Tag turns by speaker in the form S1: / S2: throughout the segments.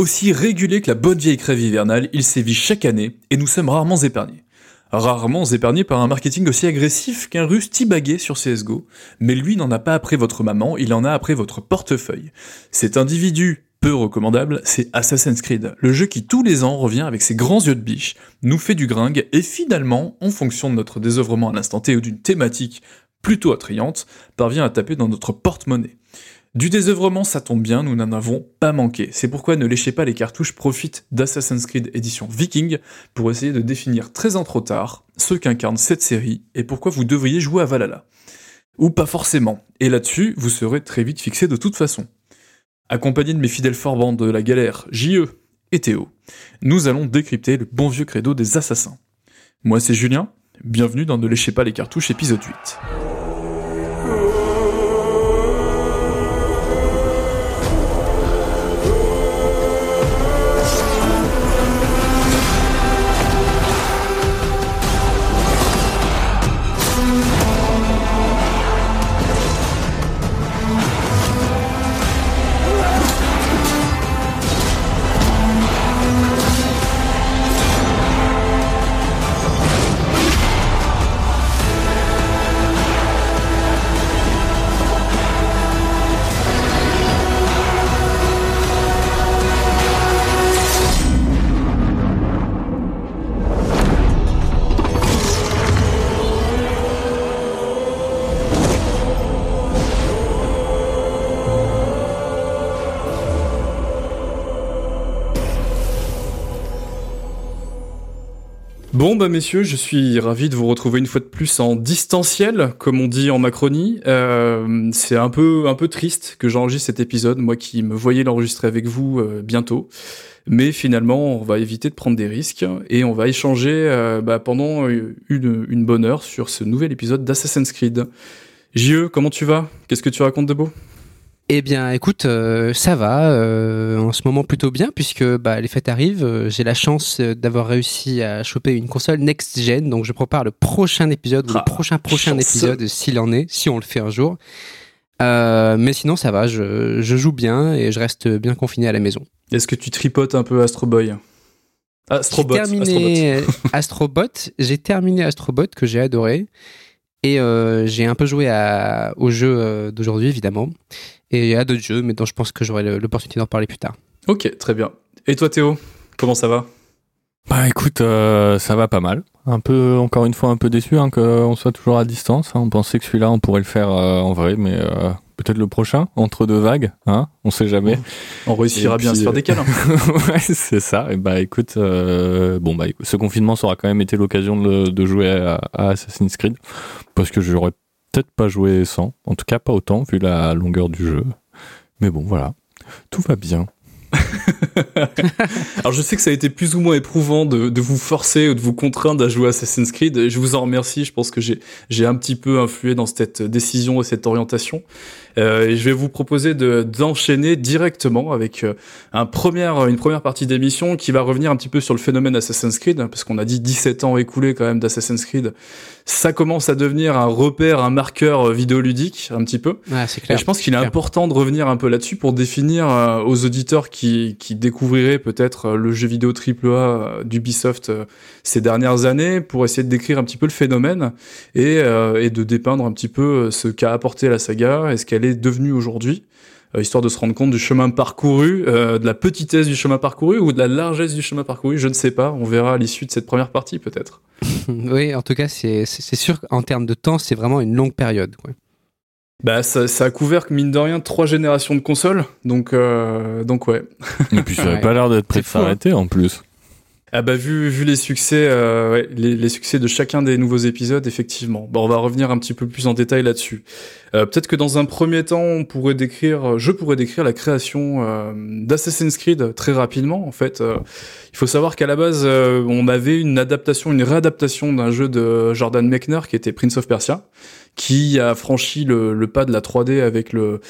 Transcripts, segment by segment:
S1: Aussi régulier que la bonne vieille crève hivernale, il sévit chaque année et nous sommes rarement épargnés. Rarement épargnés par un marketing aussi agressif qu'un russe tibagué sur CSGO, mais lui n'en a pas après votre maman, il en a après votre portefeuille. Cet individu peu recommandable, c'est Assassin's Creed, le jeu qui tous les ans revient avec ses grands yeux de biche, nous fait du gringue et finalement, en fonction de notre désœuvrement à l'instant T ou d'une thématique plutôt attrayante, parvient à taper dans notre porte-monnaie. Du désœuvrement, ça tombe bien, nous n'en avons pas manqué. C'est pourquoi ne léchez pas les cartouches, profite d'Assassin's Creed édition Viking pour essayer de définir très en trop tard ce qu'incarne cette série et pourquoi vous devriez jouer à Valhalla. Ou pas forcément. Et là-dessus, vous serez très vite fixé de toute façon. Accompagné de mes fidèles forbans de la galère, JE et Théo, nous allons décrypter le bon vieux credo des assassins. Moi c'est Julien, bienvenue dans Ne léchez pas les cartouches épisode 8. Bah messieurs, je suis ravi de vous retrouver une fois de plus en distanciel, comme on dit en Macronie. Euh, c'est un peu un peu triste que j'enregistre cet épisode, moi qui me voyais l'enregistrer avec vous euh, bientôt. Mais finalement, on va éviter de prendre des risques et on va échanger euh, bah, pendant une, une bonne heure sur ce nouvel épisode d'Assassin's Creed. JE, comment tu vas? Qu'est-ce que tu racontes de beau?
S2: Eh bien, écoute, euh, ça va euh, en ce moment plutôt bien puisque bah, les fêtes arrivent. Euh, j'ai la chance d'avoir réussi à choper une console next gen, donc je prépare le prochain épisode ou le ah, prochain prochain épisode s'il en est, si on le fait un jour. mais sinon, ça va. Je, je, joue bien et je reste bien confiné à la maison.
S1: Est-ce que tu tripotes un peu Astro Boy
S2: Astrobot. J'ai terminé Astrobot. j'ai terminé Astrobot que j'ai adoré. Et j'ai un peu joué à, au jeu d'aujourd'hui, évidemment et à d'autres jeux, mais dont je pense que j'aurai l'opportunité d'en parler plus tard.
S1: Ok, très bien. Et toi Théo, comment ça va?
S3: Bah écoute, euh, ça va pas mal. Un peu, encore une fois, un peu déçu hein, qu'on soit toujours à distance. Hein. On pensait que celui-là, on pourrait le faire euh, en vrai, mais euh, peut-être le prochain, entre deux vagues, hein on sait jamais.
S1: On réussira bien à se faire des câlins.
S3: ouais, c'est ça. Et bah écoute, bon bah ce confinement, ça aura quand même été l'occasion de, jouer à, à Assassin's Creed, parce que j'aurais peut-être pas joué sans, en tout cas pas autant vu la longueur du jeu. Mais bon, voilà, tout va bien.
S1: Alors je sais que ça a été plus ou moins éprouvant de, de, vous forcer ou de vous contraindre à jouer Assassin's Creed. Je vous en remercie. Je pense que j'ai un petit peu influé dans cette décision et cette orientation. Euh, et je vais vous proposer d'enchaîner directement avec euh, un premier, une première partie d'émission qui va revenir un petit peu sur le phénomène Assassin's Creed, parce qu'on a dit 17 ans écoulés quand même d'Assassin's Creed. Ça commence à devenir un repère, un marqueur euh, vidéoludique un petit peu.
S2: Ouais, c'est clair.
S1: Et je pense qu'il est important de revenir un peu là-dessus pour définir aux auditeurs qui, qui découvriraient peut-être le jeu vidéo AAA d'Ubisoft ces dernières années, pour essayer de décrire un petit peu le phénomène et, et de dépeindre un petit peu ce qu'a apporté la saga et ce qu'elle est devenue aujourd'hui, euh, histoire de se rendre compte du chemin parcouru, euh, de la petitesse du chemin parcouru ou de la largesse du chemin parcouru, je ne sais pas, on verra à l'issue de cette première partie peut-être.
S2: oui, en tout cas, c'est sûr qu'en termes de temps, c'est vraiment une longue période.
S1: Bah, ça, ça, a couvert, mine de rien, trois générations de consoles, donc, euh, donc ouais.
S3: Et puis ça n'avait pas l'air d'être prêt de hein. s'arrêter en plus.
S1: Ah bah vu vu les succès euh, ouais, les, les, succès de chacun des nouveaux épisodes effectivement. Bon on va revenir un petit peu plus en détail là-dessus. Euh, peut-être que dans un premier temps on pourrait décrire je pourrais décrire la création euh, d'Assassin's Creed très rapidement en fait. Euh, il faut savoir qu'à la base on avait une adaptation une réadaptation d'un jeu de Jordan Mechner qui était Prince of Persia qui a franchi le, le, pas de la 3D avec le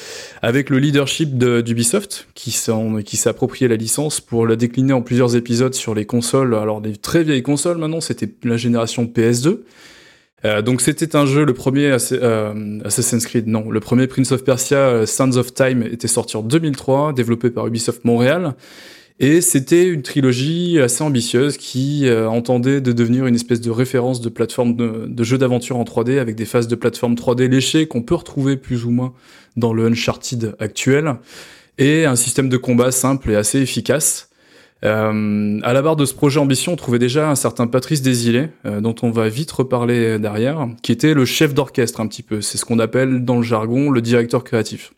S1: avec le leadership d'Ubisoft qui s'est approprié la licence pour la décliner en plusieurs épisodes sur les consoles alors des très vieilles consoles maintenant c'était la génération PS2 euh, donc c'était un jeu, le premier euh, Assassin's Creed, non, le premier Prince of Persia, euh, Sands of Time, était sorti en 2003, développé par Ubisoft Montréal. Et c'était une trilogie assez ambitieuse qui euh, entendait de devenir une espèce de référence de plateforme de, de jeux d'aventure en 3D avec des phases de plateforme 3D léchées qu'on peut retrouver plus ou moins dans le Uncharted actuel et un système de combat simple et assez efficace. Euh, à la barre de ce projet Ambition, on trouvait déjà un certain Patrice Désilé, euh, dont on va vite reparler derrière, qui était le chef d'orchestre un petit peu. C'est ce qu'on appelle dans le jargon le directeur créatif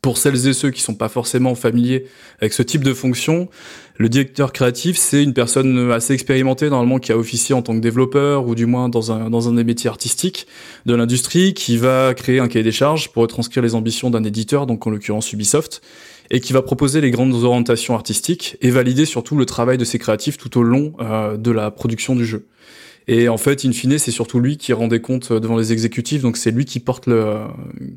S1: pour celles et ceux qui sont pas forcément familiers avec ce type de fonction, le directeur créatif, c'est une personne assez expérimentée, normalement, qui a officié en tant que développeur, ou du moins dans un, dans un des métiers artistiques de l'industrie, qui va créer un cahier des charges pour retranscrire les ambitions d'un éditeur, donc en l'occurrence Ubisoft, et qui va proposer les grandes orientations artistiques et valider surtout le travail de ses créatifs tout au long euh, de la production du jeu. Et en fait, in fine, c'est surtout lui qui rendait compte devant les exécutifs, donc c'est lui qui porte le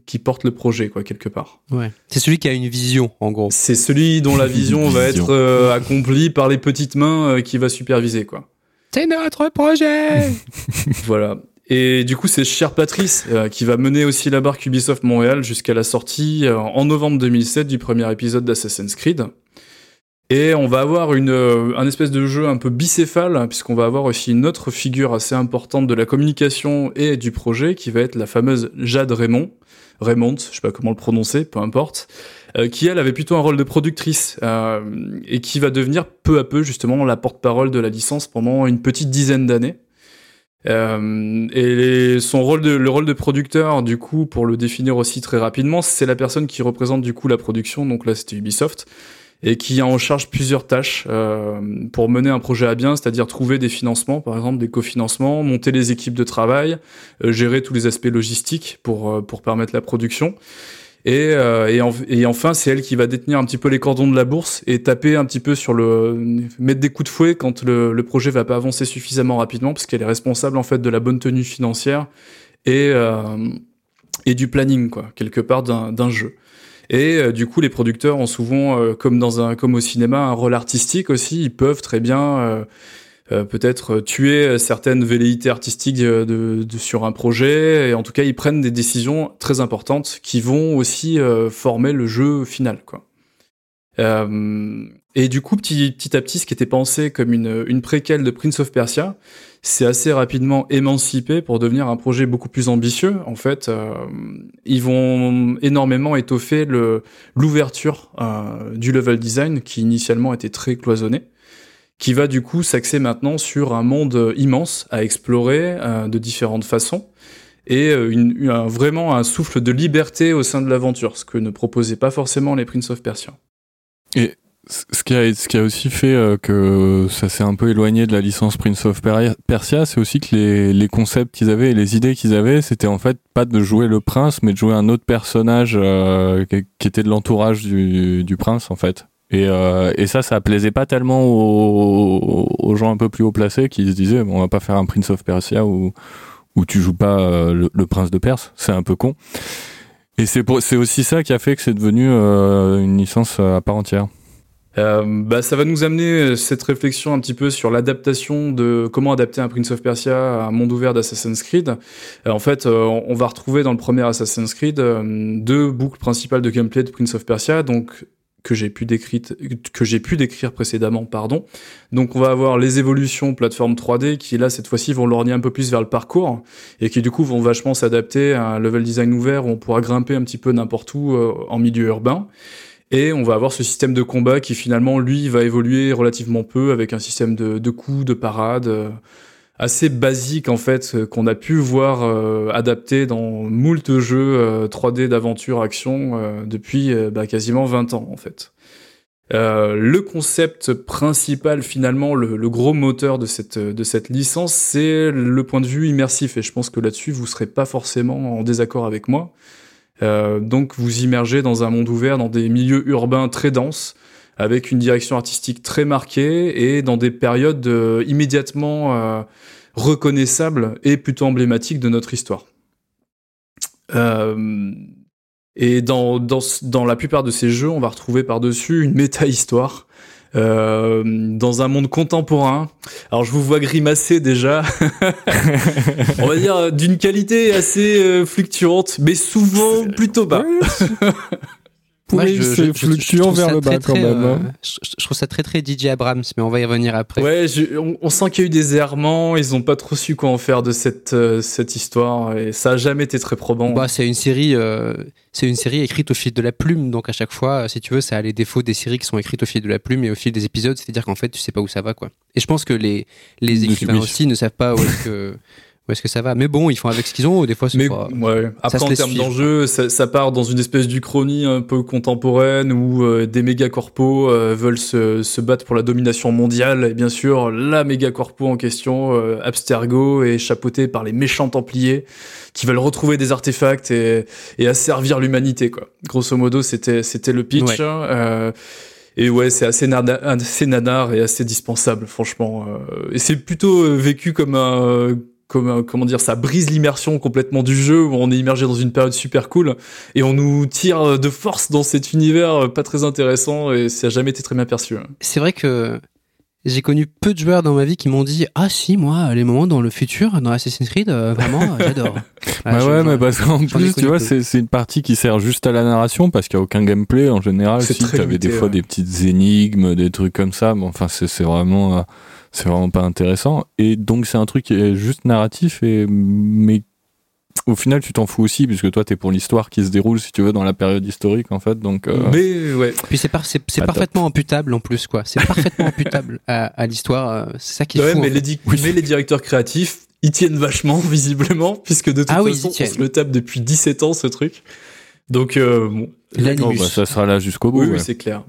S1: qui porte le projet, quoi, quelque part.
S2: Ouais. C'est celui qui a une vision, en gros.
S1: C'est celui dont la vision va être euh, accomplie par les petites mains euh, qui va superviser, quoi.
S2: C'est notre projet.
S1: voilà. Et du coup, c'est cher Patrice euh, qui va mener aussi la barque Ubisoft Montréal jusqu'à la sortie en novembre 2007 du premier épisode d'Assassin's Creed. Et on va avoir une, euh, un espèce de jeu un peu bicéphale, puisqu'on va avoir aussi une autre figure assez importante de la communication et du projet, qui va être la fameuse Jade Raymond. Raymond, je sais pas comment le prononcer, peu importe, euh, qui elle avait plutôt un rôle de productrice euh, et qui va devenir peu à peu justement la porte-parole de la licence pendant une petite dizaine d'années. Et son rôle de, le rôle de producteur, du coup, pour le définir aussi très rapidement, c'est la personne qui représente du coup la production. Donc là, c'était Ubisoft et qui a en charge plusieurs tâches euh, pour mener un projet à bien, c'est-à-dire trouver des financements, par exemple des cofinancements, monter les équipes de travail, euh, gérer tous les aspects logistiques pour, euh, pour permettre la production. Et, et, et, enfin, c'est elle qui va détenir un petit peu les cordons de la bourse et taper un petit peu sur le, mettre des coups de fouet quand le, le projet va pas avancer suffisamment rapidement, parce qu'elle est responsable en fait de la bonne tenue financière et et du planning quoi, quelque part d'un jeu. Et euh, du coup, les producteurs ont souvent, euh, comme dans un, comme au cinéma, un rôle artistique aussi. Ils peuvent très bien euh, peut-être tuer certaines velléités artistiques de, de, sur un projet. Et en tout cas, ils prennent des décisions très importantes qui vont aussi former le jeu final, quoi. et du coup, petit, petit à petit, ce qui était pensé comme une, une préquelle de Prince of Persia, c'est assez rapidement émancipé pour devenir un projet beaucoup plus ambitieux. En fait, euh, ils vont énormément étoffer l'ouverture euh, du level design qui initialement était très cloisonné, qui va du coup s'axer maintenant sur un monde immense à explorer euh, de différentes façons et vraiment un souffle de liberté au sein de l'aventure, ce que ne proposaient pas forcément les Prince of Persia.
S3: Ce qui a, ce qui a aussi fait euh, que ça s'est un peu éloigné de la licence Prince of Persia, c'est aussi que les, les concepts qu'ils avaient et les idées qu'ils avaient, c'était en fait pas de jouer le prince, mais de jouer un autre personnage euh, qui, était de l'entourage du, du, prince en fait. Et, euh, et, ça, ça plaisait pas tellement aux, aux, gens un peu plus haut placés qui se disaient on va pas faire un Prince of Persia où, où tu joues pas le, le prince de Perse, c'est un peu con. Et c'est aussi ça qui a fait que c'est devenu une licence à part entière.
S1: Euh, bah, ça va nous amener euh, cette réflexion un petit peu sur l'adaptation de comment adapter un Prince of Persia à un monde ouvert d'Assassin's Creed. Euh, en fait, euh, on va retrouver dans le premier Assassin's Creed deux boucles principales de gameplay de Prince of Persia, donc que j'ai pu décrire que j'ai pu décrire précédemment, pardon. Donc on va avoir les évolutions plateforme 3D qui là cette fois-ci vont lorgner un peu plus vers le parcours et qui du coup vont vachement s'adapter à un level design ouvert où on pourra grimper un petit peu n'importe où en milieu urbain. Et on va avoir ce système de combat qui finalement, lui, va évoluer relativement peu avec un système de, coups, de parades euh, assez basique en fait euh, qu'on a pu voir euh, adapté dans moult jeux 3D d'aventure action depuis bah, quasiment 20 ans en fait. le concept principal finalement, le, gros moteur de cette, de cette licence, c'est le point de vue immersif et je pense que là-dessus vous serez pas forcément en désaccord avec moi. Euh, donc vous immergez dans un monde ouvert, dans des milieux urbains très denses, avec une direction artistique très marquée et dans des périodes euh, immédiatement euh, reconnaissables et plutôt emblématiques de notre histoire. et dans, dans, dans la plupart de ces jeux, on va retrouver par-dessus une méta-histoire euh, dans un monde contemporain. Alors je vous vois grimacer déjà. On va dire euh, d'une qualité assez euh, fluctuante, mais souvent plutôt bas.
S3: Oui, c'est fluctuant vers le bas quand même.
S2: Euh, je, trouve ça très très DJ Abrams, mais on va y revenir après.
S1: Ouais, on, sent qu'il y a eu des errements, ils ont pas trop su quoi en faire de cette, euh, cette histoire, et ça a jamais été très probant.
S2: Bah, c'est une série, euh, c'est une série écrite au fil de la plume, donc à chaque fois, si tu veux, ça a les défauts des séries qui sont écrites au fil de la plume et au fil des épisodes, c'est-à-dire qu'en fait, tu sais pas où ça va, quoi. Et je pense que les, les écrivains aussi ne savent pas où est-ce que où est-ce que ça va? Mais bon, ils font avec ce qu'ils ont. Des fois, c'est pas.
S1: Ouais. Après, en termes d'enjeu, ça, ça, part dans une espèce d'uchronie un peu contemporaine où euh, des méga corpos euh, veulent se, se, battre pour la domination mondiale. Et bien sûr, la méga corpo en question, euh, Abstergo, est chapeautée par les méchants templiers qui veulent retrouver des artefacts et, et asservir l'humanité. Quoi. Grosso modo, c'était c'était le pitch. Hein, et ouais, c'est assez, assez nanar et assez dispensable, franchement. et c'est plutôt vécu comme un euh, comment dire, ça brise l'immersion complètement du jeu où on est immergé dans une période super cool et on nous tire de force dans cet univers euh, pas très intéressant et ça a jamais été très bien perçu. Hein.
S2: C'est vrai que j'ai connu peu de joueurs dans ma vie qui m'ont dit ah si moi les moments dans le futur dans Assassin's Creed euh, vraiment j'adore.
S3: bah ouais mais parce qu'en plus tu vois c'est une partie qui sert juste à la narration parce qu'il y a aucun gameplay en général. Si tu avais des fois des petites énigmes des trucs comme ça mais enfin c'est vraiment c'est vraiment pas intéressant. Et donc c'est un truc qui est juste narratif, et, mais au final tu t'en fous aussi, puisque toi t'es pour l'histoire qui se déroule, si tu veux, dans la période historique en fait. Donc, euh,
S1: Mais ouais.
S2: Puis c'est c'est parfaitement imputable en plus, quoi. C'est parfaitement imputable à, à l'histoire. Euh, c'est ça qui est
S1: ouais, Mais, les mais les directeurs créatifs, ils tiennent vachement, visiblement, puisque de toute ah façon, on se le tape depuis 17 ans, ce truc. Donc, euh, bon.
S3: bah, ça sera là jusqu'au bout.
S1: Oui, oui c'est clair.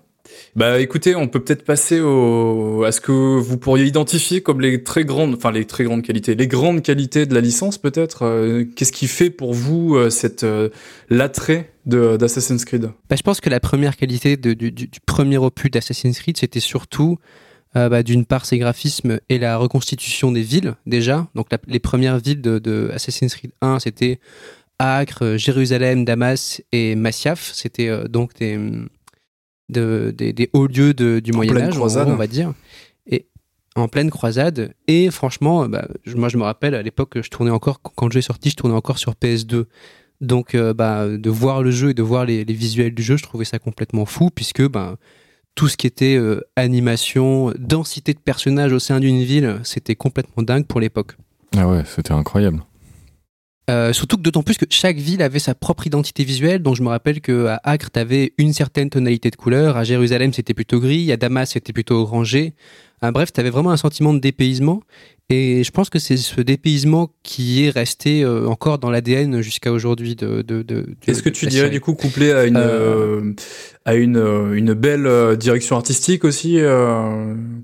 S1: Bah écoutez, on peut peut-être passer à ce que vous pourriez identifier comme les très grandes, enfin les très grandes qualités, les grandes qualités de la licence peut-être. Euh, qu'est-ce qui fait pour vous euh, cette euh, l'attrait d'Assassin's Creed?
S2: Bah, je pense que la première qualité du, premier opus d'Assassin's Creed, c'était surtout bah, d'une part ses graphismes et la reconstitution des villes déjà. Donc les premières villes de, de Assassin's Creed 1, c'était Acre, Jérusalem, Damas et Masyaf. C'était donc des de, des, hauts lieux du Moyen Âge, on va dire, et en pleine croisade. Et franchement, bah, moi je me rappelle à l'époque, je tournais encore quand le jeu est sorti, je tournais encore sur PS2. Donc, euh, bah, de voir le jeu et de voir les, visuels du jeu, je trouvais ça complètement fou, puisque bah, tout ce qui était euh, animation, densité de personnages au sein d'une ville, c'était complètement dingue pour l'époque.
S3: Ah ouais, c'était incroyable.
S2: Euh, surtout que d'autant plus que chaque ville avait sa propre identité visuelle. Donc je me rappelle que à Acre, tu avais une certaine tonalité de couleur. À Jérusalem, c'était plutôt gris. À Damas, c'était plutôt orangé. Euh, bref, tu avais vraiment un sentiment de dépaysement. Et je pense que c'est ce dépaysement qui est resté euh, encore dans l'ADN jusqu'à aujourd'hui. De, de, de,
S1: Est-ce que tu dirais du coup couplé à une, euh, à une, une belle direction artistique aussi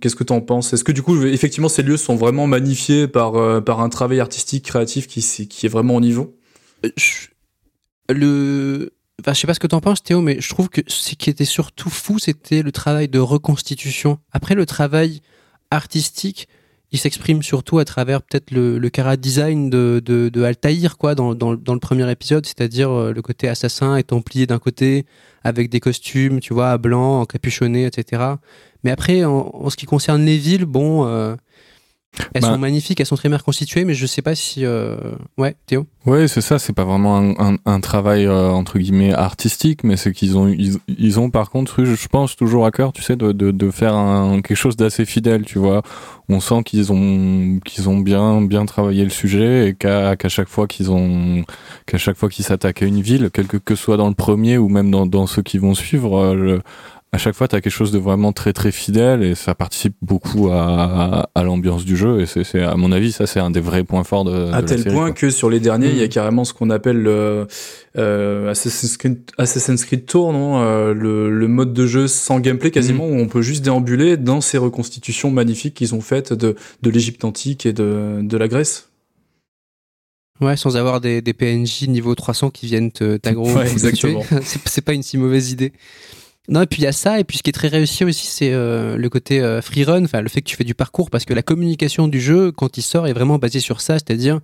S1: Qu'est-ce que tu en penses? Est-ce que du coup, effectivement, ces lieux sont vraiment magnifiés par, par un travail artistique, créatif qui, qui est vraiment au niveau?
S2: Le... Enfin, je sais pas ce que tu en penses, Théo, mais je trouve que ce qui était surtout fou, c'était le travail de reconstitution. Après, le travail artistique, il s'exprime surtout à travers peut-être le, le cara design de, de, de Altaïr, quoi, dans, dans, dans, le premier épisode, c'est-à-dire euh, le côté assassin et templier d'un côté, avec des costumes, tu vois, blancs, encapuchonnés, etc. Mais après, en, en, ce qui concerne les villes, bon, euh, elles bah. sont magnifiques, elles sont très bien reconstituées, mais je sais pas si. Euh... Ouais, Théo?
S3: Ouais, c'est ça, c'est pas vraiment un, un, un travail euh, entre guillemets artistique, mais c'est qu'ils ont, ils, ils, ont par contre, je pense, toujours à cœur, tu sais, de, de, de faire un, quelque chose d'assez fidèle, tu vois. On sent qu'ils ont, qu'ils ont bien, bien travaillé le sujet et qu'à qu'à chaque fois qu'ils ont, qu'à chaque fois qu'ils s'attaquent à une ville, quel que, que soit dans le premier ou même dans, dans ceux qui vont suivre, euh, le, à chaque fois, tu as quelque chose de vraiment très très fidèle et ça participe beaucoup à, à, l'ambiance du jeu. Et c'est, à mon avis, ça c'est un des vrais points forts de,
S1: à
S3: tel
S1: point que sur les derniers, il y a mm. carrément ce qu'on appelle le euh, Assassin's, Creed, Assassin's Creed Tour, non euh, le, le, mode de jeu sans gameplay quasiment, mm. où on peut juste déambuler dans ces reconstitutions magnifiques qu'ils ont faites de, de l'Égypte antique et de, de la Grèce.
S2: Ouais, sans avoir des, des PNJ niveau 300 qui viennent t'aggro.
S1: Ouais, exactement.
S2: c'est pas une si mauvaise idée. Non, et puis il y a ça, et puis ce qui est très réussi aussi, c'est euh, le côté euh, free run, enfin le fait que tu fais du parcours, parce que la communication du jeu, quand il sort, est vraiment basée sur ça, c'est-à-dire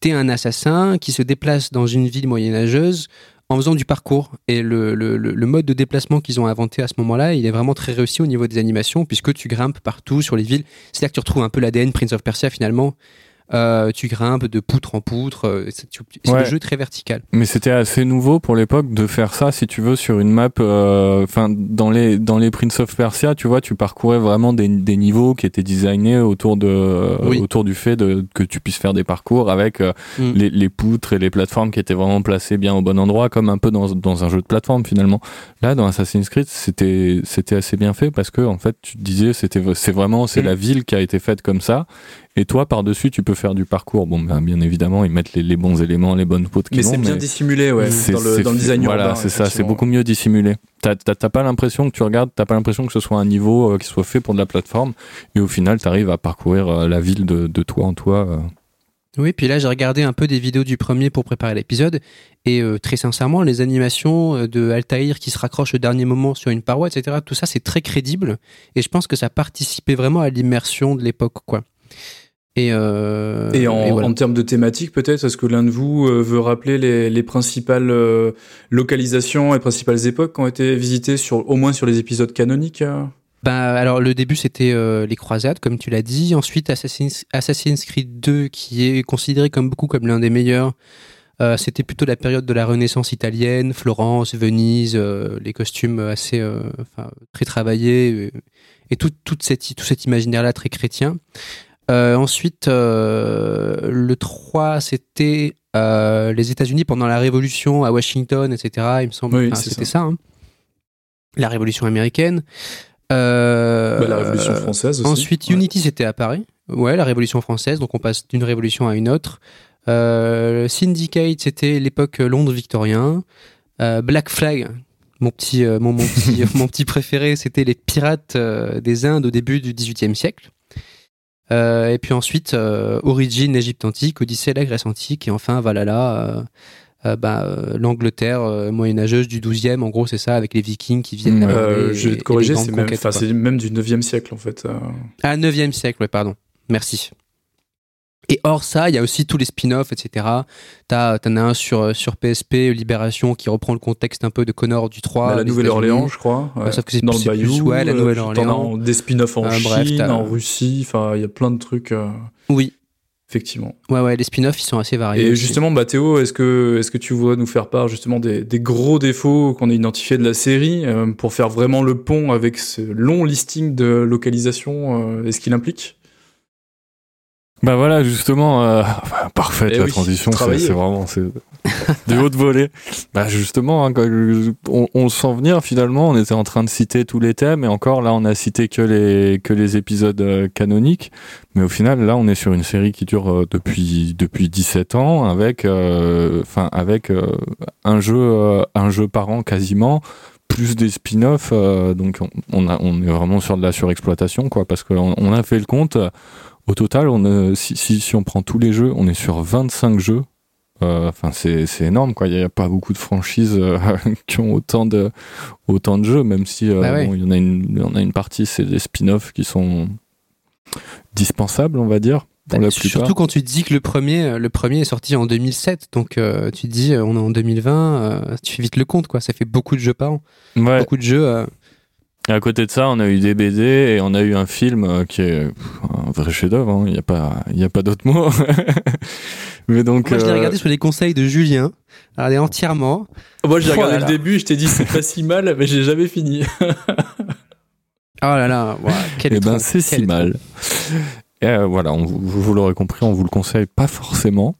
S2: t'es un assassin qui se déplace dans une ville moyenâgeuse en faisant du parcours. Et le, le, mode de déplacement qu'ils ont inventé à ce moment-là, il est vraiment très réussi au niveau des animations, puisque tu grimpes partout sur les villes. C'est là que tu retrouves un peu l'ADN Prince of Persia finalement. Euh, tu grimpes de poutre en poutre. euh, C'est
S3: Ouais.
S2: le jeu très vertical.
S3: Mais c'était assez nouveau pour l'époque de faire ça, si tu veux, sur une map. euh, Enfin, dans les dans les Prince of Persia, tu vois, tu parcourais vraiment des, des niveaux qui étaient designés autour de
S2: Oui.
S3: autour du fait de que tu puisses faire des parcours avec euh,
S2: Mm.
S3: les, les poutres et les plateformes qui étaient vraiment placées bien au bon endroit, comme un peu dans dans un jeu de plateforme finalement. Là, dans Assassin's Creed, c'était c'était assez bien fait parce que en fait, tu te disais, c'était c'est vraiment c'est
S1: Mm.
S3: la ville qui a été faite comme ça. Et toi, par-dessus, tu peux faire du parcours. Bon, ben, bien évidemment, ils mettent les, les bons éléments, les bonnes poutres qu'ils
S1: Mais c'est bien dissimulé, ouais,
S3: c'est-
S1: dans le,
S3: c'est
S1: dans le design
S3: Voilà, c'est ça, c'est beaucoup mieux dissimulé. T'as t'as- t'as pas l'impression que tu regardes, t'as pas l'impression que ce soit un niveau euh, qui soit fait pour de la plateforme. Et au final, t'arrives à parcourir euh, la ville de, de toi en toi. euh.
S2: Oui, puis là j'ai regardé un peu des vidéos du premier pour préparer l'épisode et euh, très sincèrement les animations de Altaïr qui se raccroche au dernier moment sur une paroi, etc. Tout ça c'est très crédible et je pense que ça participait vraiment à l'immersion de l'époque, quoi. Et, euh,
S1: Et en,
S2: voilà.
S1: en termes de thématique, peut-être, est-ce que l'un de vous euh, veut rappeler les, les principales euh, localisations et principales époques qui ont été visitées sur, au moins sur les épisodes canoniques
S2: Bah, alors le début c'était euh, les croisades comme tu l'as dit, ensuite Assassin's, Assassin's Creed 2 qui est considéré comme beaucoup comme l'un des meilleurs. Euh, c'était plutôt la période de la Renaissance italienne, Florence, Venise, euh, les costumes assez enfin, très travaillés et tout, toute cette, tout cet imaginaire-là très chrétien. Euh, ensuite, euh, le 3, c'était euh, les États-Unis pendant la Révolution à Washington, etc. Il me semble.
S1: Oui,
S2: Enfin, c'était ça. hein. La Révolution américaine.
S1: Bah, La Révolution française aussi.
S2: Ensuite,
S1: Ouais.
S2: Unity, c'était à Paris. Ouais, la Révolution française. Donc, on passe d'une révolution à une autre. Syndicate, c'était l'époque Londres victorien. Black Flag, mon petit, mon, mon petit, mon petit préféré, c'était les pirates des Indes au début du XVIIIe siècle. Euh, et puis ensuite, euh, Origine, l'Égypte antique, Odyssée, la Grèce antique, et enfin Valhalla, euh, euh, bah, l'Angleterre moyenâgeuse du XIIe. En gros, c'est ça, avec les Vikings qui viennent.
S1: Je vais te corriger, c'est même, du 9e siècle en fait.
S2: Ah, 9e siècle, ouais, pardon. Merci. Et hors ça, il y a aussi tous les spin-offs, etc. T'as- T'en as un sur, sur PSP, Libération, qui reprend le contexte un peu de Connor du 3.
S1: Bah, la Nouvelle-Orléans, je crois.
S2: Ouais, sauf que c'est-
S1: dans le
S2: c'est plus-
S1: Bayou.
S2: ouais, la
S1: euh,
S2: Nouvelle-Orléans.
S1: des spin-offs en
S2: Euh, bref,
S1: Chine, en Russie. Enfin, il y a plein de trucs, euh,
S2: Oui,
S1: effectivement.
S2: ouais, ouais, les spin-offs, ils sont assez variés.
S1: Et
S2: aussi.
S1: justement, bah, Théo, est-ce que, est-ce que tu voudrais nous faire part justement des, des gros défauts qu'on a identifiés de la série euh, pour faire vraiment le pont avec ce long listing de localisation euh, Est-ce qu'il implique?
S3: Bah voilà, justement, euh, enfin, parfaite
S1: Eh
S3: la
S1: oui,
S3: transition, c'est vraiment c'est des hauts de volée. Bah justement, hein, on, on le sent venir finalement. On était en train de citer tous les thèmes et encore là, on a cité que les que les épisodes euh, canoniques. Mais au final, là, on est sur une série qui dure euh, depuis depuis 17 ans avec euh, enfin avec euh, un jeu euh, un jeu par an quasiment plus des spin-offs euh, donc on, on a on est vraiment sur de la surexploitation quoi parce qu'on on a fait le compte au total, on a- si, si, si on prend tous les jeux, on est sur 25 jeux. Euh, Enfin, c'est c'est énorme, quoi. Il n'y a, pas beaucoup de franchises euh, qui ont autant de, autant de jeux, même si euh,
S2: Bah ouais.
S3: bon, il y en a une, en a une partie, c'est des spin-offs qui sont dispensables, on va dire, pour la plupart.
S2: Surtout quand tu te dis que le premier, euh, le premier est sorti en 2007, donc euh, tu te dis euh, on est en 2020, euh, tu fais vite le compte quoi. Ça fait beaucoup de jeux par an,
S3: Ouais.
S2: beaucoup de jeux. euh,
S3: à côté de ça, on a eu des BD et on a eu un film euh, qui est un vrai chef-d'œuvre. hein. Il n'y a pas, il y a pas d'autre mot. Mais donc,
S2: Moi je l'ai
S3: euh,
S2: regardé sur les conseils de Julien, regardé entièrement.
S1: Moi, j'ai
S2: Oh
S1: regardé
S2: là
S1: le
S2: là.
S1: début, je t'ai dit c'est pas si mal, mais j'ai jamais fini.
S2: Oh là là, ouah, quel
S3: Eh ben, c'est si mal. Et euh, voilà, on, vous, vous l'aurez compris, on vous le conseille pas forcément.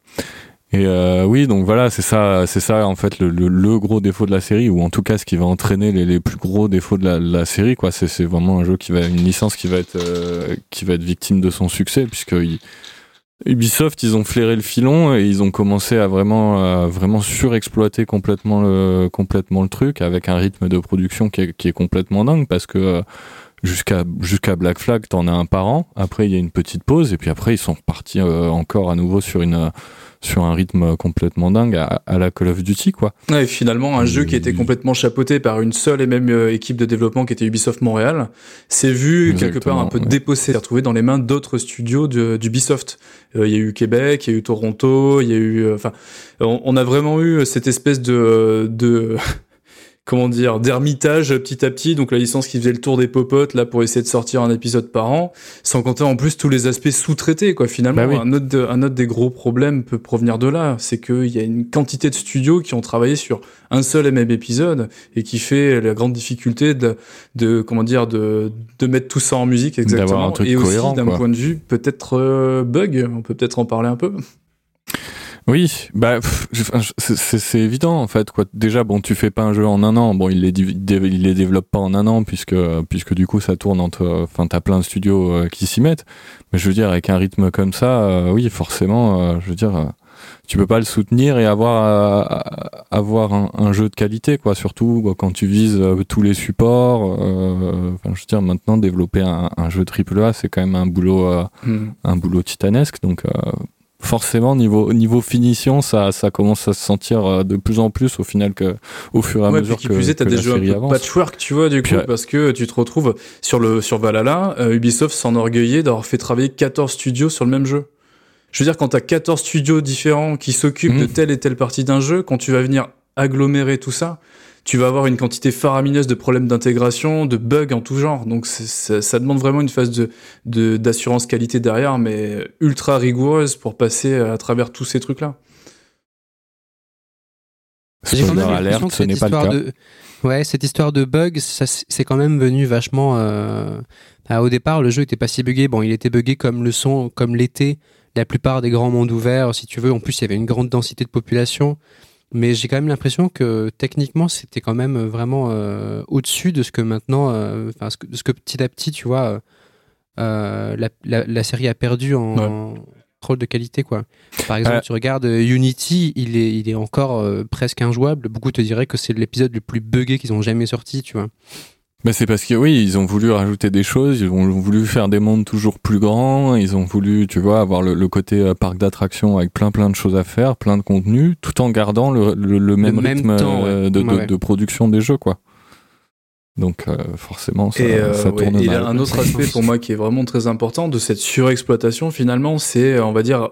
S3: Et euh, oui, donc voilà, c'est ça, c'est ça en fait le, le, le gros défaut de la série, ou en tout cas ce qui va entraîner les, les plus gros défauts de la, la série, quoi. C'est, vraiment un jeu qui va, une licence qui va être, euh, qui va être victime de son succès, puisque Ubisoft, ils ont flairé le filon et ils ont commencé à vraiment, vraiment surexploiter complètement le, complètement le truc avec un rythme de production qui est, qui est complètement dingue parce que euh, jusqu'à jusqu'à Black Flag, t'en as un par an. Après, il y a une petite pause et puis après, ils sont repartis euh, encore à nouveau sur une euh, sur un rythme complètement dingue à, à la Call of Duty, quoi.
S1: Ouais, et finalement, un jeu qui était complètement chapeauté par une seule et même euh, équipe de développement qui était Ubisoft Montréal, s'est vu quelque part un peu
S3: ouais.
S1: dépossé, s'est retrouvé dans les mains d'autres studios d'Ubisoft. Euh, Il y a eu Québec, il y a eu Toronto, il y a eu, euh, enfin, on, on a vraiment eu cette espèce de, de comment dire d'ermitage petit à petit. Donc la licence qui faisait le tour des popotes là pour essayer de sortir un épisode par an sans compter en plus tous les aspects sous-traités quoi. Finalement
S3: Bah oui.
S1: un autre un autre des gros problèmes peut provenir de là. C'est qu'il y a une quantité de studios qui ont travaillé sur un seul et même épisode et qui fait la grande difficulté de, de comment dire de, de mettre tout ça en musique exactement
S3: un truc
S1: et aussi d'un point de vue peut-être euh, bug. On peut peut-être en parler un peu
S3: Oui, bah c'est- évident en fait quoi. Déjà bon, tu fais pas un jeu en un an. Bon, il les il les développe pas en un an puisque puisque du coup ça tourne entre. Enfin, t'as plein de studios euh, qui s'y mettent. Mais je veux dire avec un rythme comme ça, euh, oui, forcément, euh, je veux dire, euh, tu peux pas le soutenir et avoir avoir un, un jeu de qualité quoi. Surtout bah, quand tu vises tous les supports. Enfin, je veux dire maintenant développer un, un jeu triple A, c'est quand même un boulot
S1: Hmm.
S3: un boulot titanesque. Donc, forcément, niveau, niveau finition, ça, ça commence à se sentir euh, de plus en plus au final que, au fur et à
S1: Ouais,
S3: mesure
S1: puis
S3: que,
S1: plus est, t'as des jeux un peu patchwork, tu vois, du
S3: Puis,
S1: coup,
S3: ouais.
S1: parce que tu te retrouves sur le sur Valhalla, euh, Ubisoft s'enorgueillait d'avoir fait travailler 14 studios sur le même jeu. Je veux dire, quand t'as 14 studios différents qui s'occupent
S3: Mhm.
S1: de telle et telle partie d'un jeu, quand tu vas venir agglomérer tout ça, tu vas avoir une quantité faramineuse de problèmes d'intégration, de bugs en tout genre. Donc ça, ça demande vraiment une phase de de- d'assurance qualité derrière, mais ultra rigoureuse pour passer à travers tous ces trucs-là.
S2: J'ai quand même l'impression que
S3: ce
S2: cette
S3: n'est pas le
S2: histoire
S3: cas.
S2: de ouais cette histoire de bug ça, c'est quand même venu vachement euh, ah, au départ le jeu était pas si buggé bon il était buggé comme le son comme l'était la plupart des grands mondes ouverts si tu veux en plus il y avait une grande densité de population mais j'ai quand même l'impression que techniquement c'était quand même vraiment euh, au-dessus de ce que maintenant euh, enfin ce que- de ce que petit à petit tu vois euh, la, la, la série a perdu en contrôle de qualité quoi. Par exemple
S3: Euh,
S2: tu regardes euh, Unity il est il est encore euh, presque injouable. Beaucoup te diraient que c'est l'épisode le plus buggé qu'ils ont jamais sorti tu vois
S3: Mais c'est parce que oui, ils ont voulu rajouter des choses, ils ont voulu faire des mondes toujours plus grands, ils ont voulu, tu vois, avoir le, le côté euh, parc d'attractions avec plein plein de choses à faire, plein de contenu, tout en gardant le, le, le même
S2: même
S3: rythme
S2: temps,
S3: euh,
S2: ouais.
S3: de,
S2: Ouais,
S3: de,
S2: ouais.
S3: de production des jeux, quoi. Donc euh, forcément, ça,
S1: Et euh,
S3: ça
S1: ouais,
S3: tourne
S1: il y
S3: mal.
S1: a un autre aspect pour moi qui est vraiment très important de cette surexploitation finalement, c'est on va dire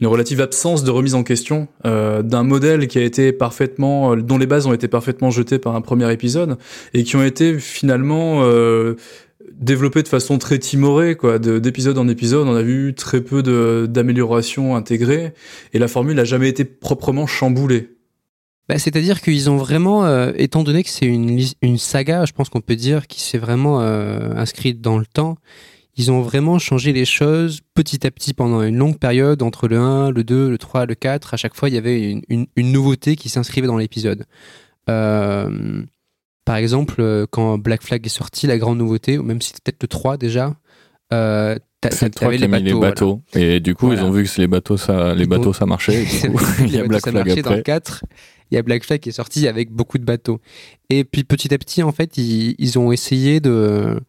S1: une relative absence de remise en question euh, d'un modèle qui a été parfaitement, dont les bases ont été parfaitement jetées par un premier épisode et qui ont été finalement euh, développées de façon très timorée quoi. De- D'épisode en épisode, on a vu très peu d'améliorations intégrées et la formule n'a jamais été proprement chamboulée.
S2: Bah, C'est-à-dire qu'ils ont vraiment, euh, étant donné que c'est une, saga, je pense qu'on peut dire, qui s'est vraiment euh, inscrite dans le temps, ils ont vraiment changé les choses petit à petit pendant une longue période, entre le 1, le 2, le 3, le 4. À chaque fois, il y avait une, une- une nouveauté qui s'inscrivait dans l'épisode. Euh, par exemple, quand Black Flag est sorti, la grande nouveauté, ou même si c'était peut-être le 3 déjà, euh,
S3: C'est 3 qui mis les
S2: voilà.
S3: bateaux. Et du coup,
S2: Voilà.
S3: ils ont vu que les bateaux, ça, les bateaux, ça marchait. Et du coup, il y a Black Flag
S2: marchait dans le
S3: après.
S2: 4. Il y a Black Flag qui est sorti avec beaucoup de bateaux. Et puis petit à petit, en fait, ils, ont essayé de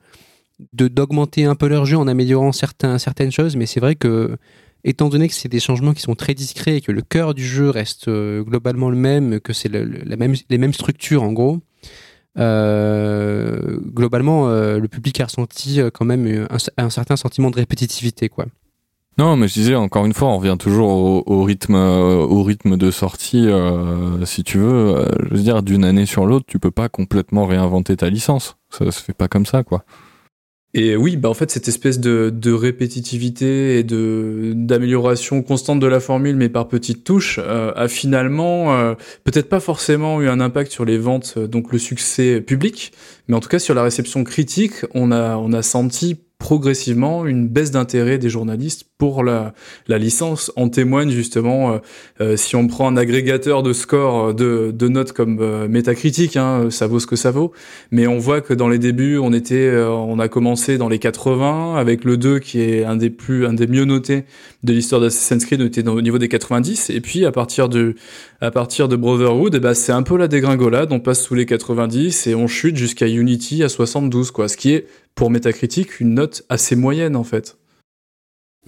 S2: d'augmenter un peu leur jeu en améliorant certains, certaines choses. Mais c'est vrai que, étant donné que c'est des changements qui sont très discrets et que le cœur du jeu reste euh, globalement le même, que c'est le- même, les mêmes structures en gros, euh, globalement, euh, le public a ressenti quand même un, certain sentiment de répétitivité.
S3: Non, mais je disais encore une fois, on revient toujours au, rythme, euh, au rythme de sortie. euh, si tu veux, euh, je veux dire, d'une année sur l'autre, tu peux pas complètement réinventer ta licence. Ça se fait pas comme ça, quoi.
S1: Et oui, bah en fait cette espèce de, répétitivité et de d'amélioration constante de la formule, mais par petites touches, a finalement peut-être pas forcément eu un impact sur les ventes, donc le succès public, mais en tout cas sur la réception critique, on a on a senti progressivement une baisse d'intérêt des journalistes pour la, la licence. En témoigne justement, euh, euh, si on prend un agrégateur de scores euh, de, de notes comme euh, Metacritic, hein, ça vaut ce que ça vaut, mais on voit que dans les débuts, on était, euh, on a commencé dans les 80 avec le 2 qui est un des plus, un des mieux notés de l'histoire d'Assassin's Creed, on était au niveau des 90, et puis à partir de, à partir de Brotherhood, eh ben, c'est un peu la dégringolade, on passe sous les 90 et on chute jusqu'à Unity à 72, quoi, ce qui est pour Metacritic une note assez moyenne en fait.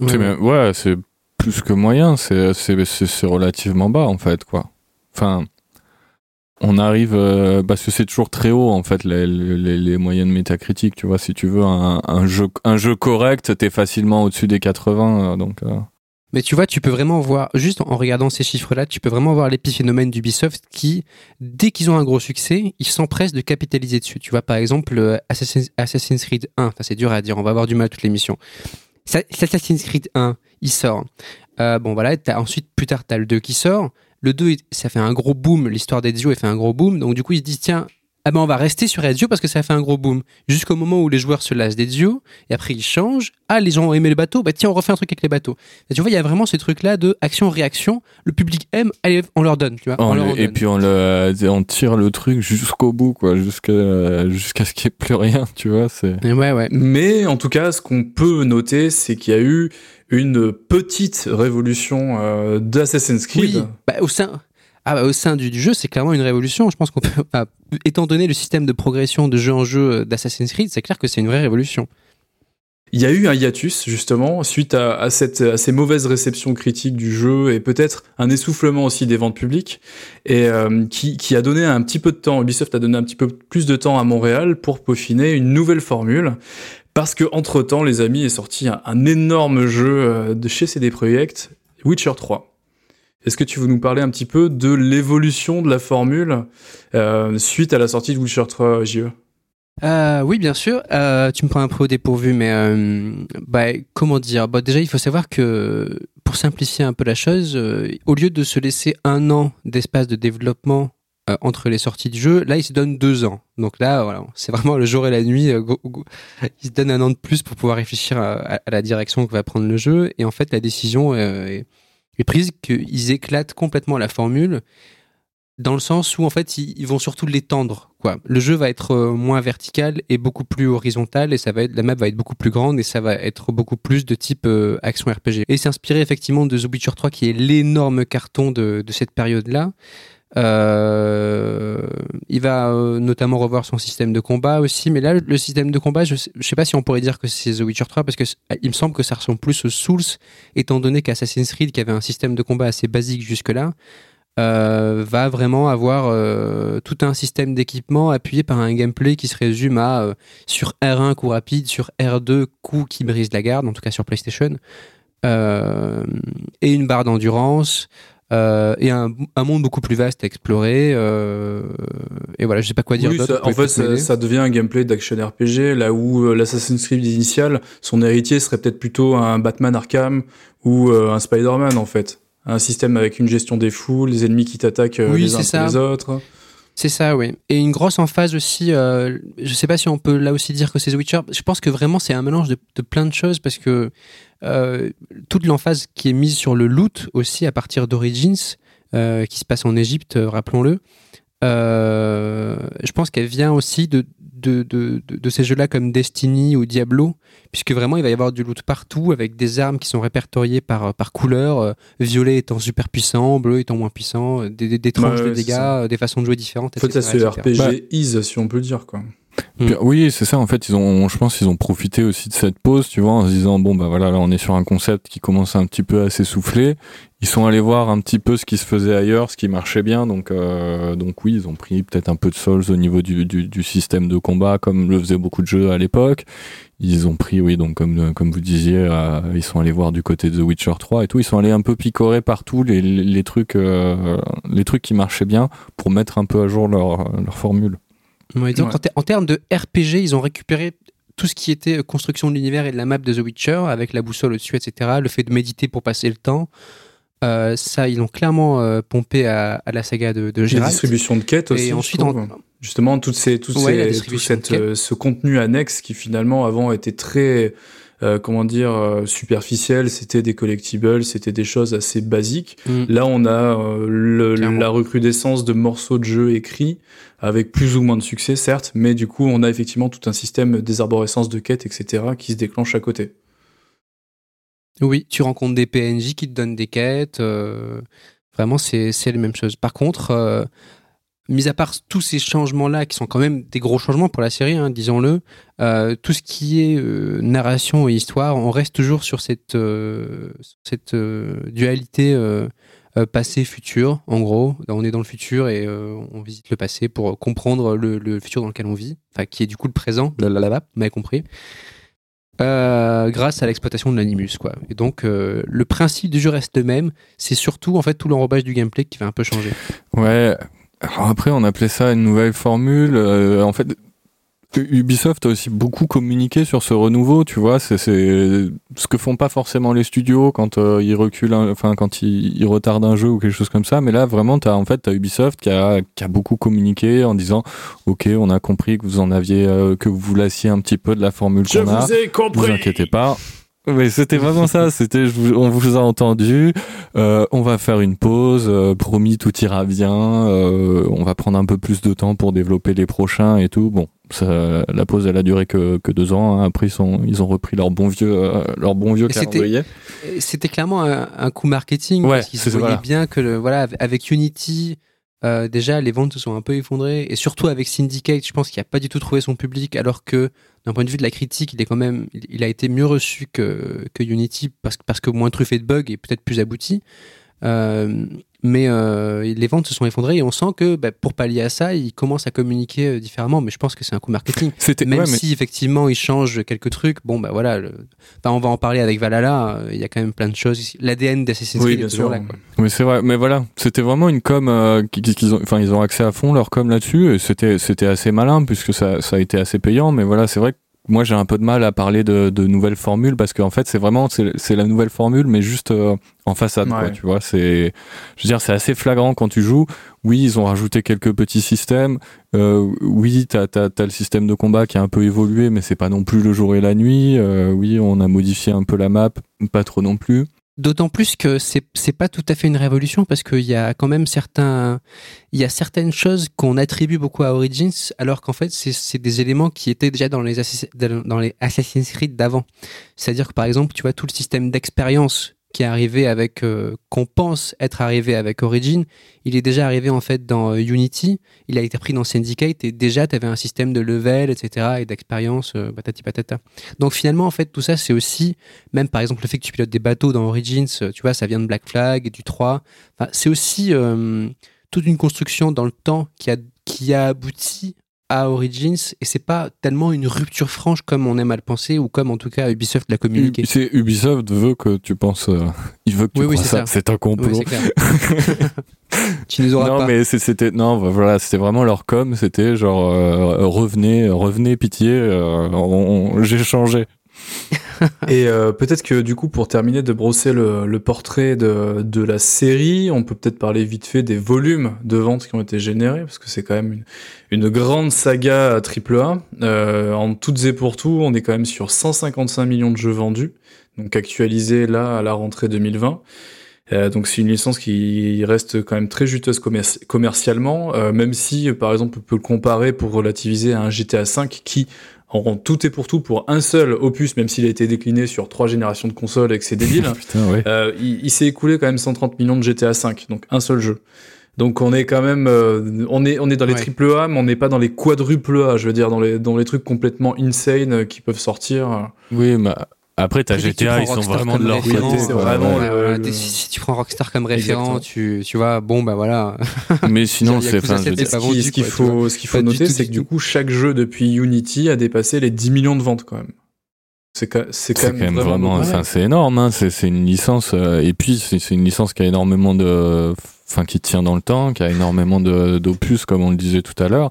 S3: Ouais, c'est plus que moyen. C'est, c'est, c'est, c'est relativement bas, en fait, quoi. Enfin, on arrive, euh, parce que c'est toujours très haut, en fait, les, les, les moyennes métacritiques, tu vois. Si tu veux un, un jeu, un jeu correct, t'es facilement au-dessus des 80, euh, donc. euh,
S2: Mais tu vois, tu peux vraiment voir, juste en regardant ces chiffres-là, tu peux vraiment voir l'épiphénomène d'Ubisoft qui, dès qu'ils ont un gros succès, ils s'empressent de capitaliser dessus. Tu vois, par exemple, euh, Assassin's Creed 1, c'est dur à dire, on va avoir du mal toute l'émission. Assassin's Creed 1, il sort. Euh, bon, voilà, as, ensuite, plus tard, tu as le 2 qui sort. Le 2, ça fait un gros boom, l'histoire d'Ezio a fait un gros boom. Donc, du coup, ils se disent, tiens, ah ben on va rester sur Ezio parce que ça a fait un gros boom. Jusqu'au moment où les joueurs se lassent d'Ezio, et après ils changent. Ah, les gens ont aimé le bateau, bah tiens, on refait un truc avec les bateaux. tu vois, il y a vraiment ce truc-là de action-réaction. Le public aime, allez, on leur donne, tu vois.
S3: et puis on, le, on tire le truc jusqu'au bout, quoi, jusqu'à jusqu'à ce qu'il n'y ait plus rien, tu vois. C'est...
S2: Ouais, ouais.
S1: Mais en tout cas, ce qu'on peut noter, c'est qu'il y a eu une petite révolution euh, d'Assassin's Creed.
S2: Oui, bah, au sein ah, bah, au sein du, jeu, c'est clairement une révolution. Je pense qu'on peut, bah, étant donné le système de progression de jeu en jeu euh, d'Assassin's Creed, c'est clair que c'est une vraie révolution.
S1: Il y a eu un hiatus justement suite à, cette, à ces mauvaises réceptions critiques du jeu et peut-être un essoufflement aussi des ventes publiques et euh, qui, qui, a donné un petit peu de temps. Ubisoft a donné un petit peu plus de temps à Montréal pour peaufiner une nouvelle formule parce que entre temps, les amis, est sorti un, un énorme jeu euh, de chez CD Projekt, Witcher 3. Est-ce que tu veux nous parler un petit peu de l'évolution de la formule euh, suite à la sortie de Witcher 3 JE
S2: euh, oui, bien sûr. Euh, tu me prends un peu au dépourvu, mais bah, comment dire? Bah, Déjà, il faut savoir que pour simplifier un peu la chose, au lieu de se laisser un an d'espace de développement entre les sorties de jeu, là, il se donne deux ans. Donc là, voilà, c'est vraiment le jour et la nuit. il se donne un an de plus pour pouvoir réfléchir à, à, la direction que va prendre le jeu. Et en fait, la décision est est prise qu'ils éclatent complètement la formule dans le sens où en fait ils, vont surtout l'étendre quoi. Le jeu va être euh, moins vertical et beaucoup plus horizontal et ça va être la map va être beaucoup plus grande et ça va être beaucoup plus de type euh, action RPG. Et s'inspirer effectivement de The Witcher 3 qui est l'énorme carton de, de cette période là. Euh, il va euh, notamment revoir son système de combat aussi, mais là, le système de combat, je sais, sais pas si on pourrait dire que c'est The Witcher 3 parce que il me semble que ça ressemble plus aux Souls, étant donné qu'Assassin's Creed, qui avait un système de combat assez basique jusque-là, euh, va vraiment avoir tout un système d'équipement appuyé par un gameplay qui se résume à sur R1 coup rapide, sur R2 coup qui brise la garde, en tout cas sur PlayStation, et une barre d'endurance. Euh, et un, un, monde beaucoup plus vaste à explorer. Euh, et voilà, je sais pas quoi dire.
S1: En fait, ça, ça, devient un gameplay d'action RPG, là où euh, l'Assassin's Creed initial, son héritier serait peut-être plutôt un Batman Arkham ou un Spider-Man en fait. Un système avec une gestion des foules, les ennemis qui t'attaquent euh, les uns les autres.
S2: C'est ça, oui. Et une grosse emphase aussi, euh, je sais pas si on peut là aussi dire que c'est The Witcher, je pense que vraiment c'est un mélange de, plein de choses parce que euh, toute l'emphase qui est mise sur le loot aussi à partir d'Origins, euh, qui se passe en Égypte, euh, rappelons-le, je pense qu'elle vient aussi de, de, de, de ces jeux-là comme Destiny ou Diablo, puisque vraiment il va y avoir du loot partout avec des armes qui sont répertoriées par, par couleur, euh, violet étant super puissant, bleu étant moins puissant, des, des, tranches de dégâts, des façons de jouer différentes.
S1: En fait, c'est ce RPG bah, ease, si on peut le dire, quoi.
S3: Mm. Oui, c'est ça. En fait, ils ont, je pense, qu'ils ont profité aussi de cette pause, tu vois, en se disant bon bah voilà, là on est sur un concept qui commence un petit peu à s'essouffler. Ils sont allés voir un petit peu ce qui se faisait ailleurs, ce qui marchait bien. Donc euh, donc oui, ils ont pris peut-être un peu de Souls au niveau du, du, du, système de combat, comme le faisaient beaucoup de jeux à l'époque. Ils ont pris, oui, donc comme comme vous disiez, euh, ils sont allés voir du côté de The Witcher 3 et tout. Ils sont allés un peu picorer partout les, les, les trucs euh, les trucs qui marchaient bien pour mettre un peu à jour leur leur formule.
S2: Ouais, donc ouais. en, en, termes de RPG, ils ont récupéré tout ce qui était construction de l'univers et de la map de The Witcher, avec la boussole au-dessus, etc. Le fait de méditer pour passer le temps. Euh, ça, ils l'ont clairement euh, pompé à, à, la saga de, de Gérald.
S1: La distribution de quêtes aussi.
S2: Et ensuite, en...
S1: justement, toutes ces, toutes ouais, ces, tout cette, euh, ce contenu annexe qui finalement avant était très euh, comment dire euh, superficiel, c'était des collectibles, c'était des choses assez basiques. Mm. Là, on a euh, le, la recrudescence de morceaux de jeu écrits avec plus ou moins de succès, certes, mais du coup, on a effectivement tout un système des arborescences de quêtes, etc., qui se déclenche à côté.
S2: Oui, tu rencontres des PNJ qui te donnent des quêtes. Euh, vraiment, c'est les mêmes choses. Par contre, mis à part tous ces changements-là, qui sont quand même des gros changements pour la série, hein, disons-le, euh, tout ce qui est euh, narration et histoire, on reste toujours sur cette, euh, dualité passé-futur, en gros. On est dans le futur et on visite le passé pour comprendre le, futur dans lequel on vit, enfin, qui est du coup le présent, là, là, là, vous compris. grâce à l'exploitation de l'animus quoi. Et donc le principe du jeu reste le même, c'est surtout en fait tout l'enrobage du gameplay qui va un peu changer.
S3: Ouais. Alors après, on appelait ça une nouvelle formule. Euh, en fait, Ubisoft a aussi beaucoup communiqué sur ce renouveau, tu vois. C'est ce que font pas forcément les studios quand euh, ils reculent, enfin quand ils, ils, retardent un jeu ou quelque chose comme ça. Mais là, vraiment, t'as en fait as Ubisoft qui a, qui a beaucoup communiqué en disant, ok, on a compris que vous en aviez, euh, que vous vous lassiez un petit peu de la formule qu'on a.
S1: vous ai compris.
S3: Vous inquiétez pas. Oui, c'était vraiment ça. C'était, on vous a entendu. Euh, on va faire une pause. Euh, promis, tout ira bien. Euh, on va prendre un peu plus de temps pour développer les prochains et tout. Bon, ça, la pause, elle a duré que, que deux ans. Hein. Après, ils, sont, ils ont repris leur bon vieux, euh, leur bon vieux calendrier.
S2: C'était clairement un, un, coup marketing
S3: ouais,
S2: parce qu'ils voyaient voilà. bien que le, voilà, avec Unity. Euh, déjà, les ventes se sont un peu effondrées, et surtout avec Syndicate, je pense qu'il n'a pas du tout trouvé son public, alors que d'un point de vue de la critique, il est quand même, il a été mieux reçu que, Unity parce, parce que moins truffé de bugs et peut-être plus abouti. Euh, mais euh, les ventes se sont effondrées et on sent que bah, pour pallier à ça, ils commencent à communiquer euh, différemment. Mais je pense que c'est un coup marketing. Même
S3: ouais,
S2: si effectivement ils changent quelques trucs, bon bah voilà, le... enfin, on va en parler avec Valhalla. Il y a quand même plein de choses. L'ADN d'Assassin's
S1: oui,
S2: Creed
S1: bien
S2: est
S1: sûr.
S2: là. Quoi.
S3: Oui, c'est vrai. Mais voilà, c'était vraiment une com euh, qu'ils ont, enfin ils ont accès à fond leur com là-dessus et c'était c'était assez malin puisque ça ça a été assez payant. Mais voilà, c'est vrai que moi j'ai un peu de mal à parler de, de nouvelles formules parce qu'en fait c'est vraiment c'est la nouvelle formule mais juste euh, en façade
S1: Ouais.
S3: quoi tu vois. C'est je veux dire c'est assez flagrant quand tu joues. Oui ils ont rajouté quelques petits systèmes. Euh, oui t'as as, as, le système de combat qui a un peu évolué mais c'est pas non plus le jour et la nuit. Euh, oui on a modifié un peu la map pas trop non plus
S2: D'autant plus que c'est pas tout à fait une révolution parce qu'il y a quand même certains il y a certaines choses qu'on attribue beaucoup à Origins alors qu'en fait c'est des éléments qui étaient déjà dans les dans les Assassin's Creed d'avant. C'est-à-dire que par exemple tu vois tout le système d'expérience qui est arrivé avec euh, qu'on pense être arrivé avec Origin, il est déjà arrivé en fait dans euh, Unity, il a été pris dans Syndicate et déjà tu avais un système de level etc et d'expérience euh, patati patata. Donc finalement en fait tout ça c'est aussi même par exemple le fait que tu pilotes des bateaux dans Origins, euh, tu vois ça vient de Black Flag du 3. Enfin, c'est aussi euh, toute une construction dans le temps qui a qui a abouti à Origins et c'est pas tellement une rupture franche comme on aime à le penser ou comme en tout cas Ubisoft l'a communiqué.
S3: c'est Ubisoft veut que tu penses euh, il veut que tu
S2: Oui, oui,
S3: ça c'est un complot
S2: Oui, c'est clair. tu nous auras
S3: non
S2: pas.
S3: mais c'était non bah, voilà c'était vraiment leur com c'était genre euh, revenez revenez pitié euh, j'ai changé
S1: Et euh, peut-être que du coup, pour terminer de brosser le, portrait de, la série, on peut peut-être parler vite fait des volumes de ventes qui ont été générés, parce que c'est quand même une, grande saga AAA. Euh, en toutes et pour tout, on est quand même sur 155 millions de jeux vendus, donc actualisés là à la rentrée 2020. Euh, donc c'est une licence qui reste quand même très juteuse commerci- commercialement, euh, même si par exemple on peut le comparer pour relativiser à un GTA V qui en tout et pour tout pour un seul opus, même s'il a été décliné sur trois générations de consoles et que c'est débile,
S3: putain ouais
S1: euh, il, il s'est écoulé quand même 130 millions de GTA V, donc un seul jeu. Donc on est quand même, euh, on est on est dans les
S2: Ouais.
S1: triple A, mais on n'est pas dans les quadruple A, je veux dire dans les dans les trucs complètement insane qui peuvent sortir.
S3: oui mais après t'as GTA ils sont vraiment de leur côté
S1: vraiment le-
S2: si, si tu prends Rockstar comme référent, tu, tu vois, bon bah voilà.
S3: mais sinon c'est
S2: Yakuza
S3: enfin je veux
S2: 7,
S3: dire,
S1: Et
S2: pas
S1: ce qu'il faut, ce qu'il faut noter, c'est que du coup, chaque jeu depuis Unity a dépassé les 10 millions de ventes quand même. C'est c'est quand, même vraiment,
S3: enfin, c'est énorme hein. c'est c'est une licence euh, et puis c'est une licence qui a énormément de enfin qui tient dans le temps qui a énormément de d'opus comme on le disait tout à l'heure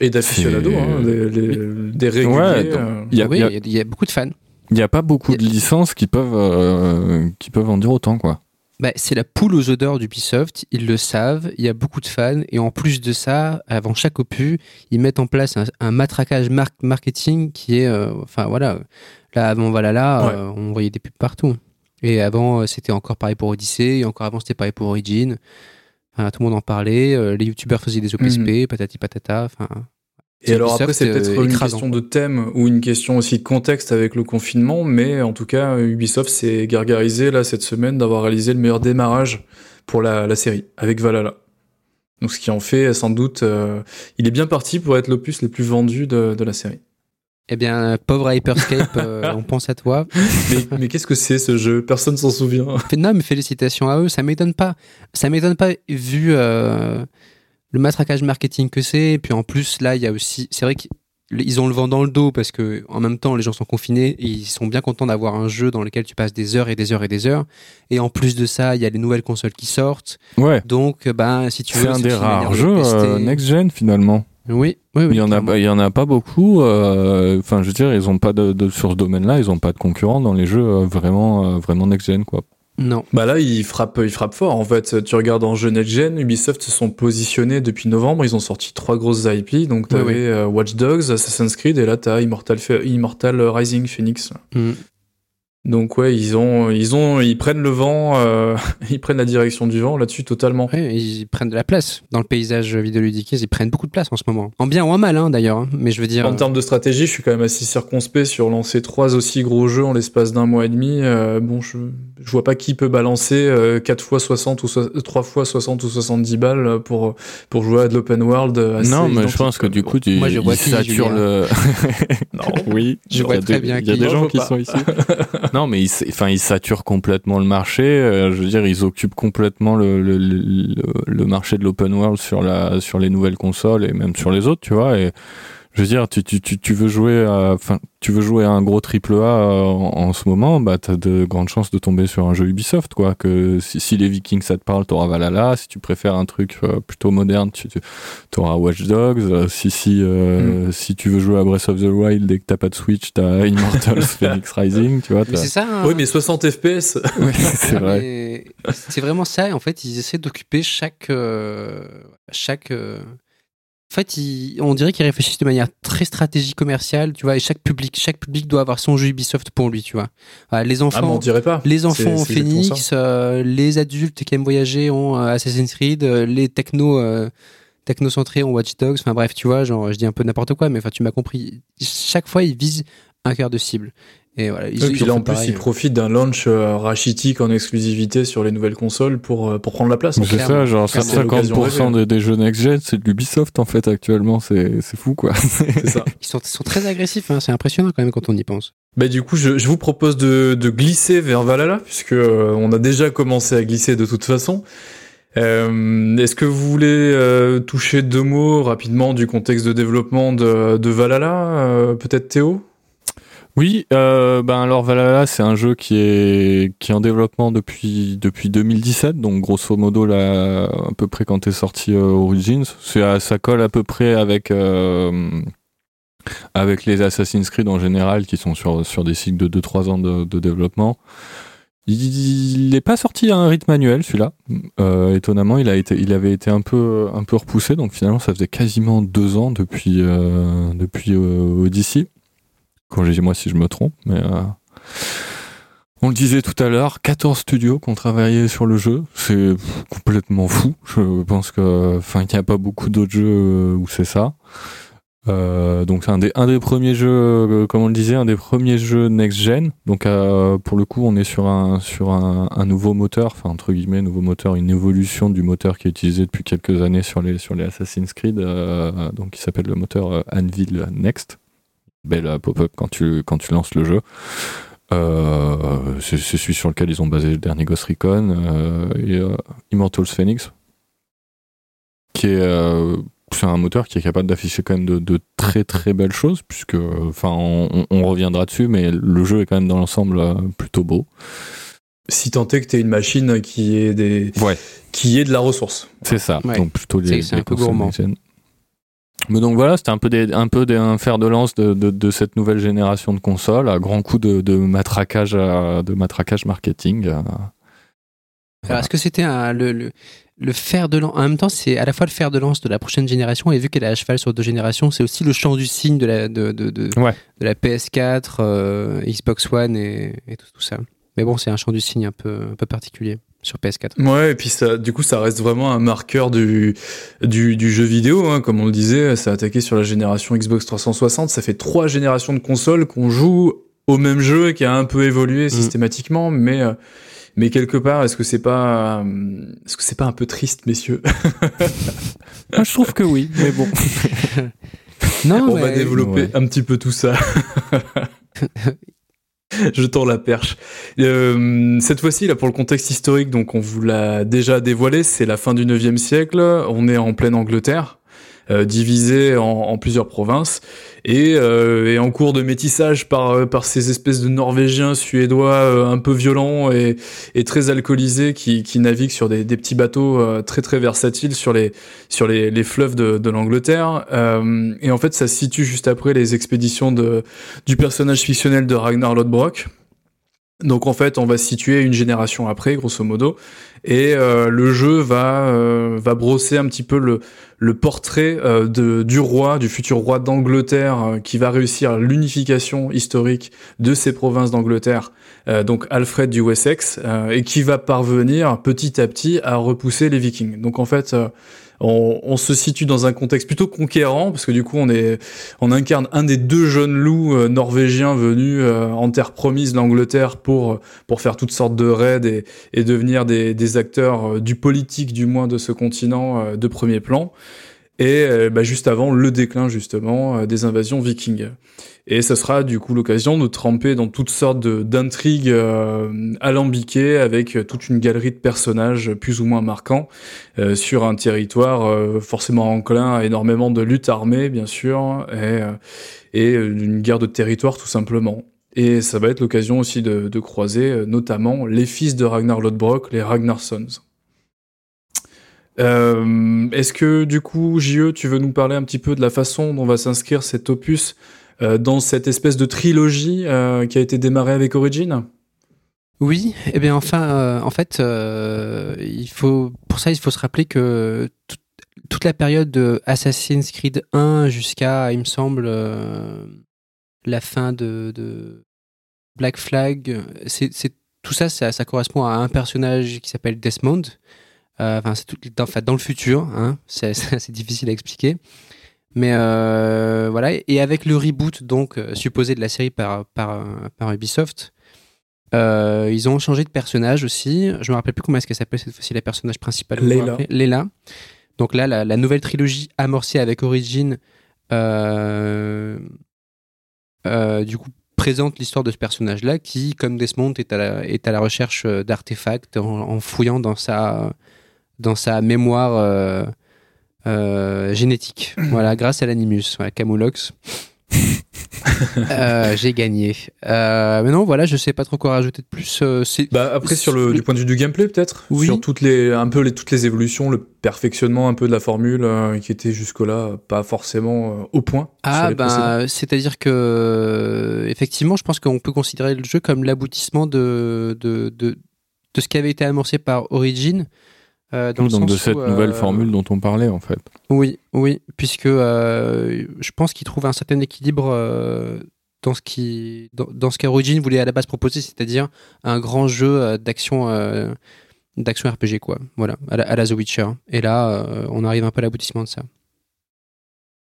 S1: et d'aficionados, hein, des, réguliers.
S3: Il y a
S2: beaucoup de fans.
S3: Il y a pas beaucoup de licences qui peuvent euh, qui peuvent en dire autant quoi
S2: Bah, c'est la poule aux odeurs d'Ubisoft, ils le savent, il y a beaucoup de fans, et en plus de ça, avant chaque opus, ils mettent en place un, un matraquage mar- marketing qui est, euh, enfin voilà, là avant Valhalla,
S1: Ouais.
S2: euh, on voyait des pubs partout. Et avant, c'était encore pareil pour Odyssey, et encore avant, c'était pareil pour Origin. Enfin, tout le monde en parlait, euh, les youtubeurs faisaient des OPSP, patati patata, enfin...
S1: Et alors après, c'est peut-être une question de thème ou une question aussi de contexte avec le confinement, mais en tout cas, Ubisoft s'est gargarisé là cette semaine d'avoir réalisé le meilleur démarrage pour la, la série avec Valhalla. Donc ce qui en fait sans doute, euh, il est bien parti pour être l'opus le plus vendu de, de la série.
S2: Eh bien, pauvre Hyperscape, euh, on pense à toi.
S1: Mais, mais qu'est-ce que c'est ce jeu? Personne s'en souvient.
S2: Non, mais félicitations à eux. Ça m'étonne pas. Ça m'étonne pas vu euh, le matraquage marketing que c'est. Et puis en plus, là, il y a aussi. C'est vrai que ils ont le vent dans le dos parce que en même temps les gens sont confinés et ils sont bien contents d'avoir un jeu dans lequel tu passes des heures et des heures et des heures. Et en plus de ça, il y a les nouvelles consoles qui sortent.
S3: Ouais.
S2: Donc, ben, si tu veux,
S3: C'est un des rares jeux euh, next-gen finalement.
S2: Oui, oui, oui.
S3: il y en a,
S2: clairement.
S3: il y en a pas beaucoup. euh, Enfin, je veux dire, ils ont pas de, de- sur ce domaine-là, ils ont pas de concurrents dans les jeux euh, vraiment, vraiment next-gen quoi.
S2: Non.
S1: Bah là, il frappe, il frappe fort. En fait, tu regardes en jeu next-gen, Ubisoft se sont positionnés depuis novembre. Ils ont sorti trois grosses IP. Donc, t'avais
S2: Oui, oui.
S1: euh, Watch Dogs, Assassin's Creed, et là, t'as Immortal, Immortal Rising Phoenix.
S2: Mm.
S1: Donc, ouais, ils ont, ils ont, ils prennent le vent, euh, ils prennent la direction du vent là-dessus totalement.
S2: Ouais, ils prennent de la place dans le paysage vidéoludique. Ils prennent beaucoup de place en ce moment. En bien ou en mal, hein, d'ailleurs. hein. Mais je veux dire.
S1: En termes de stratégie, je suis quand même assez circonspect sur lancer trois aussi gros jeux en l'espace d'un mois et demi. Euh, bon, je, je vois pas qui peut balancer euh, 4 fois 60 ou so- 3 fois 60 ou 70 balles pour, pour jouer à de l'open world. assez
S3: non, mais je pense que du coup, tu,
S2: Moi, je vois
S3: ils
S2: qui,
S3: saturent le.
S1: Non.
S3: oui,
S2: Je
S3: il y
S2: vois
S3: a
S2: très
S3: des-
S2: bien
S3: Il y a
S2: qui.
S3: des
S1: Moi, je
S3: gens qui
S1: pas.
S3: sont ici. non, mais ils, enfin, ils saturent complètement le marché. euh, je veux dire, ils occupent complètement le, le, le, le marché de l'open world sur la, sur les nouvelles consoles et même sur les autres, tu vois. Et je veux dire, tu, tu, tu, tu veux jouer enfin, tu veux jouer à un gros triple A euh, en, en ce moment, bah, t'as de grandes chances de tomber sur un jeu Ubisoft, quoi. Que si, si les Vikings ça te parle, t'auras Valhalla. Si tu préfères un truc euh, plutôt moderne, tu, tu auras Watch Dogs. Euh, si, si, euh, si tu veux jouer à Breath of the Wild et que t'as pas de Switch, t'as Immortals Phoenix Rising, tu vois.
S2: C'est ça. hein.
S1: Oui, mais 60 FPS.
S3: C'est vrai.
S2: Mais C'est vraiment ça. En fait, ils essaient d'occuper chaque. euh, chaque euh, En fait, ils- on dirait qu'ils réfléchissent de manière très stratégie commerciale, tu vois, et chaque public, chaque public doit avoir son jeu Ubisoft pour lui, tu vois. Voilà, les
S1: Ah,
S2: enfants,
S1: on dirait pas.
S2: les enfants ont Phoenix, euh, les adultes qui aiment voyager ont euh, Assassin's Creed, euh, les techno technocentrés ont Watch Dogs. Enfin bref, tu vois, genre je dis un peu n'importe quoi, mais enfin tu m'as compris. Chaque fois, ils visent un cœur de cible. Et voilà. Ils,
S1: Et puis là, en plus,
S2: pareil.
S1: ils profitent d'un launch euh, rachitique en exclusivité sur les nouvelles consoles pour, euh, pour prendre la place. en
S3: Mais
S1: fait.
S3: C'est
S2: clairement,
S3: ça, genre
S2: clairement.
S1: C'est l'occasion
S3: 50%
S1: rêvée.
S3: des, des jeux next-gen, c'est de l'Ubisoft en fait actuellement, c'est c'est fou quoi.
S1: Ça.
S2: Ils sont, ils sont très agressifs, hein, c'est impressionnant quand même quand on y pense.
S1: Bah du coup, je, je vous propose de, de glisser vers Valhalla, puisque euh, on a déjà commencé à glisser de toute façon. Euh, Est-ce que vous voulez euh, toucher deux mots rapidement du contexte de développement de, de Valhalla euh, Peut-être Théo?
S3: Oui, euh, ben alors Valhalla, c'est un jeu qui est qui est en développement depuis depuis 2017, donc grosso modo là, à peu près quand est sorti euh, Origins, c'est ça colle à peu près avec euh, avec les Assassin's Creed en général qui sont sur sur des cycles de 2-3 ans de, de développement. Il n'est pas sorti à un rythme manuel celui-là. Euh, étonnamment, il a été, il avait été un peu, un peu repoussé. Donc finalement, ça faisait quasiment deux ans depuis, euh, depuis Odyssey. Corrigez-moi si je me trompe, mais euh, on le disait tout à l'heure, 14 studios qui ont travaillé sur le jeu. C'est complètement fou. Je pense que, enfin, il n'y a pas beaucoup d'autres jeux euh, où c'est ça. Euh, donc c'est un des, premiers jeux, comme on le disait, un des premiers jeux next-gen. Donc pour le coup, on est sur un nouveau moteur, enfin entre guillemets nouveau moteur, une évolution du moteur qui est utilisé depuis quelques années sur les Assassin's Creed, donc qui s'appelle le moteur Anvil Next. Belle pop-up quand tu quand tu lances le jeu. Euh, c'est celui sur lequel ils ont basé le dernier Ghost Recon euh, et euh, Immortals Phoenix, qui est euh, c'est un moteur qui est capable d'afficher quand même de, de très très belles choses, puisque enfin on, on reviendra dessus, mais le jeu est quand même dans l'ensemble euh, plutôt beau.
S1: Si tant est que tu une machine qui est, des,
S3: Ouais.
S1: qui est de la ressource.
S3: C'est ça.
S2: Ouais.
S3: Donc plutôt les,
S2: C'est- un peu gourmand.
S3: Mais donc voilà, c'était un peu des, un peu des, un fer de lance de, de, de cette nouvelle génération de consoles, à grand coup de, de matraquage, euh, de matraquage marketing. euh.
S2: Alors, est-ce que c'était un- le, le, le fer de lance En même temps, c'est à la fois le fer de lance de la prochaine génération, et vu qu'elle est à cheval sur deux générations, c'est aussi le champ du signe de la, de, de, de,
S3: Ouais.
S2: de la PS4, euh, Xbox One et, et tout, tout ça. Mais bon, c'est un champ du signe un peu, un peu particulier sur PS4.
S1: Ouais, et puis ça, du coup, ça reste vraiment un marqueur du, du, du jeu vidéo, hein, comme on le disait, ça a attaqué sur la génération Xbox 360, ça fait trois générations de consoles qu'on joue au même jeu et qui a un peu évolué systématiquement, mais, euh, mais quelque part, est-ce que c'est pas, euh, est-ce que c'est pas un peu triste, messieurs?
S3: Ah, je trouve que oui, mais bon.
S2: Non,
S1: On va développer
S3: Ouais.
S1: un petit peu tout ça. Je tends la perche. Euh, cette fois-ci, là, pour le contexte historique, donc on vous l'a déjà dévoilé, c'est la fin du 9e siècle. On est en pleine Angleterre. Divisé en, plusieurs provinces. Et, en cours de métissage par par ces espèces de Norvégiens suédois un peu violents et, très alcoolisés qui, qui naviguent sur des, petits bateaux très très versatiles sur les sur les, fleuves de, de l'Angleterre. Et en fait ça se situe juste après les expéditions de du personnage fictionnel de Ragnar Lodbrok donc en fait, on va se situer une génération après, grosso modo, et euh, le jeu va euh, va brosser un petit peu le le portrait euh, de du roi, du futur roi d'Angleterre, qui va réussir l'unification historique de ces provinces d'Angleterre, donc Alfred du Wessex, et qui va parvenir petit à petit à repousser les Vikings. Donc en fait on, se situe dans un contexte plutôt conquérant parce que du coup on est on incarne un des deux jeunes loups euh, norvégiens venus euh, en terre promise l'Angleterre pour pour faire toutes sortes de raids et, et devenir des, des acteurs euh, du politique du moins de ce continent de premier plan et bah, juste avant le déclin justement des invasions vikings. Et ce sera du coup l'occasion de tremper dans toutes sortes d'intrigues euh, alambiquées avec toute une galerie de personnages plus ou moins marquants euh, sur un territoire euh, forcément enclin à énormément de luttes armées bien sûr et, et une guerre de territoire tout simplement. Et ça va être l'occasion aussi de, de, croiser notamment les fils de Ragnar Lodbrok, les Ragnarsons. Euh, Est-ce que du coup, JE, tu veux nous parler un petit peu de la façon dont va s'inscrire cet opus euh, dans cette espèce de trilogie euh, qui a été démarrée avec Origin?
S2: Oui, et eh bien enfin, en fait, il faut pour ça il faut se rappeler que toute la période de Assassin's Creed 1 jusqu'à, il me semble, la fin de, Black Flag, c'est tout ça, ça, correspond à un personnage qui s'appelle Desmond. Enfin, c'est tout, dans le futur, hein, c'est difficile à expliquer. Mais euh, voilà, et avec le reboot donc euh, supposé de la série par, par, par Ubisoft, euh, ils ont changé de personnage aussi. Je me rappelle plus comment est-ce qu'elle s'appelait cette fois-ci la personnage principale.
S1: Leila.
S2: Leila. Donc là, la, nouvelle trilogie amorcée avec Origin, du coup, présente l'histoire de ce personnage-là qui, comme Desmond, est à la, est à la recherche d'artefacts en, fouillant dans sa, dans sa mémoire euh, génétique. voilà, grâce à l'animus, voilà, Camulox. euh, j'ai gagné. Euh, mais non, voilà, je sais pas trop quoi rajouter de plus. Euh,
S1: bah après sur le du point de vue du gameplay peut-être, oui. sur toutes les un peu les toutes les évolutions, le perfectionnement un peu de la formule euh, qui était jusque-là pas forcément au point.
S2: Ah bah c'est-à-dire que effectivement, je pense qu'on peut considérer le jeu comme l'aboutissement de de, de de ce qui avait été amorcé par Origin.
S3: Euh, donc de cette nouvelle euh, formule dont on parlait en fait.
S2: Oui, oui, puisque euh, je pense qu'il trouve un certain équilibre dans ce qui dans, ce qu'Origin voulait à la base proposer, c'est-à-dire un grand jeu d'action d'action RPG quoi. Voilà, à la, à la, The Witcher. Et là, on arrive un peu à l'aboutissement de ça.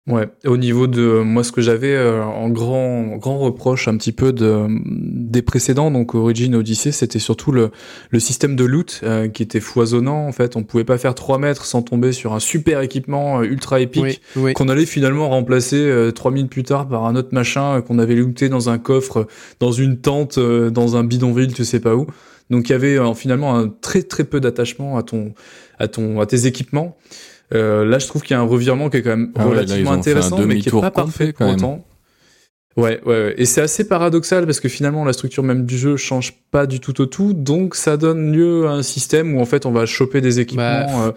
S1: Ouais, au niveau de moi ce que j'avais euh, en grand grand reproche un petit peu de des précédents donc Origin Odyssey, c'était surtout le le système de loot euh, qui était foisonnant en fait, on pouvait pas faire 3 mètres sans tomber sur un super équipement euh, ultra épique qu'on allait finalement remplacer 3000 plus tard par un autre machin qu'on avait looté dans un coffre, dans une tente, dans un bidonville, tu sais pas où. Donc il y avait finalement un très très peu d'attachement à ton à ton à tes équipements. Euh, là, je trouve qu'il y a un revirement qui est quand même ah relativement intéressant, mais qui est pas parfait pour autant. Ouais, ouais, et c'est assez paradoxal parce que finalement la structure même du jeu change pas du tout au tout, donc ça donne lieu à un système où en fait on va choper des équipements bah, euh,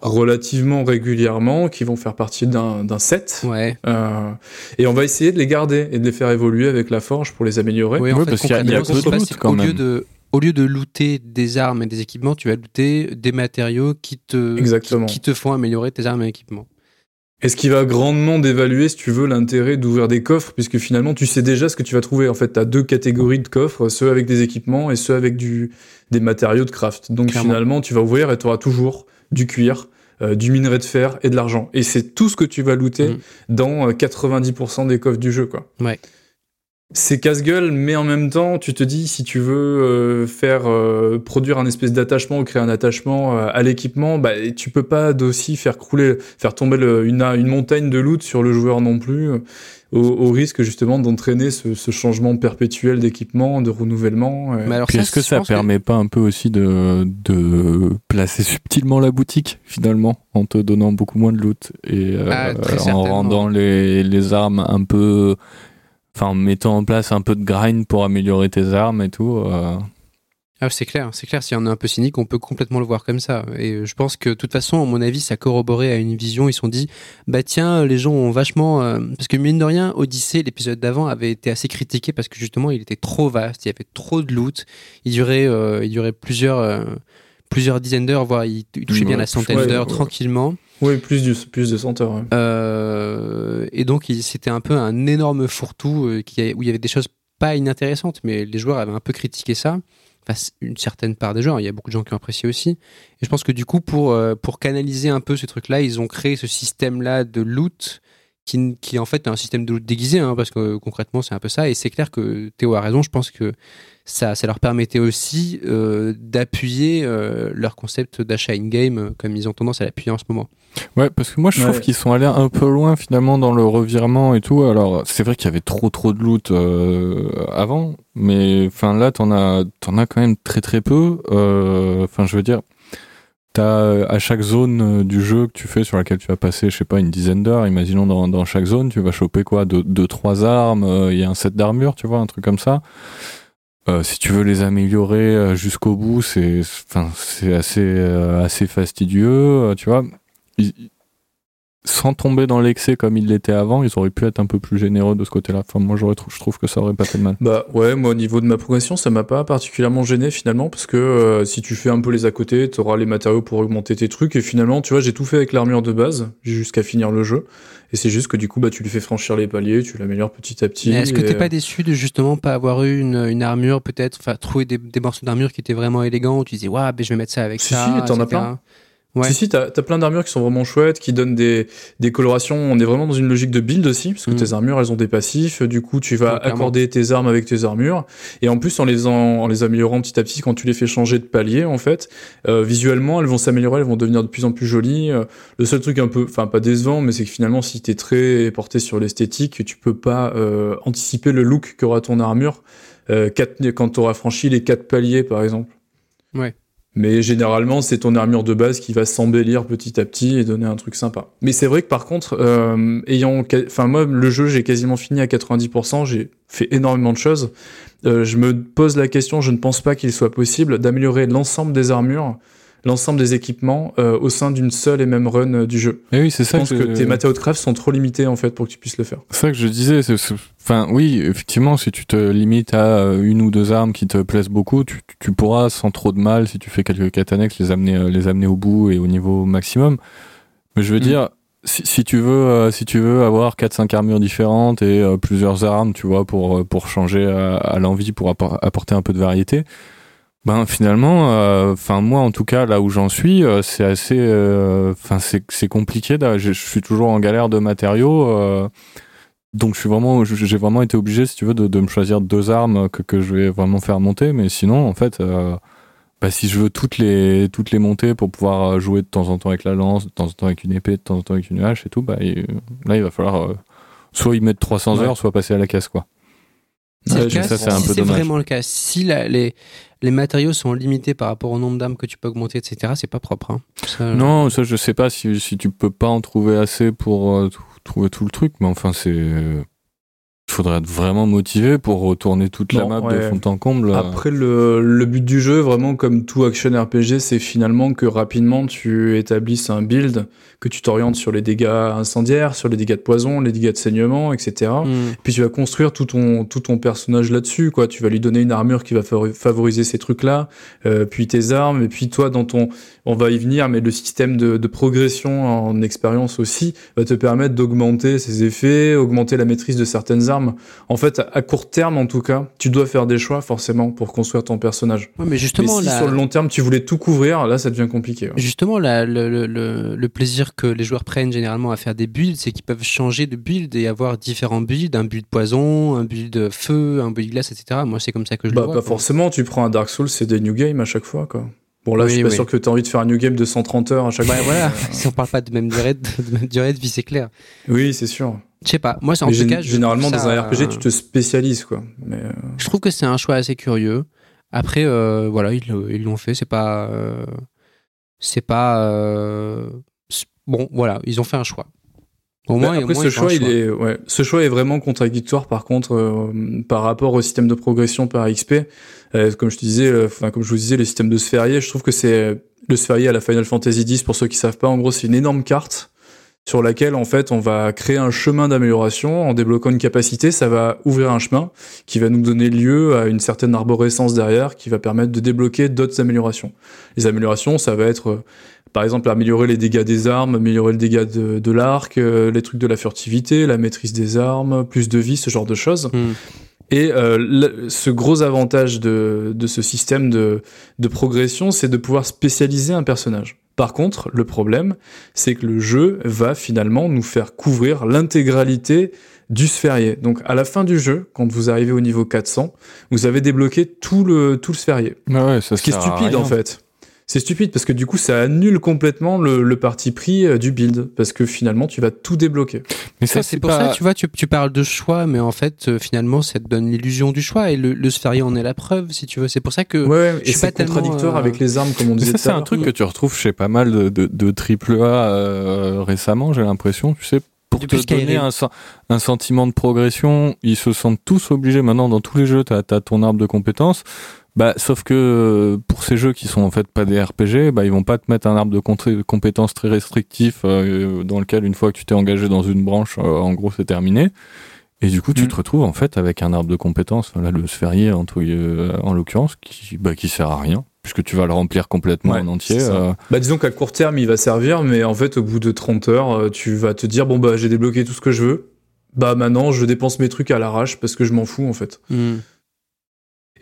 S1: relativement régulièrement qui vont faire partie d'un set,
S2: ouais.
S1: euh, et on va essayer de les garder et de les faire évoluer avec la forge pour les améliorer.
S2: Oui, en fait, parce qu'il y a, de quand même. Lieu de au lieu de looter des armes et des équipements, tu vas looter des matériaux qui te, Qui, te font améliorer tes armes et équipements.
S1: Et ce qui va grandement dévaluer, si tu veux, l'intérêt d'ouvrir des coffres, puisque finalement, tu sais déjà ce que tu vas trouver. En fait, tu as deux catégories de coffres, ceux avec des équipements et ceux avec du, des matériaux de craft. Donc finalement, tu vas ouvrir et tu auras toujours du cuir, euh, du minerai de fer et de l'argent. Et c'est tout ce que tu vas looter mm. dans 90% euh, des coffres du jeu, quoi.
S2: Ouais.
S1: C'est casse-gueule, mais en même temps, tu te dis, si tu veux euh, faire euh, produire un espèce d'attachement ou créer un attachement euh, à l'équipement, bah, tu peux pas d'aussi faire crouler, faire tomber une, une montagne de loot sur le joueur non plus, au, risque justement d'entraîner ce, ce, changement perpétuel d'équipement, de renouvellement.
S3: Mais alors, est-ce que ça permet pas un peu aussi de, de placer subtilement la boutique finalement, en te donnant beaucoup moins de loot et ah, en rendant les, les armes un peu enfin en mettant en place un peu de grind pour améliorer tes armes et tout. Euh.
S2: Ah, c'est clair, c'est clair. Si on est un peu cynique, on peut complètement le voir comme ça. Et je pense que, de toute façon, à mon avis, ça corroboré à une vision. Ils se sont dit, bah tiens, les gens ont vachement. Euh, parce que, mine de rien, Odyssey, l'épisode d'avant, avait été assez critiqué parce que justement, il était trop vaste, il y avait trop de loot. Il durait, euh, il durait plusieurs, plusieurs dizaines d'heures, voire il, touchait bien la centaine d'heures tranquillement.
S1: Oui, plus, du, plus de 100 heures.
S2: Euh, et donc, c'était un peu un énorme fourre-tout euh, où il y avait des choses pas inintéressantes, mais les joueurs avaient un peu critiqué ça. Enfin, une certaine part des joueurs, il y a beaucoup de gens qui ont apprécié aussi. Et je pense que du coup, pour, euh, pour canaliser un peu ce truc-là, ils ont créé ce système-là de loot qui, qui, en fait est un système de loot déguisé, hein, parce que concrètement, c'est un peu ça. Et c'est clair que Théo a raison, je pense que ça, ça leur permettait aussi d'appuyer leur concept d'achat in-game, comme ils ont tendance à l'appuyer en ce moment.
S3: Ouais, parce que moi je trouve qu'ils sont allés un peu loin finalement dans le revirement et tout. Alors c'est vrai qu'il y avait trop trop de loot avant, mais enfin là t'en as t'en as quand même très très peu. Enfin je veux dire, t'as à chaque zone du jeu que tu fais sur laquelle tu vas passer, je sais pas, une dizaine d'heures. Imaginons dans, dans chaque zone, tu vas choper quoi, deux, deux trois armes, il y a un set d'armure, tu vois, un truc comme ça. Euh, si tu veux les améliorer euh, jusqu'au bout, c'est enfin c'est assez euh, assez fastidieux, tu vois. Sans tomber dans l'excès comme il l'était avant, ils auraient pu être un peu plus généreux de ce côté-là. Enfin, moi, j'aurais, je trouve que ça aurait pas fait de mal.
S1: Bah ouais, moi au niveau de ma progression, ça m'a pas particulièrement gêné finalement, parce que si tu fais un peu les à côté, tu auras les matériaux pour augmenter tes trucs, et finalement, tu vois, j'ai tout fait avec l'armure de base jusqu'à finir le jeu. Et c'est juste que du coup, bah, tu lui fais franchir les paliers, tu l'améliores petit à petit.
S2: Est-ce que t'es pas déçu de justement pas avoir eu une, une armure, peut-être, enfin, trouver des, des morceaux d'armure qui étaient vraiment élégants, où tu disais, waouh, ben, je vais mettre ça avec ça.
S1: Si, t'en as plein. Ouais. Si, si, t'as as plein d'armures qui sont vraiment chouettes, qui donnent des, des colorations. On est vraiment dans une logique de build aussi, parce que mm. tes armures, elles ont des passifs. Du coup, tu vas accorder tes armes avec tes armures. Et en plus, en les, en, les améliorant petit à petit, quand tu les fais changer de palier, en fait, euh, visuellement, elles vont s'améliorer, elles vont devenir de plus en plus jolies. Euh, le seul truc un peu, enfin, pas décevant, mais c'est que finalement, si t'es très porté sur l'esthétique, tu peux pas euh, anticiper le look qu'aura ton armure euh, quatre, quand t'auras franchi les quatre paliers, par exemple.
S2: Ouais.
S1: Mais généralement, c'est ton armure de base qui va s'embellir petit à petit et donner un truc sympa. Mais c'est vrai que par contre, euh, ayant, enfin moi, le jeu, j'ai quasiment fini à 90%. J'ai fait énormément de choses. Euh, je me pose la question, je ne pense pas qu'il soit possible d'améliorer l'ensemble des armures l'ensemble des équipements euh, au sein d'une seule et même run euh, du jeu.
S3: Et oui, c'est ça.
S1: Je pense que, tes matériaux de craft sont trop limités en fait pour que tu puisses le faire.
S3: C'est ça que je disais. Enfin, oui, effectivement, si tu te limites à euh, une ou deux armes qui te plaisent beaucoup, tu, tu pourras sans trop de mal, si tu fais quelques quêtes les amener, les amener au bout et au niveau maximum. Mais je veux mm. dire, si, si, tu veux, si tu veux avoir 4-5 armures différentes et plusieurs armes, tu vois, pour, pour changer à, à l'envie, pour apporter un peu de variété, ben finalement, euh, enfin moi en tout cas là où j'en suis, euh, c'est assez, euh, enfin c'est c'est compliqué. Je, suis toujours en galère de matériaux, donc je suis vraiment, j'ai vraiment été obligé, si tu veux, de, de me choisir deux armes que, que je vais vraiment faire monter. Mais sinon, en fait, bah, si je veux toutes les toutes les monter pour pouvoir jouer de temps en temps avec la lance, de temps en temps avec une épée, de temps en temps avec une hache et tout, bah là il va falloir soit y mettre 300 heures, soit passer à la caisse quoi.
S2: C'est ça, un dommage. vraiment le cas. Si la, les, les matériaux sont limités par rapport au nombre d'armes que tu peux augmenter, etc., c'est pas propre. Hein.
S3: non, ça, je sais pas si, si tu peux pas en trouver assez pour euh, trouver tout le truc, mais enfin, c'est il faudrait être vraiment motivé pour retourner toute la map de fond en comble.
S1: Après, le, le, but du jeu, vraiment comme tout action RPG, c'est finalement que rapidement tu établisses un build, que tu t'orientes sur les dégâts incendiaires, sur les dégâts de poison, les dégâts de saignement, etc. Mm. Puis tu vas construire tout ton, tout ton personnage là-dessus, quoi. Tu vas lui donner une armure qui va favoriser ces trucs-là, euh, puis tes armes, et puis toi, dans ton, on va y venir, mais le système de, de progression en expérience aussi va te permettre d'augmenter ses effets, augmenter la maîtrise de certaines armes terme. En fait, à court terme, en tout cas, tu dois faire des choix forcément pour construire ton personnage.
S2: Ouais, mais justement,
S1: mais si
S2: la-
S1: sur le long terme, tu voulais tout couvrir, là, ça devient compliqué. ouais.
S2: Justement, la- le, le- le- le plaisir que les joueurs prennent généralement à faire des builds, c'est qu'ils peuvent changer de build et avoir différents builds, un build poison, un build feu, un build glace, etc. Moi, c'est comme ça que je
S1: Bah,
S2: le vois.
S1: pas
S2: quoi.
S1: forcément, tu prends un Dark Souls, c'est des new games à chaque fois, quoi. Bon, là,
S2: Oui,
S1: je suis pas
S2: oui.
S1: sûr que tu as envie de faire un new game de 130 heures à chaque
S2: Bah
S1: fois.
S2: voilà, si on parle pas de même durée de, de même durée de vie, c'est clair.
S1: Oui, c'est sûr.
S2: Je sais pas, moi, c'est en tout cas.
S1: généralement, dans un RPG,
S2: euh,
S1: tu te spécialises, quoi. Mais, euh,
S2: Je trouve que c'est un choix assez curieux. Après, euh, voilà, ils l'ont fait. C'est pas, euh, c'est pas, euh, bon, voilà, ils ont fait un choix. Au moins, au
S1: après,
S2: moins,
S1: ce choix, il est, ouais, ce choix est vraiment contradictoire, par contre, euh, par rapport au système de progression par XP. Euh, comme je te disais, euh, enfin, comme je vous disais, le système de sphérié, je trouve que c'est le sphérié à la Final Fantasy X, pour ceux qui savent pas, en gros, c'est une énorme carte sur laquelle, en fait, on va créer un chemin d'amélioration en débloquant une capacité. Ça va ouvrir un chemin qui va nous donner lieu à une certaine arborescence derrière qui va permettre de débloquer d'autres améliorations. Les améliorations, ça va être, euh, par exemple, améliorer les dégâts des armes, améliorer le dégât de, l'arc, euh, les trucs de la furtivité, la maîtrise des armes, plus de vie, ce genre de choses.
S2: Hmm.
S1: Et euh, le- ce gros avantage de, de ce système de, de progression, c'est de pouvoir spécialiser un personnage. Par contre, le problème, c'est que le jeu va finalement nous faire couvrir l'intégralité du sphérié. Donc à la fin du jeu, quand vous arrivez au niveau 400, vous avez débloqué tout le, tout le sphérié.
S3: Ouais, ouais, ça
S1: Ce qui est stupide en fait. C'est stupide parce que du coup ça annule complètement le, le parti pris euh, du build parce que finalement tu vas tout débloquer.
S3: Mais ça,
S2: Ça,
S3: c'est
S2: pour
S3: pas...
S2: ça, tu vois, tu, tu parles de choix, mais en fait, euh, finalement, ça te donne l'illusion du choix et le, le en est la preuve, si tu veux. C'est pour ça que.
S1: Ouais, et
S2: suis
S1: c'est
S2: pas tellement,
S1: contradictoire
S2: euh,
S1: avec les armes comme on
S3: Mais
S1: disait.
S3: ça, c'est un truc que tu retrouves chez pas mal de, de, de triple A euh, récemment, j'ai l'impression, tu sais, pour
S2: Depuis
S3: te donner un, un sentiment de progression, ils se sentent tous obligés maintenant dans tous les jeux, t'as as ton arbre de compétences. Bah, sauf que euh, pour ces jeux qui sont en fait pas des RPG, bah ils vont pas te mettre un arbre de compétences très restrictif euh, dans lequel une fois que tu t'es engagé dans une branche, euh, en gros c'est terminé. Et du coup, tu
S1: Mm.
S3: te retrouves en fait avec un arbre de compétences, là le sphérié en, tout- euh, en l'occurrence, qui bah qui sert à rien puisque tu vas le remplir complètement
S1: Ouais,
S3: en entier. euh,
S1: Bah disons qu'à court terme il va servir, mais en fait au bout de 30 heures, euh, tu vas te dire bon bah j'ai débloqué tout ce que je veux. Bah maintenant je dépense mes trucs à l'arrache parce que je m'en fous en fait.
S2: Hmm.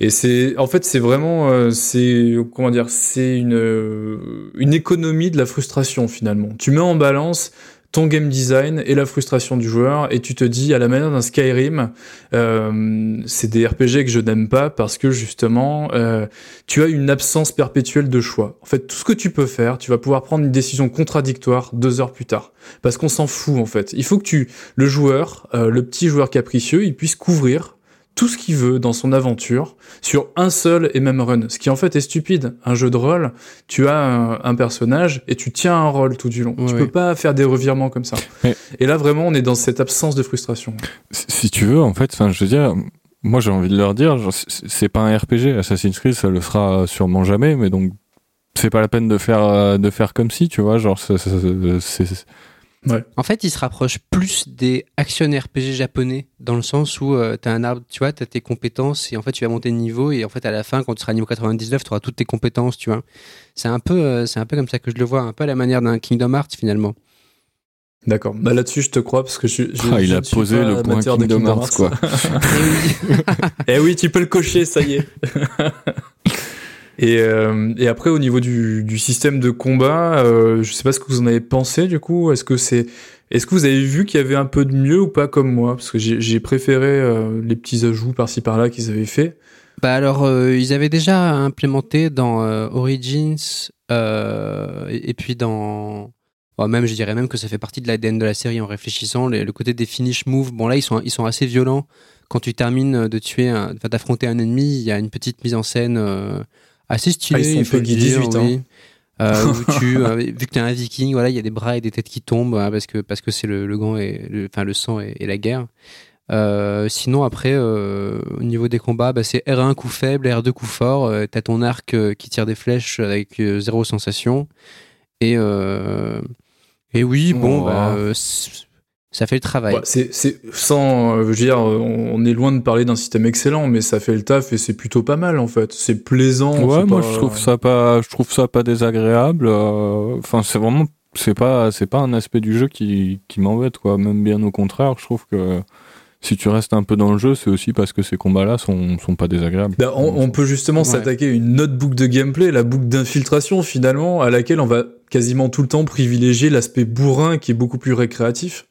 S1: Et c'est en fait c'est vraiment euh, c'est comment dire c'est une euh, une économie de la frustration finalement. Tu mets en balance ton game design et la frustration du joueur et tu te dis à la manière d'un Skyrim euh, c'est des RPG que je n'aime pas parce que justement euh, tu as une absence perpétuelle de choix. En fait tout ce que tu peux faire tu vas pouvoir prendre une décision contradictoire deux heures plus tard parce qu'on s'en fout en fait. Il faut que tu le joueur euh, le petit joueur capricieux il puisse couvrir tout ce qu'il veut dans son aventure sur un seul et même run. Ce qui en fait est stupide. Un jeu de rôle, tu as un, un personnage et tu tiens un rôle tout du long. tu
S2: Ouais.
S1: peux pas faire des revirements comme ça.
S3: Mais-
S1: Et là vraiment on est dans cette absence de frustration.
S3: si tu veux, en fait, enfin, je veux dire, moi j'ai envie de leur dire, c'est- c'est pas un RPG. Assassin's Creed, ça le sera sûrement jamais, mais donc c'est pas la peine de faire euh, de faire comme si, tu vois, genre ça-
S2: En fait, il se rapproche plus des action RPG japonais, dans le sens où tu t'as un arbre, tu vois, t'as tes compétences, et en fait, tu vas monter de niveau, et en fait, à la fin, quand tu seras niveau 99, tu auras toutes tes compétences, tu vois. C'est un, peu, euh, c'est un peu comme ça que je le vois, un peu à la manière d'un Kingdom Hearts, finalement.
S1: D'accord. Bah là-dessus je te crois parce que je, je-
S3: Ah, il a
S1: suis
S3: posé le point Kingdom
S1: Kingdom
S3: Hearts, quoi.
S2: Et oui.
S1: Eh oui, tu peux le cocher, ça y est. et, euh, et après, au niveau du, système de combat, euh, je sais pas ce que vous en avez pensé du coup. Est-ce que c'est, est-ce que vous avez vu qu'il y avait un peu de mieux ou pas comme moi? Parce que j'ai préféré euh, les petits ajouts par-ci par-là qu'ils avaient fait.
S2: Bah alors, euh, ils avaient déjà implémenté dans Origins et, puis dans. Bon, même, je dirais même que ça fait partie de l'ADN de la série en réfléchissant. le côté des finish moves, bon là, ils sont, ils sont assez violents. Quand tu termines de tuer, d'affronter un ennemi, il y a une petite mise en scène assez stylée.
S1: Ah, ils sont
S2: il faut le
S1: Peggy
S2: dire,
S1: 18, hein.
S2: oui. Euh, où tu, euh, vu que tu es un viking, voilà, il y a des bras et des têtes qui tombent hein, parce que parce que c'est le, le gant et le, enfin le sang et, et la guerre. Euh, sinon après au niveau des combats, bah, c'est R1 coup faible, R2 coup fort. Euh, T'as ton arc qui tire des flèches avec zéro sensation. Et et oui bon
S3: Oh.
S2: bah, ça fait le travail.
S1: Ouais, c'est, c'est sans, euh, je veux dire, on est loin de parler d'un système excellent, mais ça fait le taf et c'est plutôt pas mal en fait. C'est plaisant.
S3: Ouais,
S1: c'est
S3: moi
S1: pas-
S3: je trouve ça pas, je trouve ça pas désagréable. euh, Enfin, c'est vraiment, c'est pas, c'est pas un aspect du jeu qui, qui m'embête quoi. Même bien au contraire, je trouve que si tu restes un peu dans le jeu, c'est aussi parce que ces combats-là sont, sont pas désagréables.
S1: Bah, on, on, peut justement
S2: Ouais.
S1: s'attaquer à une autre boucle de gameplay, la boucle d'infiltration finalement, à laquelle on va quasiment tout le temps privilégier l'aspect bourrin qui est beaucoup plus récréatif.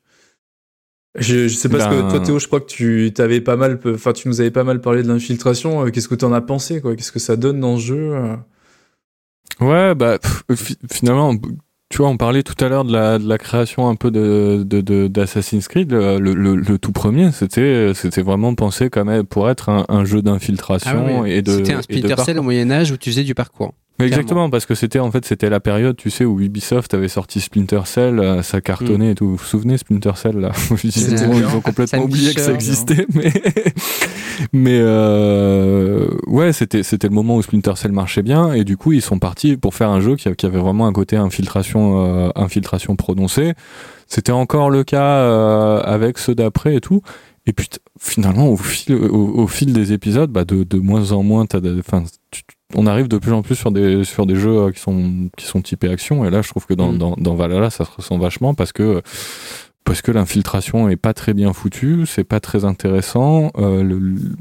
S1: Je, je sais pas ce
S3: Ben-
S1: que toi Théo, je crois que tu t'avais pas mal, enfin tu nous avais pas mal parlé de l'infiltration. Euh, Qu'est-ce que t'en as pensé quoi? Qu'est-ce que ça donne dans ce jeu euh?
S3: Ouais, bah pff, finalement, tu vois, on parlait tout à l'heure de la, de la création un peu de, de, de- d'Assassin's Creed. Le, le, le- le tout premier, c'était, c'était vraiment pensé comme être- pour être un, un jeu d'infiltration
S2: Ah oui.
S3: et de.
S2: C'était un
S3: et de
S2: Splinter Cell au Moyen-Âge où tu faisais du parcours.
S3: Mais Exactement, parce que c'était en fait c'était la période, tu sais, où Ubisoft avait sorti Splinter Cell, euh, ça cartonnait et tout. Vous vous souvenez Splinter Cell là? Ils ont complètement oublié que ça existait, mais mais euh, ouais, c'était c'était le moment où Splinter Cell marchait bien et du coup ils sont partis pour faire un jeu qui, avait vraiment un côté infiltration euh, infiltration prononcé. C'était encore le cas euh, avec ceux d'après et tout. Et puis finalement, au fil, au, au fil des épisodes, bah de, de moins en moins, t'as enfin, tu- on arrive de plus en plus sur des, sur des jeux euh, qui sont, qui sont typés action. Et là, je trouve que dans,
S1: Mm.
S3: dans, dans Valhalla, ça se ressent vachement parce que, parce que l'infiltration est pas très bien foutue, c'est pas très intéressant. Euh, le, le-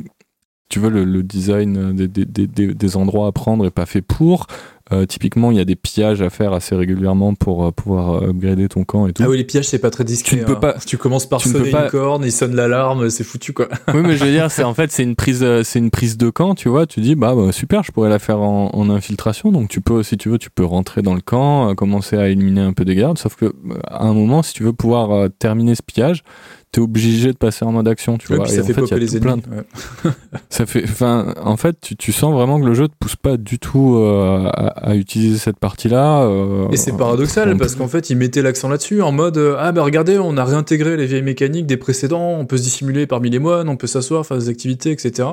S3: tu veux, le, le design des, des, des- des, des endroits à prendre est pas fait pour. Euh, typiquement, il y a des pillages à faire assez régulièrement pour euh, pouvoir euh, upgrader ton camp et tout.
S1: Ah oui, les pièges c'est pas très discret.
S3: Tu ne peux
S1: hein.
S3: pas-
S1: Tu commences par
S3: tu
S1: sonner
S3: pas-
S1: une corne, il sonne l'alarme, c'est foutu quoi.
S3: oui, mais je veux dire, c'est en fait, c'est une prise, c'est une prise de camp, tu vois. Tu dis, bah, bah, super, je pourrais la faire en, en infiltration. Donc, tu peux, si tu veux, tu peux rentrer dans le camp, euh, commencer à éliminer un peu des gardes. Sauf que, à un moment, si tu veux pouvoir euh, terminer ce pillage, t'es obligé de passer en mode action, tu
S1: Ouais,
S3: vois. Et
S1: ça fait
S3: fait,
S1: popper les ennemis. ouais.
S3: ça fait, enfin, en fait, tu, tu sens vraiment que le jeu te pousse pas du tout euh, à, à utiliser cette partie-là. euh,
S1: Et c'est paradoxal parce qu'en fait, ils mettaient l'accent là-dessus en mode euh, ah bah regardez, on a réintégré les vieilles mécaniques des précédents, on peut se dissimuler parmi les moines, on peut s'asseoir, faire des activités, etc.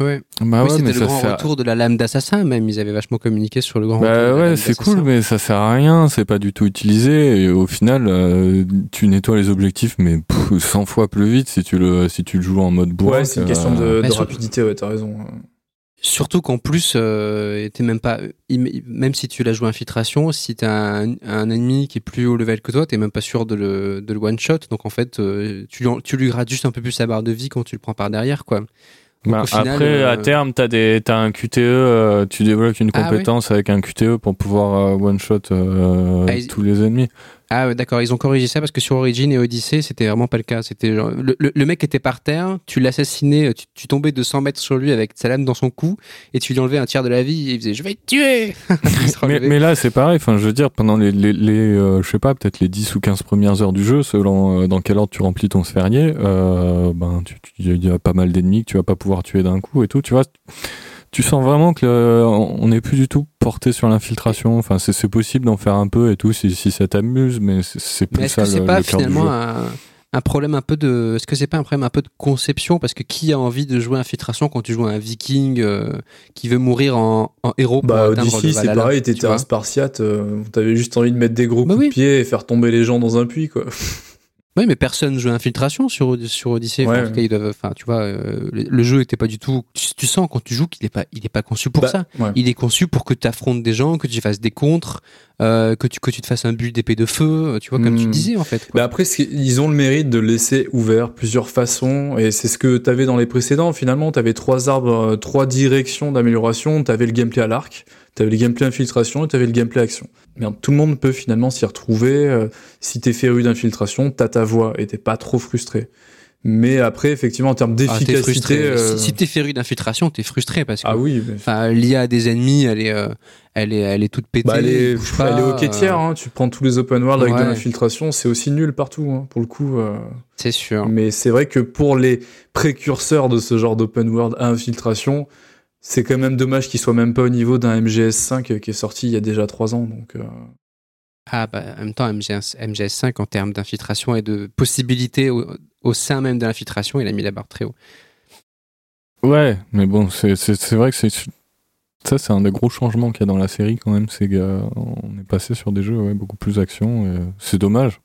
S2: Ouais.
S3: Bah
S2: oui,
S3: ouais,
S2: c'était
S3: mais
S2: le grand retour de la lame d'assassin, même. Ils avaient vachement communiqué sur le grand retour.
S3: Bah
S2: la
S3: ouais, c'est cool, mais ça sert à rien, c'est pas du tout utilisé. Et au final, euh, tu nettoies les objectifs, mais pff, 100 fois plus vite si tu le, si tu le joues en mode bourrin.
S1: ouais, c'est une
S3: que,
S1: question
S3: euh,
S1: de,
S2: Mais
S1: de
S2: sur-
S1: rapidité, ouais, t'as raison.
S2: Surtout qu'en plus, euh, t'es même pas, même si tu l'as joué infiltration, si t'as un, un ennemi qui est plus haut level que toi, t'es même pas sûr de le, de le one shot. Donc en fait, euh, tu, tu lui grattes juste un peu plus sa barre de vie quand tu le prends par derrière, quoi.
S3: Bah,
S2: final,
S3: après,
S2: euh,
S3: à terme, t'as des, t'as un QTE, euh, tu développes une
S2: Ah
S3: compétence avec un QTE pour pouvoir euh, one shot euh,
S2: Ah,
S3: tous les ennemis.
S2: Ah ouais, d'accord, ils ont corrigé ça parce que sur Origin et Odyssey, c'était vraiment pas le cas. C'était genre, le, le- le mec était par terre, tu l'assassinais, tu, tu tombais de 100 mètres sur lui avec sa lame dans son cou et tu lui enlevais un tiers de la vie et il faisait je vais te tuer.
S3: Mais, là, c'est pareil. Enfin, je veux dire, pendant les, les, les, euh, je sais pas, peut-être les 10 ou 15 premières heures du jeu, selon euh, dans quel ordre tu remplis ton sphérié, euh, ben, tu- y a pas mal d'ennemis que tu vas pas pouvoir tuer d'un coup et tout. Tu vois, tu sens vraiment que le- on n'est plus du tout porté sur l'infiltration. Enfin, c'est possible d'en faire un peu et tout si, si ça t'amuse, mais c'est- plus
S2: Mais
S3: ça
S2: que c'est
S3: le,
S2: pas
S3: le cœur du
S2: finalement
S3: jeu.
S2: un, un problème un peu de. Est-ce que c'est pas un problème un peu de conception? Parce que qui a envie de jouer infiltration quand tu joues un viking euh, qui veut mourir en, en héros pour
S1: Bah, Odyssey, c'est pareil,
S2: tu
S1: t'étais un spartiate, euh, t'avais juste envie de mettre des gros
S2: Bah
S1: coups
S2: oui.
S1: de pied et faire tomber les gens dans un puits, quoi.
S2: Oui, mais personne joue infiltration sur, sur Odyssey. Enfin,
S1: Ouais,
S2: en tout cas, ils doivent, enfin, tu vois, euh, le, le jeu était pas du tout. Tu, tu sens quand tu joues qu'il est pas, il est pas conçu pour
S1: Bah,
S2: ça.
S1: ouais.
S2: Il est conçu pour que tu affrontes des gens, que tu fasses des contres, euh, que tu que tu te fasses un build d'épée de feu, euh, tu vois, comme tu
S1: Hmm.
S2: disais en fait. quoi.
S1: Bah après, ils ont le mérite de laisser ouvert plusieurs façons, et c'est ce que t'avais dans les précédents. Finalement, t'avais trois arbres, trois directions d'amélioration. T'avais le gameplay à l'arc, t'avais le gameplay infiltration, et t'avais le gameplay action. Merde, tout le monde peut finalement s'y retrouver. euh, si t'es féru d'infiltration, t'as ta voix et t'es pas trop frustré. Mais après, effectivement, en termes
S2: Ah,
S1: d'efficacité, euh,
S2: Si, si t'es féru d'infiltration, t'es frustré parce que.
S1: ah oui, mais-
S2: l'IA des ennemis, elle est, euh, elle est, elle est toute pétée.
S1: Bah, elle est,
S2: pas,
S1: elle est ok
S2: euh,
S1: tiers, hein. tu prends tous les open world avec de l'infiltration, c'est aussi nul partout, hein, pour le coup. euh.
S2: C'est sûr.
S1: Mais c'est vrai que pour les précurseurs de ce genre d'open world à infiltration, c'est quand même dommage qu'ils soient même pas au niveau d'un MGS5 qui est sorti il y a déjà trois ans. Donc, euh,
S2: Ah, bah, en même temps, MGS, MGS5, en termes d'infiltration et de possibilités au, au sein même de l'infiltration, il a mis la barre très haut.
S3: Ouais, mais bon, c'est vrai que c'est ça, c'est un des gros changements qu'il y a dans la série quand même. C'est qu'on est passé sur des jeux ouais, beaucoup plus action. et C'est dommage.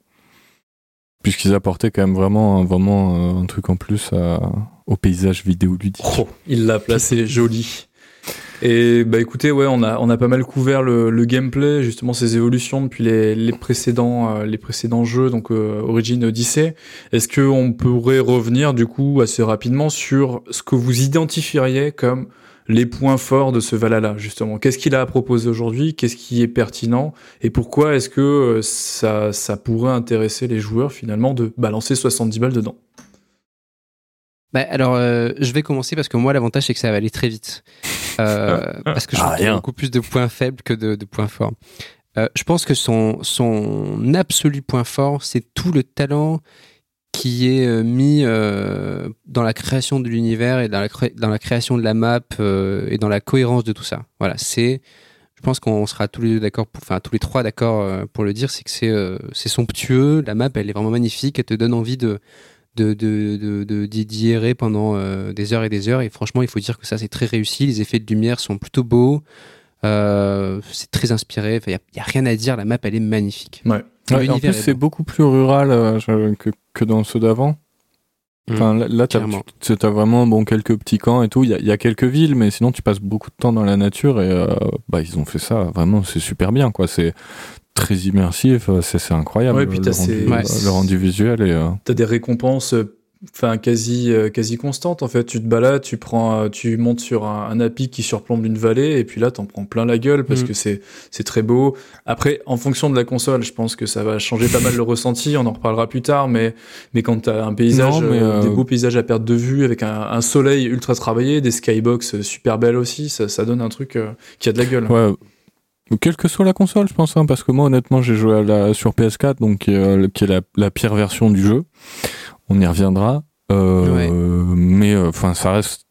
S3: Puisqu'ils apportaient quand même vraiment, vraiment euh, un truc en plus à- au paysage vidéoludique.
S1: oh, il l'a placé joli. Et bah écoutez, ouais, on a on a pas mal couvert le, le gameplay, justement ses évolutions depuis les, les précédents euh, les précédents jeux, donc euh, Origin Odyssey. Est-ce que on pourrait revenir du coup assez rapidement sur ce que vous identifieriez comme les points forts de ce Valhalla justement. Qu'est-ce qu'il a à proposer aujourd'hui? Qu'est-ce qui est pertinent? Et pourquoi est-ce que euh, ça ça pourrait intéresser les joueurs finalement de balancer 70 balles dedans?
S2: Bah, alors, euh, je vais commencer parce que moi, l'avantage, c'est que ça va aller très vite. Euh, parce que je
S3: Ah,
S2: trouve beaucoup plus de points faibles que de, de points forts. Euh, je pense que son, son absolu point fort, c'est tout le talent qui est euh, mis euh, dans la création de l'univers et dans la, création de la map euh, et dans la cohérence de tout ça. Voilà, c'est. Je pense qu'on sera tous les deux d'accord, enfin tous les trois d'accord pour le dire, c'est que c'est euh, somptueux. La map, elle est vraiment magnifique, elle te donne envie de de de de de- d'y d'y errer pendant des heures et des heures. Et franchement, il faut dire que ça c'est très réussi. Les effets de lumière sont plutôt beaux. Euh, c'est très inspiré. Il y, a- rien à dire. La map, elle est magnifique.
S1: Ouais.
S3: Ouais, en plus,
S2: est
S3: c'est
S2: beau.
S3: beaucoup plus rural euh, que, que dans ceux d'avant. Enfin, là, tu as vraiment bon, quelques petits camps et tout. Il y, a- il y a quelques villes, mais sinon, tu passes beaucoup de temps dans la nature et euh, bah, ils ont fait ça. Vraiment, c'est super bien. quoi. C'est très immersif. C'est incroyable.
S1: Ouais, puis
S3: le, rendu,
S1: ces-
S3: le rendu visuel. Et, euh,
S1: T'as des récompenses euh, enfin quasi euh, quasi constantes en fait tu te balades tu prends euh, tu montes sur un, un api qui surplombe une vallée et puis là t'en prends plein la gueule parce
S2: Mm.
S1: que c'est c'est très beau après en fonction de la console je pense que ça va changer pas mal le ressenti on en reparlera plus tard mais mais quand t'as un paysage
S3: Non, mais,
S1: euh,
S3: euh,
S1: des beaux paysages à perte de vue avec un, un soleil ultra travaillé des skybox super belles aussi ça, ça donne un truc euh, qui a de la gueule
S3: Ouais. Quelle que soit la console, je pense, hein, parce que moi, honnêtement, j'ai joué à la, sur PS4, donc qui est, le- qui est la, la pire version du jeu. On y reviendra. Euh,
S2: Ouais.
S3: Mais enfin, ça reste,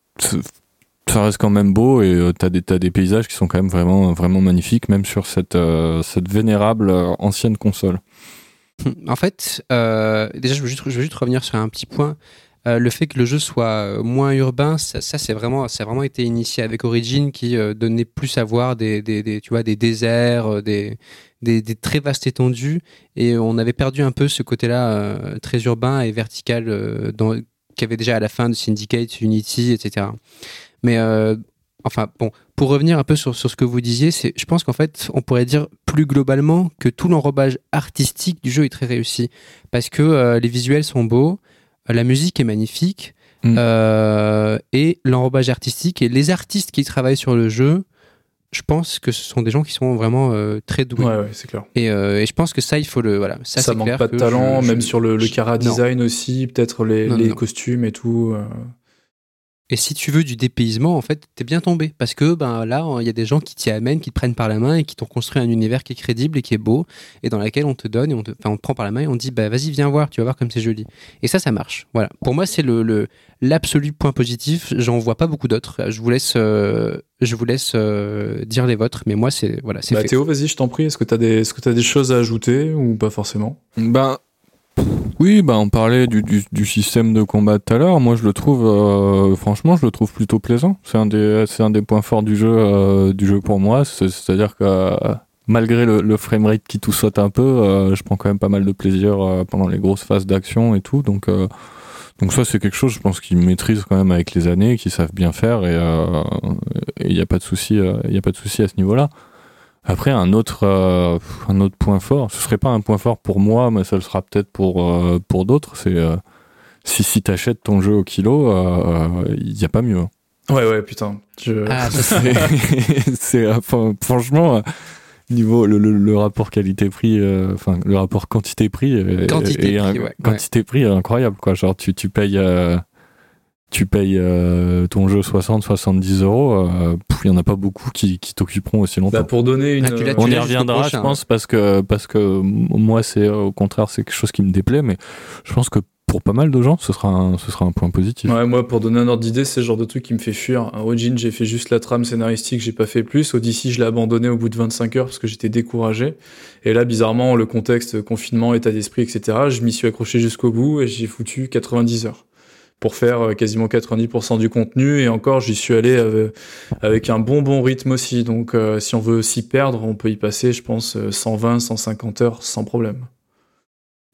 S3: ça reste quand même beau et euh, t'as des t'as des paysages qui sont quand même vraiment vraiment magnifiques, même sur cette euh, cette vénérable euh, ancienne console.
S2: En fait, euh, déjà, je veux, juste, je veux juste revenir sur un petit point. Euh, le fait que le jeu soit euh, moins urbain, ça, ça, c'est vraiment, ça a vraiment été initié avec Origin qui euh, donnait plus à voir des, des, des- tu vois, des déserts, euh, des, des, des très vastes étendues, et on avait perdu un peu ce côté-là euh, très urbain et vertical euh, qu'il y avait déjà à la fin de Syndicate, Unity, etc. Mais euh, enfin, bon, pour revenir un peu sur, sur ce que vous disiez, c'est, je pense qu'en fait, on pourrait dire plus globalement que tout l'enrobage artistique du jeu est très réussi. Parce que euh, les visuels sont beaux, la musique est magnifique,
S3: Mm.
S2: et l'enrobage artistique et les artistes qui travaillent sur le jeu, je pense que ce sont des gens qui sont vraiment euh, très doués.
S1: ouais ouais c'est clair
S2: Et, euh, et je pense que ça, il faut le. Voilà, ça,
S1: ça, manque
S2: clair
S1: pas de talent
S2: je-
S1: même
S2: je-
S1: sur le, le cara
S2: non.
S1: design aussi peut-être les,
S2: Non,
S1: les
S2: non.
S1: costumes et tout euh.
S2: Et si tu veux du dépaysement, en fait, t'es bien tombé. Parce que ben, là, il y a des gens qui t'y amènent, qui te prennent par la main et qui t'ont construit un univers qui est crédible et qui est beau et dans lequel on te donne et on te, enfin, on te prend par la main et on te dit bah, vas-y, viens voir, tu vas voir comme c'est joli. Et ça, ça marche. Voilà. Pour moi, c'est le, le- l'absolu point positif. J'en vois pas beaucoup d'autres. Je vous laisse, euh, je vous laisse euh, dire les vôtres, mais moi, c'est voilà, c'est
S1: Bah,
S2: fait.
S1: Théo vas-y je t'en prie est-ce que t'as des est-ce que t'as des choses à ajouter ou pas forcément?
S3: Ben oui, bah on parlait du, du, du système de combat tout à l'heure. Moi, je le trouve, euh, franchement, je le trouve plutôt plaisant. C'est un des, un des points forts du jeu, euh, du jeu pour moi. C'est- C'est-à-dire que malgré le, framerate qui tout saute un peu, euh, je prends quand même pas mal de plaisir pendant les grosses phases d'action et tout. Donc, donc ça, c'est quelque chose, je pense, qu'ils maîtrisent quand même avec les années, qu'ils savent bien faire et il n'y a pas de souci, a pas de souci à ce niveau-là. Après, un autre, euh, un autre point fort, ce serait pas un point fort pour moi, mais ça le sera peut-être pour, euh, pour d'autres, c'est euh, si, si t'achètes ton jeu au kilo, il n'y a pas mieux. hein.
S1: ouais ouais putain je...
S2: Ah, c'est-
S3: enfin, franchement, euh, niveau le, le, le rapport qualité-prix, euh, enfin le rapport quantité-prix,
S2: Quantité-prix, ouais,
S3: quantité-prix est incroyable quoi. Genre tu, tu payes, euh, tu payes euh, ton jeu 60-70 euros, euh, pff, il y en a pas beaucoup qui, qui t'occuperont aussi longtemps.
S1: Bah, pour donner une
S2: Ah, l'as-
S3: On y reviendra, je pense, parce que parce que moi, c'est euh, au contraire, c'est quelque chose qui me déplaît, mais je pense que pour pas mal de gens, ce sera un, ce sera un point positif.
S1: Ouais, moi, pour donner un ordre d'idée, c'est le genre de truc qui me fait fuir. À Origin, j'ai fait juste la trame scénaristique, j'ai pas fait plus. Odyssey, je l'ai abandonné au bout de 25 heures parce que j'étais découragé. Et là, bizarrement, le contexte, confinement, état d'esprit, etc., je m'y suis accroché jusqu'au bout et j'ai foutu 90 heures pour faire euh, quasiment 90% du contenu. Et encore, j'y suis allé euh, avec un bon bon rythme aussi. Donc, euh, si on veut s'y perdre, on peut y passer, je pense, euh, 120, 150 heures sans problème.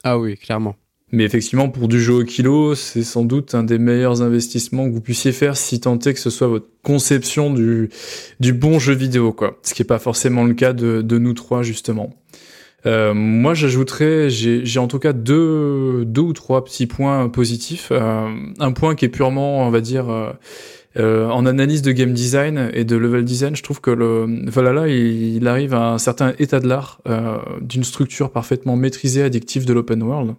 S2: Ah oui, clairement.
S1: Mais effectivement, pour du jeu au kilo, c'est sans doute un des meilleurs investissements que vous puissiez faire si tant est que ce soit votre conception du, du bon jeu vidéo, quoi. Ce qui n'est pas forcément le cas de, de nous trois, justement. Euh, moi, j'ajouterais, j'ai en tout cas deux, deux ou trois petits points positifs. Euh, un point qui est purement, on va dire, euh, euh, en analyse de game design et de level design, je trouve que le Valhalla, il, il arrive à un certain état de l'art euh, d'une structure parfaitement maîtrisée, addictive de l'open world.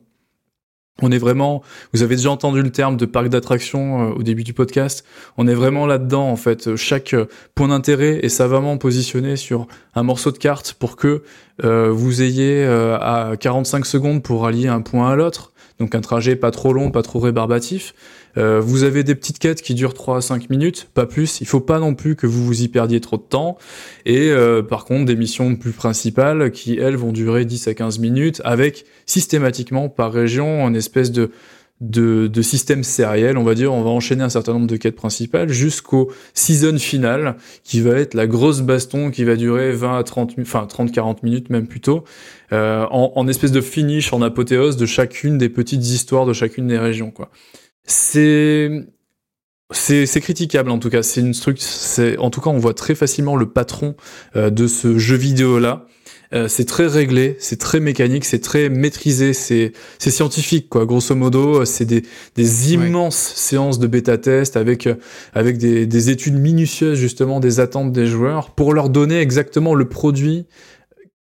S1: On est vraiment, vous avez déjà entendu le terme de parc d'attraction euh, au début du podcast. On est vraiment là-dedans en fait. Chaque point d'intérêt est savamment positionné sur un morceau de carte pour que euh, vous ayez euh, à 45 secondes pour allier un point à l'autre. Donc un trajet pas trop long, pas trop rébarbatif. Euh, vous avez des petites quêtes qui durent 3 à 5 minutes, pas plus. Il faut pas non plus que vous vous y perdiez trop de temps. Et euh, par contre, des missions plus principales qui, elles, vont durer 10 à 15 minutes avec systématiquement par région en espèce de de, système sériel, on va dire, on va enchaîner un certain nombre de quêtes principales jusqu'au season final, qui va être la grosse baston qui va durer 20 à 30, enfin 30-40 minutes même plutôt, euh, en, en espèce de finish, en apothéose de chacune des petites histoires de chacune des régions, quoi. C'est c'est critiquable en tout cas. C'est une structure. En tout cas, on voit très facilement le patron euh, de ce jeu vidéo là. Euh, c'est très réglé, c'est très mécanique, c'est très maîtrisé, c'est c'est scientifique quoi. Grosso modo, c'est des des immenses séances de bêta test avec avec des des études minutieuses justement des attentes des joueurs pour leur donner exactement le produit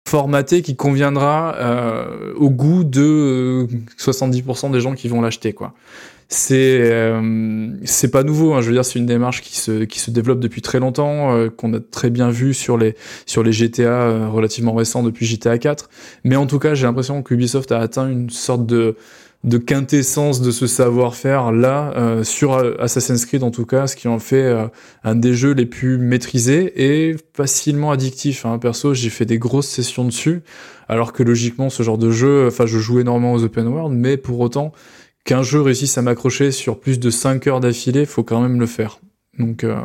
S1: formaté qui conviendra euh, au goût de 70% des gens qui vont l'acheter quoi c'est euh, c'est pas nouveau. Hein. Je veux dire, c'est une démarche qui se qui se développe depuis très longtemps, euh, qu'on a très bien vu sur les sur les GTA euh, relativement récents depuis GTA 4. Mais en tout cas, j'ai l'impression que Ubisoft a atteint une sorte de de quintessence de ce savoir-faire là euh, sur Assassin's Creed en tout cas, ce qui en fait un des jeux les plus maîtrisés et facilement addictif. Hein. Perso, j'ai fait des grosses sessions dessus, alors que logiquement ce genre de jeu, enfin je joue énormément aux open world, mais pour autant qu'un jeu réussisse à m'accrocher sur plus de 5 heures d'affilée, faut quand même le faire. Donc, euh,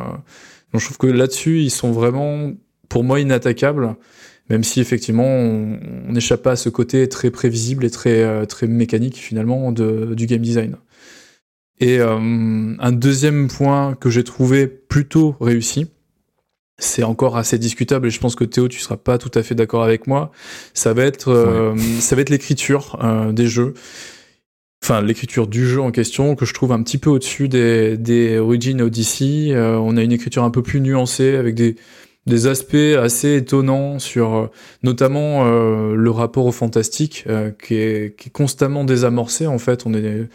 S1: donc je trouve que là-dessus, ils sont vraiment, pour moi, inattaquables, même si effectivement, on n'échappe pas à ce côté très prévisible et très, euh, très mécanique finalement de, du game design. Et euh, un deuxième point que j'ai trouvé plutôt réussi, c'est encore assez discutable et je pense que Théo tu seras pas tout à fait d'accord avec moi ça va être euh, ça va être l'écriture euh, des jeux enfin l'écriture du jeu en question que je trouve un petit peu au-dessus des, des Origin Odyssey. Euh, on a une écriture un peu plus nuancée avec des, des aspects assez étonnants sur euh, notamment euh, le rapport au fantastique qui, est, qui est constamment désamorcé en fait. On est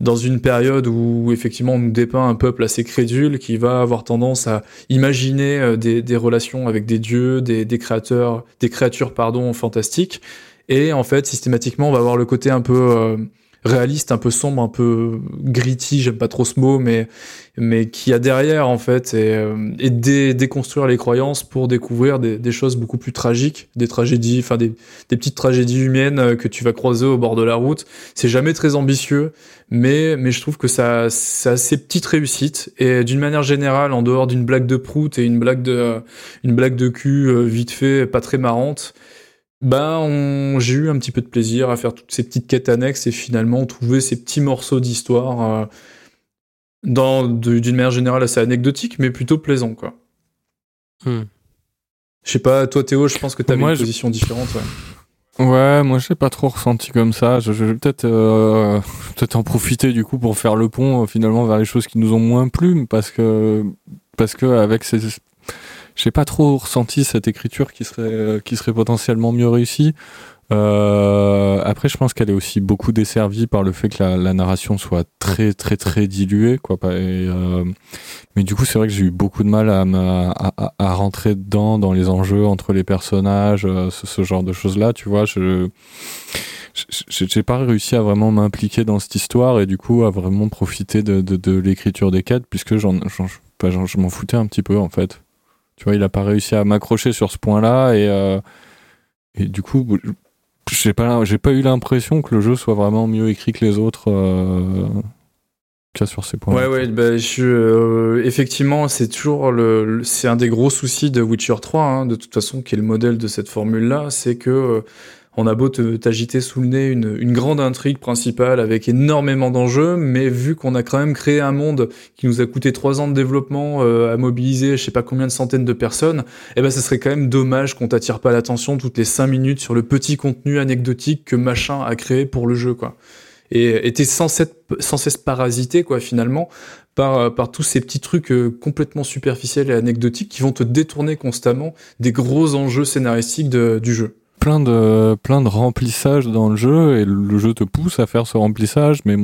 S1: dans une période où effectivement on nous dépeint un peuple assez crédule qui va avoir tendance à imaginer des, des relations avec des dieux, des, des créateurs, des créatures pardon fantastiques et en fait systématiquement on va avoir le côté un peu réaliste, un peu sombre, un peu gritty, j'aime pas trop ce mot, mais mais qui a derrière en fait et, euh, et déconstruire les croyances pour découvrir des, des, choses beaucoup plus tragiques, des tragédies, enfin des, des petites tragédies humaines euh, que tu vas croiser au bord de la route. C'est jamais très ambitieux, mais mais je trouve que ça ça a ses petites réussites et d'une manière générale, en dehors d'une blague de prout et une blague de une blague de cul euh, vite fait, pas très marrante ben, j'ai eu un petit peu de plaisir à faire toutes ces petites quêtes annexes et finalement trouver ces petits morceaux d'histoire euh, dans d'une manière générale assez anecdotique, mais plutôt plaisant, quoi. Hmm. Je sais pas, toi Théo, je pense que tu avais une position différente.
S3: Ouais. ouais moi j'ai pas trop ressenti comme ça. Je, vais peut-être euh, peut-être en profiter du coup pour faire le pont euh, finalement vers les choses qui nous ont moins plu, parce que parce que avec ces j'ai pas trop ressenti cette écriture qui serait euh, qui serait potentiellement mieux réussie. Euh, après, je pense qu'elle est aussi beaucoup desservie par le fait que la, la narration soit très très très diluée, quoi. Et, euh, mais du coup, c'est vrai que j'ai eu beaucoup de mal à, à, à, rentrer dedans, dans les enjeux entre les personnages, euh, ce, ce, genre de choses-là, tu vois. Je j'ai pas réussi à vraiment m'impliquer dans cette histoire et du coup à vraiment profiter de, de, de l'écriture des quêtes puisque j'en, je m'en foutais un petit peu en fait. Tu vois, il a pas réussi à m'accrocher sur ce point-là et, euh, et du coup, j'ai pas, pas eu l'impression que le jeu soit vraiment mieux écrit que les autres. Euh, sur ces points.
S1: Ouais, ouais, bah, je, euh, effectivement, c'est toujours le, c'est un des gros soucis de Witcher 3, hein, de toute façon, qui est le modèle de cette formule-là, c'est que on a beau t'agiter sous le nez une, une, grande intrigue principale avec énormément d'enjeux, mais vu qu'on a quand même créé un monde qui nous a coûté trois ans de développement euh, à mobiliser je sais pas combien de centaines de personnes, eh ben ce serait quand même dommage qu'on t'attire pas l'attention toutes les cinq minutes sur le petit contenu anecdotique que machin a créé pour le jeu quoi. Et t'es sans, sans cesse parasité quoi finalement par, par tous ces petits trucs euh, complètement superficiels et anecdotiques qui vont te détourner constamment des gros enjeux scénaristiques de, du jeu
S3: plein de plein de remplissage dans le jeu et le jeu te pousse à faire ce remplissage mais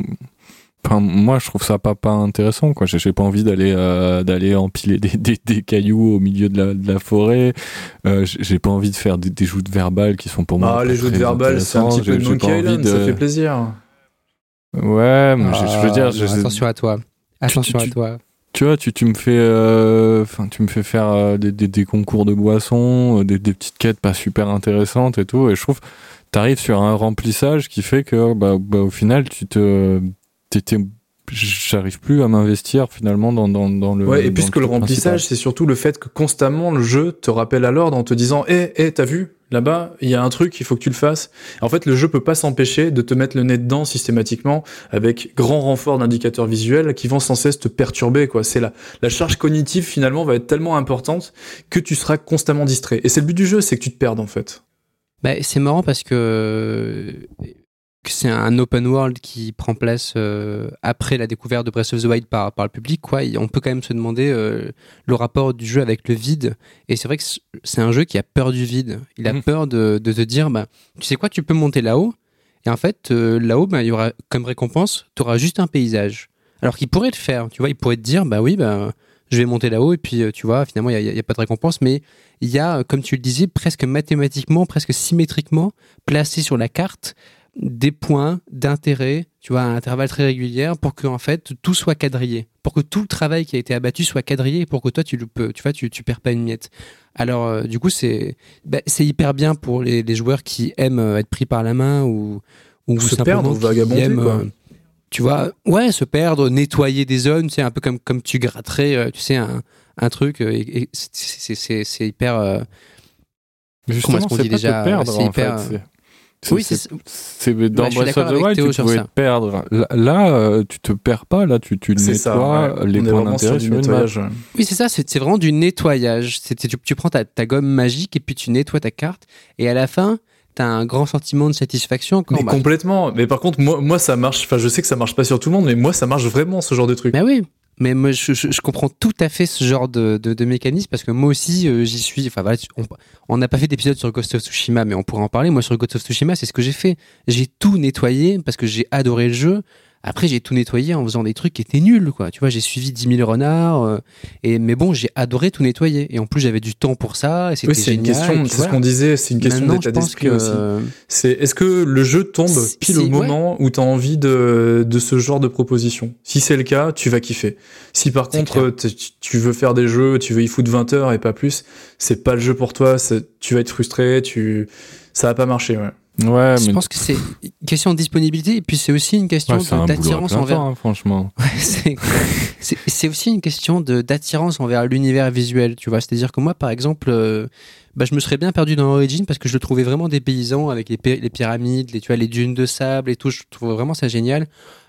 S3: enfin, moi je trouve ça pas pas intéressant quoi. J'ai pas envie d'aller euh, d'aller empiler des, des, des, cailloux au milieu de la, de la forêt. Euh, j'ai pas envie de faire des, des joutes verbales qui sont pour moi
S1: ah les joutes verbales c'est un petit peu de Monkey Island de... ça fait plaisir.
S3: Ouais mais ah, je veux dire
S2: attention à toi. attention à toi
S3: tu vois, tu, tu me fais, euh, enfin, tu me fais faire euh, des, des, des, concours de boissons, euh, des, des, petites quêtes pas super intéressantes et tout. Et je trouve, t'arrives sur un remplissage qui fait que, bah, bah au final, tu te, t'étais j'arrive plus à m'investir finalement dans, dans, dans le.
S1: Ouais, et puisque le, le remplissage, c'est surtout le fait que constamment le jeu te rappelle à l'ordre en te disant, hé, hé, t'as vu, là-bas, il y a un truc, il faut que tu le fasses. En fait, le jeu peut pas s'empêcher de te mettre le nez dedans systématiquement avec grand renfort d'indicateurs visuels qui vont sans cesse te perturber, la charge cognitive finalement va être tellement importante que tu seras constamment distrait. Et c'est le but du jeu, c'est que tu te perdes en fait.
S2: Bah, c'est marrant parce que c'est un open world qui prend place euh, après la découverte de Breath of the Wild par, par le public, quoi. on peut quand même se demander euh, le rapport du jeu avec le vide. Et c'est vrai que c'est un jeu qui a peur du vide. Il a mhm. peur de, de, te dire, bah, tu sais quoi, tu peux monter là-haut. Et en fait, euh, là-haut, bah, il y aura comme récompense, tu auras juste un paysage. Alors qu'il pourrait le faire, tu vois, il pourrait te dire, bah oui, bah, je vais monter là-haut et puis tu vois, finalement, il n'y a, a, pas de récompense, mais il y a, comme tu le disais, presque mathématiquement, presque symétriquement placé sur la carte des points d'intérêt, tu vois, à intervalles très réguliers, pour que en fait tout soit quadrillé, pour que tout le travail qui a été abattu soit quadrillé, pour que toi tu le peux, tu vois, tu, tu perds pas une miette. Alors euh, du coup c'est bah, c'est hyper bien pour les, les, joueurs qui aiment euh, être pris par la main ou ou
S1: se perdre, vagabonder, quoi. Euh,
S2: tu vois, ouais, se perdre, nettoyer des zones, c'est un peu comme comme tu gratterais, tu sais, un, un truc, et, c'est hyper.
S3: Justement, comment est-ce qu'on dit déjà perdre, en hyper, fait, oui, c'est dans Breath of the Wild, tu pouvais te perdre. Là, euh, tu te perds pas. Là, tu, tu nettoies ça, les points d'intérêt sur une map.
S2: Oui, c'est ça. C'est vraiment du nettoyage. Tu, tu, prends ta, ta, gomme magique et puis tu nettoies ta carte. Et à la fin, t'as un grand sentiment de satisfaction.
S1: Quand, mais complètement. Mais par contre, moi, moi, ça marche. Enfin, je sais que ça marche pas sur tout le monde, mais moi, ça marche vraiment ce genre de truc.
S2: Bah oui. Mais moi, je, je, je, comprends tout à fait ce genre de, de, de mécanisme parce que moi aussi, euh, j'y suis. Enfin, voilà, on n'a pas fait d'épisode sur Ghost of Tsushima, mais on pourrait en parler. Moi, sur Ghost of Tsushima, c'est ce que j'ai fait. J'ai tout nettoyé parce que j'ai adoré le jeu. Après, j'ai tout nettoyé en faisant des trucs qui étaient nuls, quoi. Tu vois, j'ai suivi 10 000 renards, euh, et, mais bon, j'ai adoré tout nettoyer. Et en plus, j'avais du temps pour ça, et c'était oui,
S1: c'est Une question, c'est ce qu'on disait, c'est une question d'état d'esprit aussi. C'est, est-ce que le jeu tombe pile au moment ouais. où tu as envie de, de ce genre de proposition? Si c'est le cas, tu vas kiffer. Si par contre, tu veux faire des jeux, tu veux y foutre 20 heures et pas plus, c'est pas le jeu pour toi, tu vas être frustré, tu, ça va pas marcher, ouais.
S3: Ouais,
S2: je pense que c'est une question de disponibilité et puis c'est aussi une question
S3: ouais,
S2: d'attirance envers.
S3: Temps, hein, franchement.
S2: c'est aussi une question d'attirance envers l'univers visuel, tu vois. C'est-à-dire que moi, par exemple, euh, bah, je me serais bien perdu dans Origin parce que je le trouvais vraiment des paysans avec les, les pyramides, les, tu vois, les dunes de sable et tout. Je trouve vraiment ça génial.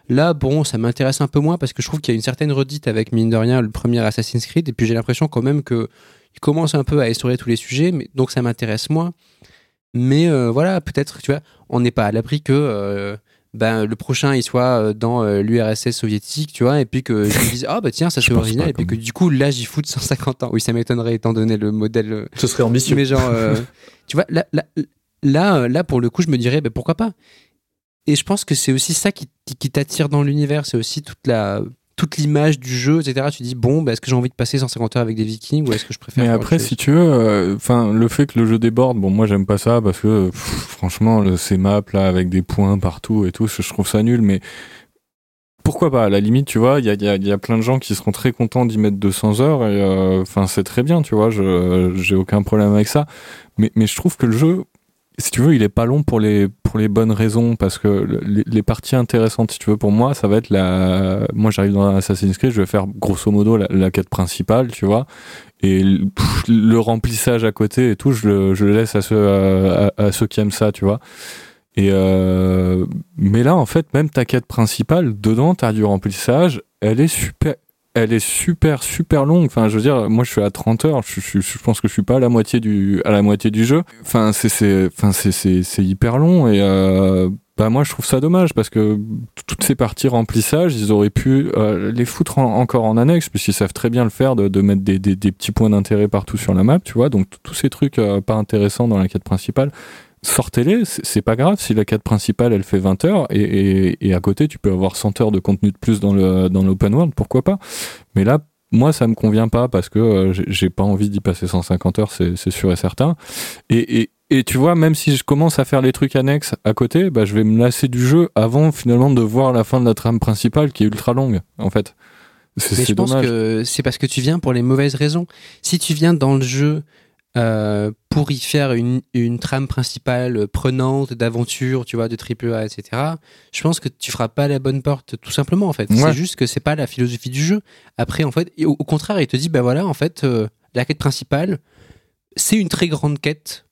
S2: Là, bon, ça m'intéresse un peu moins parce que je trouve qu'il y a une certaine redite avec, mine de rien, le premier Assassin's Creed. Et puis j'ai l'impression quand même que il commence un peu à essorer tous les sujets, mais donc ça m'intéresse moins. Mais euh, voilà, peut-être, tu vois, on n'est pas à l'abri que euh, ben, le prochain il soit euh, dans euh, l'URSS soviétique, tu vois, et puis que je me dise, ah bah tiens, ça c'est original, et puis que du coup, là, j'y fous de 150 ans. Oui, ça m'étonnerait étant donné le modèle.
S1: Ce serait ambitieux.
S2: Mais genre, tu vois, là, là, là, là, pour le coup, je me dirais, ben, pourquoi pas Et je pense que c'est aussi ça qui, qui, qui t'attire dans l'univers, c'est aussi toute la toute l'image du jeu, etc. Tu dis bon, bah, est-ce que j'ai envie de passer 150 heures avec des Vikings ou est-ce que je préfère
S3: Mais après, si tu veux, enfin, euh, le fait que le jeu déborde, bon, moi j'aime pas ça parce que pff, franchement, le, ces maps là avec des points partout et tout, je, trouve ça nul. Mais pourquoi pas? À la limite, tu vois, il y a, y, a, y a, plein de gens qui seront très contents d'y mettre 200 heures et enfin, euh, c'est très bien, tu vois. Je j'ai aucun problème avec ça. Mais mais je trouve que le jeu si tu veux, il est pas long pour les pour les bonnes raisons parce que les, parties intéressantes, si tu veux, pour moi, ça va être la. Moi, j'arrive dans Assassin's Creed, je vais faire grosso modo la, quête principale, tu vois, et le remplissage à côté et tout, je le, laisse à ceux à, ceux qui aiment ça, tu vois. Et euh, mais là, en fait, même ta quête principale, dedans, t'as du remplissage, elle est super, elle est super super longue. Enfin, je veux dire, moi je suis à 30 heures. Je, je, je pense que je suis pas à la moitié du à la moitié du jeu. Enfin, c'est c'est enfin c'est hyper long et euh, bah moi je trouve ça dommage parce que toutes ces parties remplissage, ils auraient pu euh, les foutre encore en annexe puisqu'ils savent très bien le faire de, de mettre des, des, des petits points d'intérêt partout sur la map, tu vois. Donc tous ces trucs euh, pas intéressants dans la quête principale, sortez-les, c'est pas grave si la quête principale elle fait 20 heures et, à côté tu peux avoir 100 heures de contenu de plus dans le dans l'open world, pourquoi pas. Mais là, moi ça me convient pas parce que euh, j'ai pas envie d'y passer 150 heures, c'est sûr et certain. Et, et, tu vois, même si je commence à faire les trucs annexes à côté, bah, je vais me lasser du jeu avant finalement de voir la fin de la trame principale qui est ultra longue en fait.
S2: Mais je pense que c'est parce que tu viens pour les mauvaises raisons. Si tu viens dans le jeu euh, pour y faire une, une trame principale prenante d'aventure, tu vois, de triple A, etc. Je pense que tu feras pas la bonne porte, tout simplement en fait. C'est juste que c'est pas la philosophie du jeu. Après, en fait, au, contraire, il te dit, bah voilà, en fait, euh, la quête principale, c'est une très grande quête,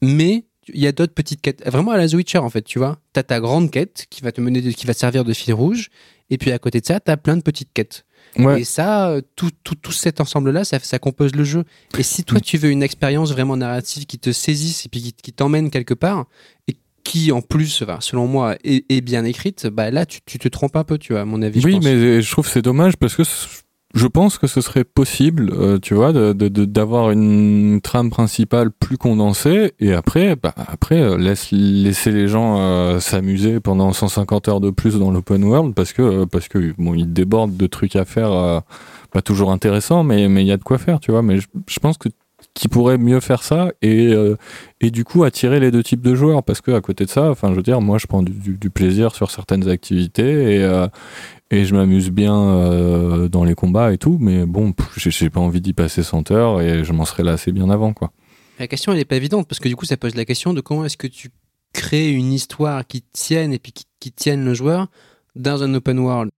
S2: mais il y a d'autres petites quêtes, vraiment à la The Witcher en fait, tu vois. T'as ta grande quête qui va te mener, qui va te servir de fil rouge, et puis à côté de ça, t'as plein de petites quêtes. Et ça, tout, tout, tout cet ensemble-là, ça, ça, compose le jeu. Et si toi, mm. tu veux une expérience vraiment narrative qui te saisisse et puis qui, t'emmène quelque part, et qui en plus, selon moi, est, bien écrite, bah là, tu, tu, te trompes un peu, tu vois, à mon avis.
S3: Oui, mais je trouve c'est dommage parce que je pense que ce serait possible, euh, tu vois, d'avoir de, une trame principale plus condensée et après, bah, après euh, laisse, laisser les gens euh, s'amuser pendant 150 heures de plus dans l'open world parce que parce que bon, ils débordent de trucs à faire, pas toujours intéressants, mais mais il y a de quoi faire, tu vois. Mais je, je pense que qui pourrait mieux faire ça et et du coup attirer les deux types de joueurs parce que à côté de ça enfin je veux dire moi je prends du, plaisir sur certaines activités et et je m'amuse bien euh, dans les combats et tout, mais bon, j'ai pas envie d'y passer 100 heures et je m'en serais là assez bien avant, quoi.
S2: La question, elle est pas évidente parce que du coup, ça pose la question de comment est-ce que tu crées une histoire qui tienne et puis qui tienne le joueur dans un open world.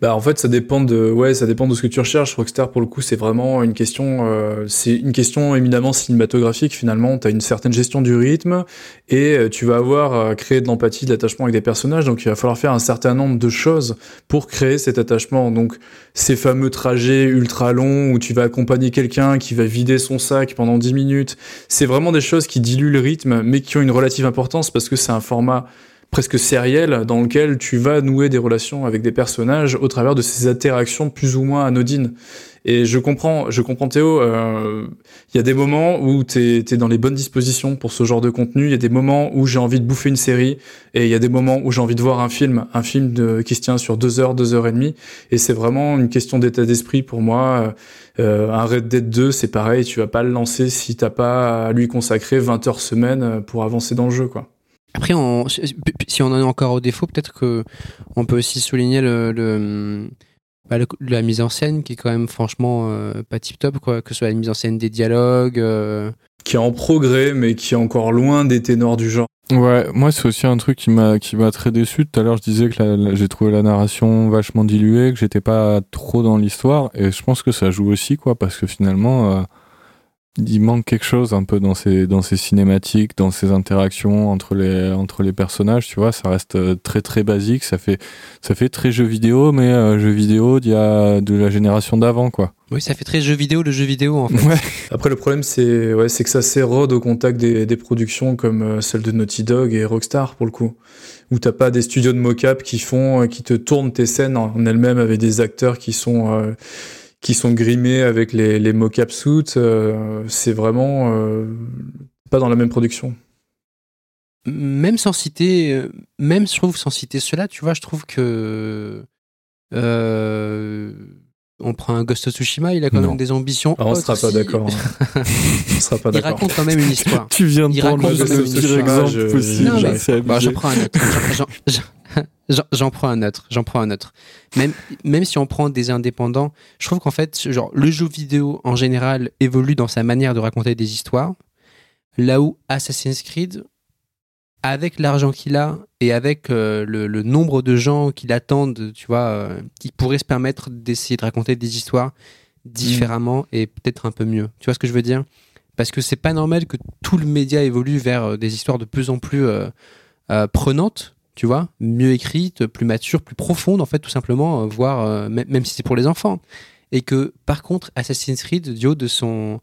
S1: Bah en fait ça dépend de ouais ça dépend de ce que tu recherches. Rockstar pour le coup c'est vraiment une question euh, c'est une question éminemment cinématographique finalement. T'as une certaine gestion du rythme et euh, tu vas avoir à créer de l'empathie, de l'attachement avec des personnages. Donc il va falloir faire un certain nombre de choses pour créer cet attachement. Donc ces fameux trajets ultra longs où tu vas accompagner quelqu'un qui va vider son sac pendant 10 minutes, c'est vraiment des choses qui diluent le rythme mais qui ont une relative importance parce que c'est un format presque sériel dans lequel tu vas nouer des relations avec des personnages au travers de ces interactions plus ou moins anodines. Et je comprends, je comprends Théo, il euh, y a des moments où t'es es dans les bonnes dispositions pour ce genre de contenu, il y a des moments où j'ai envie de bouffer une série, et il y a des moments où j'ai envie de voir un film, un film de, qui se tient sur deux heures, deux heures et demie, et c'est vraiment une question d'état d'esprit pour moi. Euh, un Red Dead 2, c'est pareil, tu vas pas le lancer si t'as pas à lui consacrer 20 heures semaine pour avancer dans le jeu, quoi.
S2: Après, si on en est encore au défaut, peut-être que on peut aussi souligner le, bah, la mise en scène qui est quand même franchement euh, pas tip top, quoi. Que ce soit la mise en scène des dialogues. Euh.
S1: Qui est en progrès, mais qui est encore loin des ténors du genre.
S3: Ouais, moi c'est aussi un truc qui m'a qui m'a très déçu. Tout à l'heure, je disais que j'ai trouvé la narration vachement diluée, que j'étais pas trop dans l'histoire, et je pense que ça joue aussi, quoi, parce que finalement. Euh, il manque quelque chose un peu dans ces dans ces cinématiques, dans ces interactions entre les entre les personnages, tu vois, ça reste euh, très très basique, ça fait ça fait très jeu vidéo mais euh, jeu vidéo d'il y a de la génération d'avant quoi.
S2: Oui, ça fait très jeu vidéo le jeu vidéo en fait. Ouais.
S1: Après le problème c'est ouais, c'est que ça s'érode au contact des, des productions comme euh, celle de Naughty Dog et Rockstar pour le coup où t'as pas des studios de mocap qui font qui te tournent tes scènes en elles-mêmes avec des acteurs qui sont qui sont grimés avec les, les mocap suits, euh, c'est vraiment euh, pas dans la même production.
S2: Même sans citer, euh, même je trouve sans citer cela, tu vois, je trouve que on prend un Ghost of Tsushima, il a quand même des ambitions.
S1: Ah, on sera pas d'accord.
S2: Hein. on sera pas d'accord. Il raconte quand même une histoire.
S3: tu viens de il prendre le pire exemple
S2: possible. Bah, je prends un autre. J'en prends un autre, j'en prends un autre. Même, même si on prend des indépendants, je trouve qu'en fait, genre, le jeu vidéo en général évolue dans sa manière de raconter des histoires. Là où Assassin's Creed, avec l'argent qu'il a et avec euh, le, nombre de gens qui l'attendent, tu vois, euh, qui pourraient se permettre d'essayer de raconter des histoires différemment et peut-être un peu mieux. Tu vois ce que je veux dire? Parce que c'est pas normal que tout le média évolue vers euh, des histoires de plus en plus prenantes, tu vois, mieux écrites, plus matures, plus profondes, en fait, tout simplement, voire même si c'est pour les enfants. Et que par contre, Assassin's Creed, du haut de son,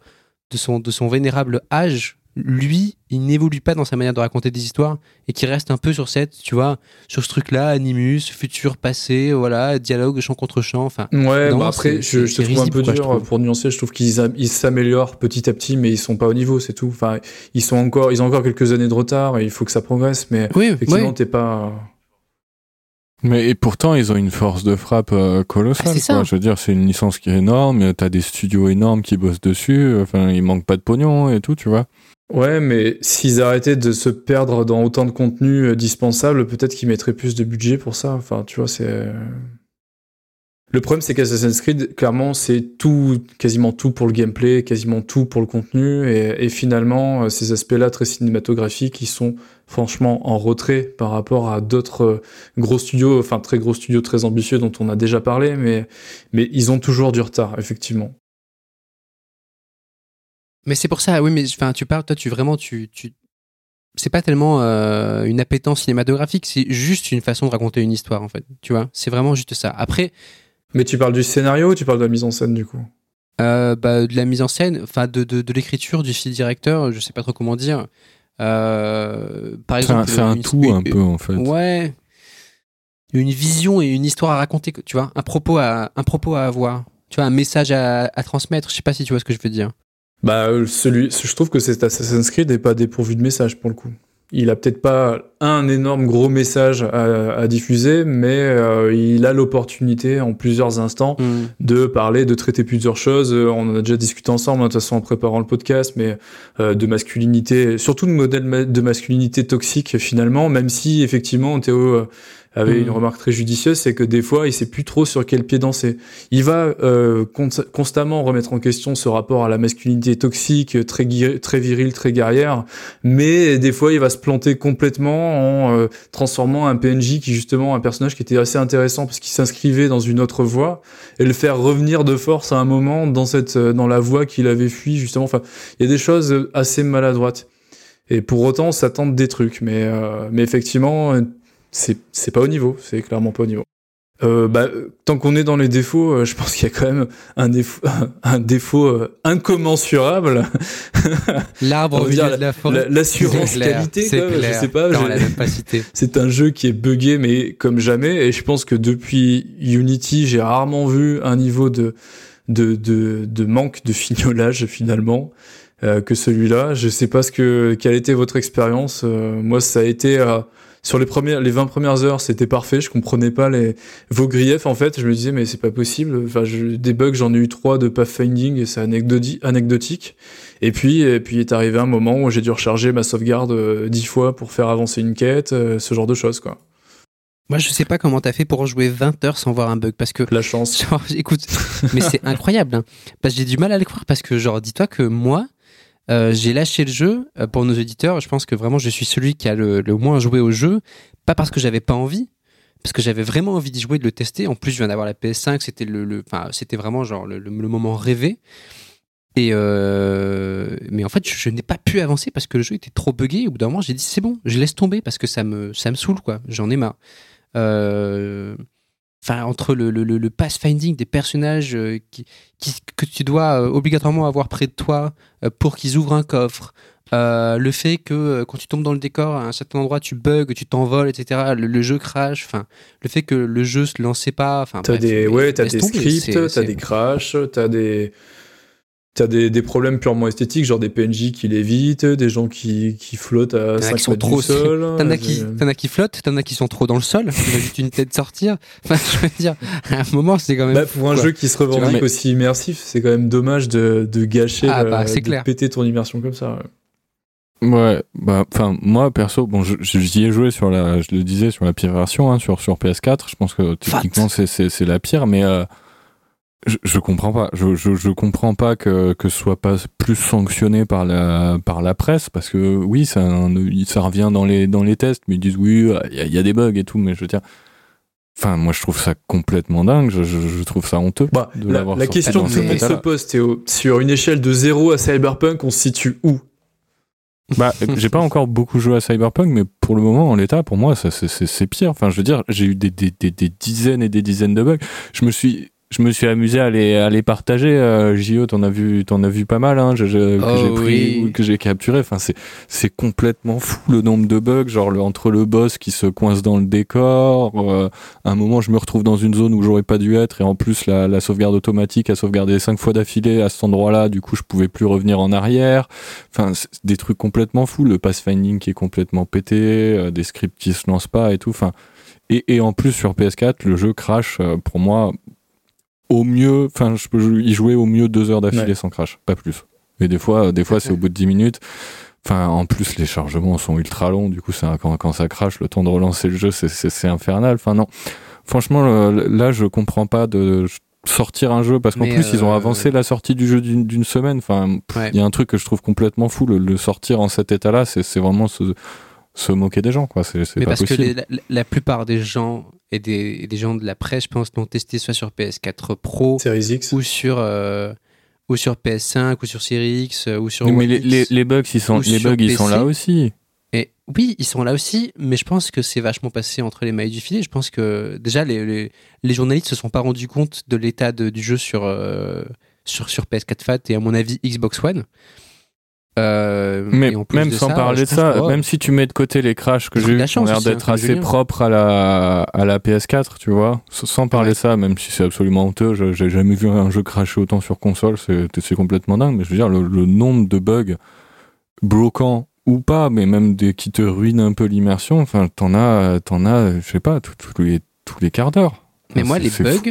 S2: de son, de son vénérable âge, lui, il n'évolue pas dans sa manière de raconter des histoires et qui reste un peu sur cette, tu vois, sur ce truc-là, animus, futur, passé, voilà, dialogue, chant contre chant. Enfin,
S1: ouais, bah après, je, te trouve un peu dur pour nuancer. Je trouve qu'ils s'améliorent petit à petit, mais ils sont pas au niveau, c'est tout. Enfin, ils sont encore, ils ont encore quelques années de retard et il faut que ça progresse, mais oui, effectivement, t'es pas.
S3: Mais et pourtant, ils ont une force de frappe euh, colossale. Ah, Je veux dire, c'est une licence qui est énorme. T'as des studios énormes qui bossent dessus. Enfin, il manque pas de pognon et tout, tu vois.
S1: Ouais, mais s'ils arrêtaient de se perdre dans autant de contenu euh, dispensable, peut-être qu'ils mettraient plus de budget pour ça. Enfin, tu vois, c'est. Euh, le problème, c'est qu'Assassin's Creed, clairement, c'est tout, quasiment tout pour le gameplay, quasiment tout pour le contenu, et, finalement, euh, ces aspects-là très cinématographiques, ils sont franchement en retrait par rapport à d'autres gros studios, enfin très gros studios très ambitieux dont on a déjà parlé, mais, mais ils ont toujours du retard, effectivement.
S2: Mais c'est pour ça, oui, mais enfin, tu parles, toi, tu vraiment, tu, tu... c'est pas tellement euh, une appétence cinématographique, c'est juste une façon de raconter une histoire, en fait. Tu vois, c'est vraiment juste ça. Après.
S1: Mais tu parles du scénario ou tu parles de la mise en scène, du coup?
S2: Euh, bah, De la mise en scène, enfin, de, de, de l'écriture, du fil directeur, je sais pas trop comment dire. Euh, par exemple.
S3: C'est un, tout, un peu, en fait.
S2: Ouais. Une vision et une histoire à raconter, tu vois, un propos à, un propos à avoir. Tu vois, un message à, à transmettre. Je sais pas si tu vois ce que je veux dire.
S1: Bah, euh, celui, je trouve que cet Assassin's Creed n'est pas dépourvu de message pour le coup. Il a peut-être pas un énorme gros message à, diffuser, mais euh, il a l'opportunité en plusieurs instants mm. de parler, de traiter plusieurs choses. Euh, on en a déjà discuté ensemble, hein, de toute façon en préparant le podcast, mais de masculinité, surtout de modèle de masculinité toxique finalement, même si effectivement Théo avait une mm. remarque très judicieuse, c'est que des fois, il sait plus trop sur quel pied danser. Il va euh, constamment remettre en question ce rapport à la masculinité toxique, très, très viril, très guerrière, mais des fois, il va se planter complètement en euh, transformant un PNJ qui justement un personnage qui était assez intéressant parce qu'il s'inscrivait dans une autre voie et le faire revenir de force à un moment dans cette euh, dans la voie qu'il avait fui justement. Enfin, il y a des choses assez maladroites. Et pour autant, ça tente des trucs, mais euh, mais effectivement c'est pas au niveau, c'est clairement pas au niveau. Euh, bah, tant qu'on est dans les défauts, euh, je pense qu'il y a quand même un défaut, un défaut euh, incommensurable.
S2: L'arbre de la forêt.
S1: L'assurance qualité, je sais pas. C'est un jeu qui est buggé, mais comme jamais. Et je pense que depuis Unity, j'ai rarement vu un niveau de de, de, de manque de fignolage finalement. que celui-là, je sais pas ce que quelle était votre expérience. moi, ça a été sur les premières, les 20 premières heures, c'était parfait. Je comprenais pas les, vos griefs, en fait. Je me disais, mais c'est pas possible. Enfin, je, des bugs, j'en ai eu trois de pathfinding et c'est anecdotique. Et puis, et puis est arrivé un moment où j'ai dû recharger ma sauvegarde euh, dix fois pour faire avancer une quête, euh, ce genre de choses, quoi.
S2: Moi, je sais pas comment t'as fait pour jouer 20 heures sans voir un bug, parce que...
S1: La chance.
S2: Genre, écoute, mais c'est incroyable, hein. Parce que j'ai du mal à le croire, parce que, genre, dis-toi que moi, euh, j'ai lâché le jeu euh, pour nos éditeurs. Je pense que vraiment je suis celui qui a le, moins joué au jeu, pas parce que j'avais pas envie, parce que j'avais vraiment envie d'y jouer, de le tester. En plus, je viens d'avoir la PS5, c'était le, vraiment genre le, moment rêvé. Et euh, mais en fait, je, n'ai pas pu avancer parce que le jeu était trop buggé. Au bout d'un moment, j'ai dit c'est bon, je laisse tomber parce que ça me, ça me saoule quoi. J'en ai marre. Enfin entre le, le, le pathfinding des personnages euh, qui, que tu dois euh, obligatoirement avoir près de toi euh, pour qu'ils ouvrent un coffre, le fait que quand tu tombes dans le décor à un certain endroit tu bugs, tu t'envoles, etc. Le, jeu crash, enfin le fait que le jeu se lançait pas, enfin
S1: t'as des ouais t'as des scripts, t'as des crashs, t'as des T'as des, des problèmes purement esthétiques, genre des PNJ qui l'évitent, des gens qui, qui flottent à 5 mètres trop du sol.
S2: T'en as, qui, as qui flottent, t'en as qui sont trop dans le sol, tu as juste une tête sortir. Enfin, je veux dire, à un moment, c'est quand même.
S1: Bah, pour un jeu qui se revendique aussi immersif, c'est quand même dommage de, de gâcher, ah, bah, de péter ton immersion comme ça.
S3: Ouais, bah, enfin, moi, perso, bon, j'y ai joué sur la, je le disais, sur la pire version, hein, sur, sur PS4. Je pense que techniquement, c'est la pire, mais, euh, je, je comprends pas. Je, je, je comprends pas que que ce soit pas plus sanctionné par la par la presse parce que oui, ça ça revient dans les dans les tests, mais ils disent oui, il y, a- il y a des bugs et tout, mais je veux dire. Enfin, moi, je trouve ça complètement dingue. Je, trouve ça honteux.
S1: Bah,
S3: de
S1: la, la question que tout le
S3: cet
S1: monde se pose, Théo, sur une échelle de 0 à Cyberpunk, on se situe où?
S3: Bah, j'ai pas encore beaucoup joué à Cyberpunk, mais pour le moment, en l'état, pour moi, ça, c'est- pire. Enfin, je veux dire, j'ai eu des, des, des, des dizaines et des dizaines de bugs. Je me suis, je me suis amusé à les, à les partager. Euh, JO, t'en as vu, t'en as vu pas mal, hein, je- je- que
S2: Oh
S3: j'ai pris,
S2: oui.
S3: que j'ai capturé. Enfin, c'est, c'est complètement fou le nombre de bugs. Genre, le, entre le boss qui se coince dans le décor, euh, à un moment, je me retrouve dans une zone où j'aurais pas dû être, et en plus, la, la sauvegarde automatique a sauvegardé cinq fois d'affilée à cet endroit-là. Du coup, je pouvais plus revenir en arrière. Enfin, des trucs complètement fous. Le pathfinding qui est complètement pété, euh, des scripts qui se lancent pas et tout. Enfin, et, et en plus sur PS4, le jeu crash euh, pour moi au mieux. Enfin, je peux y jouer au mieux deux heures d'affilée
S1: Ouais.
S3: sans crash, pas plus. Et des fois, des fois c'est au bout de 10 minutes. Enfin, en plus, les chargements sont ultra longs. Du coup, quand, quand ça crache, le temps de relancer le jeu, c'est- infernal. Enfin, non. Franchement, le- là, je comprends pas de sortir un jeu parce qu'en plus, ils ont
S2: euh,
S3: avancé la sortie du jeu d'une semaine. Enfin,
S2: Ouais.
S3: il y a un truc que je trouve complètement fou. Le, le sortir en cet état-là, c'est c'est vraiment se, se moquer des gens, quoi. C'est
S2: Mais
S3: pas
S2: parce
S3: possible.
S2: que les- la, la plupart des gens et des, et des gens de la presse, je pense, l'ont testé soit sur PS4 Pro
S1: Series X
S2: ou sur euh, ou sur PS5 ou sur Series X euh, ou sur
S3: mais les, les, les bugs, ils sont,
S2: ou
S3: les
S2: sur
S3: bugs, ils sont là aussi.
S2: Et oui, ils sont là aussi, mais je pense que c'est vachement passé entre les mailles du filet. Je pense que déjà les, les, les journalistes se sont pas rendus compte de l'état du jeu sur, euh, sur sur PS4 Fat et à mon avis Xbox One. Euh,
S3: Mais même sans
S2: ça,
S3: parler de ça,
S2: que,
S3: même si tu mets de côté les crashs que j'ai eu, qui ont l'air d'être assez propres à la, à la PS4, tu vois, sans parler
S2: Ouais.
S3: de ça, même si c'est absolument honteux, j'ai jamais vu un jeu crasher autant sur console, c'est complètement dingue, mais je veux dire, le, le nombre de bugs bloquants ou pas, mais même des qui te ruinent un peu l'immersion, enfin, t'en as, t'en as, je sais pas, tous tous les, tous les quarts d'heure.
S2: Mais moi, les bugs,
S3: fou.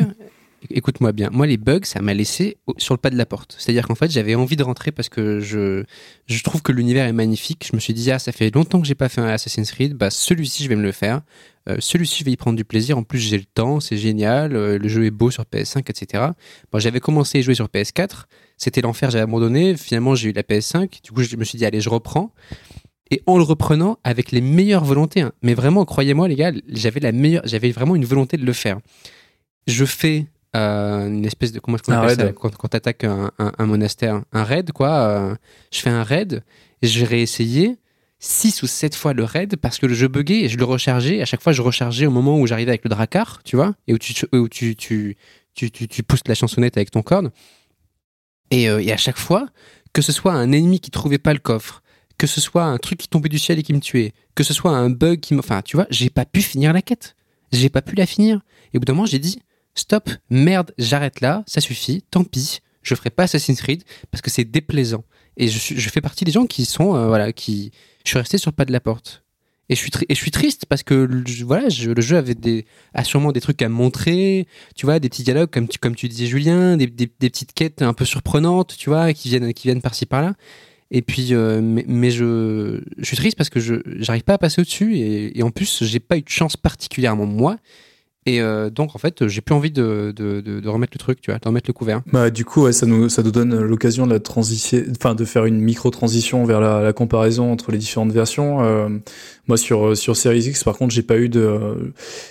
S2: Écoute-moi bien, moi, les bugs, ça m'a laissé sur le pas de la porte. C'est-à-dire qu'en fait, j'avais envie de rentrer parce que je, je trouve que l'univers est magnifique. Je me suis dit, ah, ça fait longtemps que j'ai pas fait un Assassin's Creed, bah, celui-ci, je vais me le faire. Euh, celui-ci, je vais y prendre du plaisir. En plus, j'ai le temps, c'est génial. euh, le jeu est beau sur PS5, etc. Bon, j'avais commencé à jouer sur PS4. C'était l'enfer, j'avais abandonné. Finalement, j'ai eu la PS5. Du coup, je me suis dit, allez, je reprends. Et en le reprenant avec les meilleures volontés, hein. mais vraiment, croyez-moi, les gars, j'avais la meilleure, j'avais vraiment une volonté de le faire. Je fais euh, une espèce de comment est-ce qu'on
S1: Un
S2: appelle
S1: raid.
S2: ça quand, quand t'attaques un, un, un monastère, un raid quoi. euh, je fais un raid et je vais réessayer six ou sept fois le raid parce que le jeu buguait et je le rechargeais. À chaque fois, je rechargeais au moment où j'arrivais avec le dracar, tu vois, et où tu où tu tu tu, tu, tu pousses la chansonnette avec ton corne. Et, euh, et à chaque fois, que ce soit un ennemi qui trouvait pas le coffre, que ce soit un truc qui tombait du ciel et qui me tuait, que ce soit un bug qui me... Enfin, tu vois, j'ai pas pu finir la quête. J'ai pas pu la finir. Et au bout d'un moment, j'ai dit, stop, merde, j'arrête là, ça suffit, tant pis, je ferai pas Assassin's Creed parce que c'est déplaisant. Et je, fais partie des gens qui sont, euh, voilà, qui... Je suis resté sur le pas de la porte. Et je suis, et je suis triste parce que voilà, je- le jeu avait des, a sûrement des trucs à montrer, tu vois, des petits dialogues comme tu, comme tu disais Julien, des, des, petites quêtes un peu surprenantes, tu vois, qui viennent, qui viennent par-ci par-là. Et puis, euh, mais, je, je suis triste parce que je j'arrive pas à passer au-dessus et, et en plus, j'ai pas eu de chance particulièrement moi. Et euh, donc, en fait, j'ai plus envie de, de, de, de remettre le truc, tu vois, de remettre le couvert.
S1: Bah, du coup, ouais, ça nous, ça nous donne l'occasion de enfin, de faire une micro-transition vers la, la comparaison entre les différentes versions. Euh, moi, sur, euh, sur Series X, par contre, j'ai pas eu de, euh,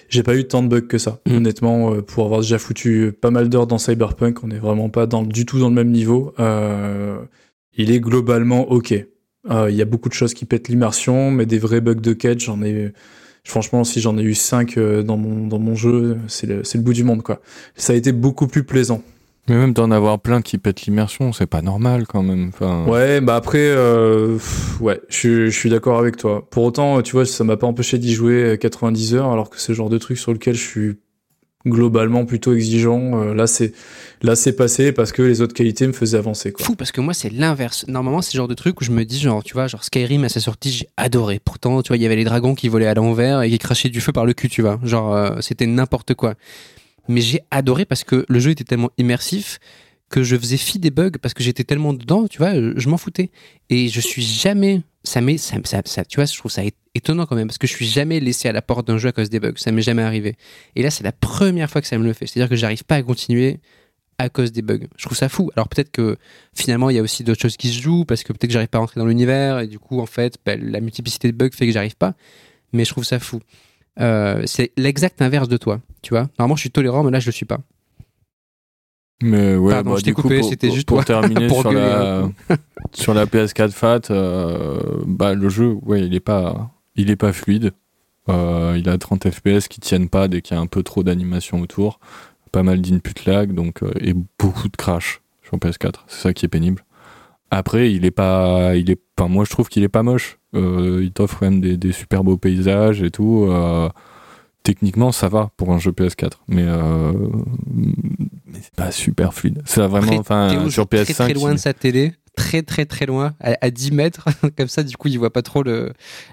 S1: j'ai pas eu tant de bugs que ça.
S2: Mm.
S1: Honnêtement, euh, pour avoir déjà foutu pas mal d'heures dans Cyberpunk, on est vraiment pas dans, du tout dans le même niveau. Euh, il est globalement ok. Euh, Il y a beaucoup de choses qui pètent l'immersion, mais des vrais bugs de quête, j'en ai, franchement, si j'en ai eu 5 dans mon, dans mon jeu, c'est le, c'est le bout du monde, quoi. Ça a été beaucoup plus plaisant.
S3: Mais même d'en avoir plein qui pètent l'immersion, c'est pas normal quand même. Enfin,
S1: Ouais, bah après, euh, pff, ouais, je suis- je suis d'accord avec toi. Pour autant, tu vois, ça m'a pas empêché d'y jouer euh, 90 heures, alors que c'est le genre de truc sur lequel je suis globalement plutôt exigeant. Euh, là, c'est là, c'est passé parce que les autres qualités me faisaient avancer.
S2: Fou parce que moi c'est l'inverse. Normalement c'est le genre de truc où je me dis genre tu vois genre Skyrim à sa sortie j'ai adoré. Pourtant tu vois il y avait les dragons qui volaient à l'envers et qui crachaient du feu par le cul tu vois. Genre euh, c'était n'importe quoi. Mais j'ai adoré parce que le jeu était tellement immersif que je faisais fi des bugs parce que j'étais tellement dedans tu vois je, m'en foutais et je suis jamais ça m'est ça, ça, ça- tu vois je trouve ça étonnant quand même parce que je suis jamais laissé à la porte d'un jeu à cause des bugs ça m'est jamais arrivé et là c'est la première fois que ça me le fait c'est à dire que j'arrive pas à continuer à cause des bugs. Je trouve ça fou. Alors peut-être que finalement il y a aussi d'autres choses qui se jouent parce que peut-être que j'arrive pas à rentrer dans l'univers et du coup en fait bah, la multiplicité de bugs fait que j'arrive pas. Mais je trouve ça fou. Euh, c'est l'exact inverse de toi, tu vois. Normalement je suis tolérant mais là je le suis pas.
S3: Mais ouais,
S2: Pardon,
S3: bah,
S2: je t'ai coupé,
S3: pour,
S2: c'était juste
S3: pour terminer
S2: pour
S3: sur,
S2: gueuler
S3: la, sur la PS4 Fat, euh, bah, le jeu, ouais, il est pas, il est pas fluide. Euh, il a 30 FPS qui tiennent pas dès qu'il y a un peu trop d'animation autour. Pas mal d'input lag, donc, euh, et beaucoup de crash sur PS4. C'est ça qui est pénible. Après, il est pas, il est, enfin, moi je trouve qu'il est pas moche. Il t'offre quand même des, des super beaux paysages et tout. Techniquement, ça va pour un jeu PS4, mais, euh, pas super fluide. C'est vraiment, enfin, sur
S2: joue
S3: PS5.
S2: très très loin
S3: il-
S2: de sa télé, très très très loin, à, à 10 mètres, comme ça du coup il voit pas trop le,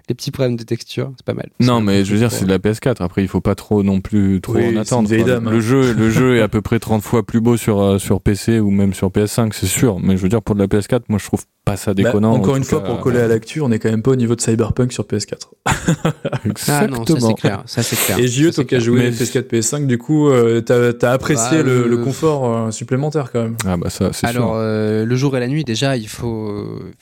S2: les petits problèmes de texture, c'est pas mal.
S3: Non, mais je veux dire, c'est de la PS4. Après, il faut pas trop non plus trop
S1: Oui,
S3: en attendre.
S1: dame,
S3: Le
S1: hein.
S3: jeu, le jeu est à peu près 30 fois plus beau sur euh, sur PC ou même sur PS5, c'est sûr. Mais je veux dire, pour de la PS4, moi, je trouve pas ça
S1: Bah,
S3: déconnant.
S1: encore
S3: en
S1: une fois,
S3: cas.
S1: pour coller à l'actu, on est quand même pas au niveau de Cyberpunk sur PS4.
S2: Ah non, ça
S3: Exactement.
S2: c'est clair, ça c'est clair.
S1: Et JE, toi qui as joué
S3: Mais-
S1: PS4, PS5, du coup, euh, t'as as apprécié
S2: Bah,
S1: le, le confort euh, supplémentaire quand même.
S3: Ah bah ça, c'est
S2: Alors,
S3: sûr.
S2: euh, le jour et la nuit, déjà, il faut. euh,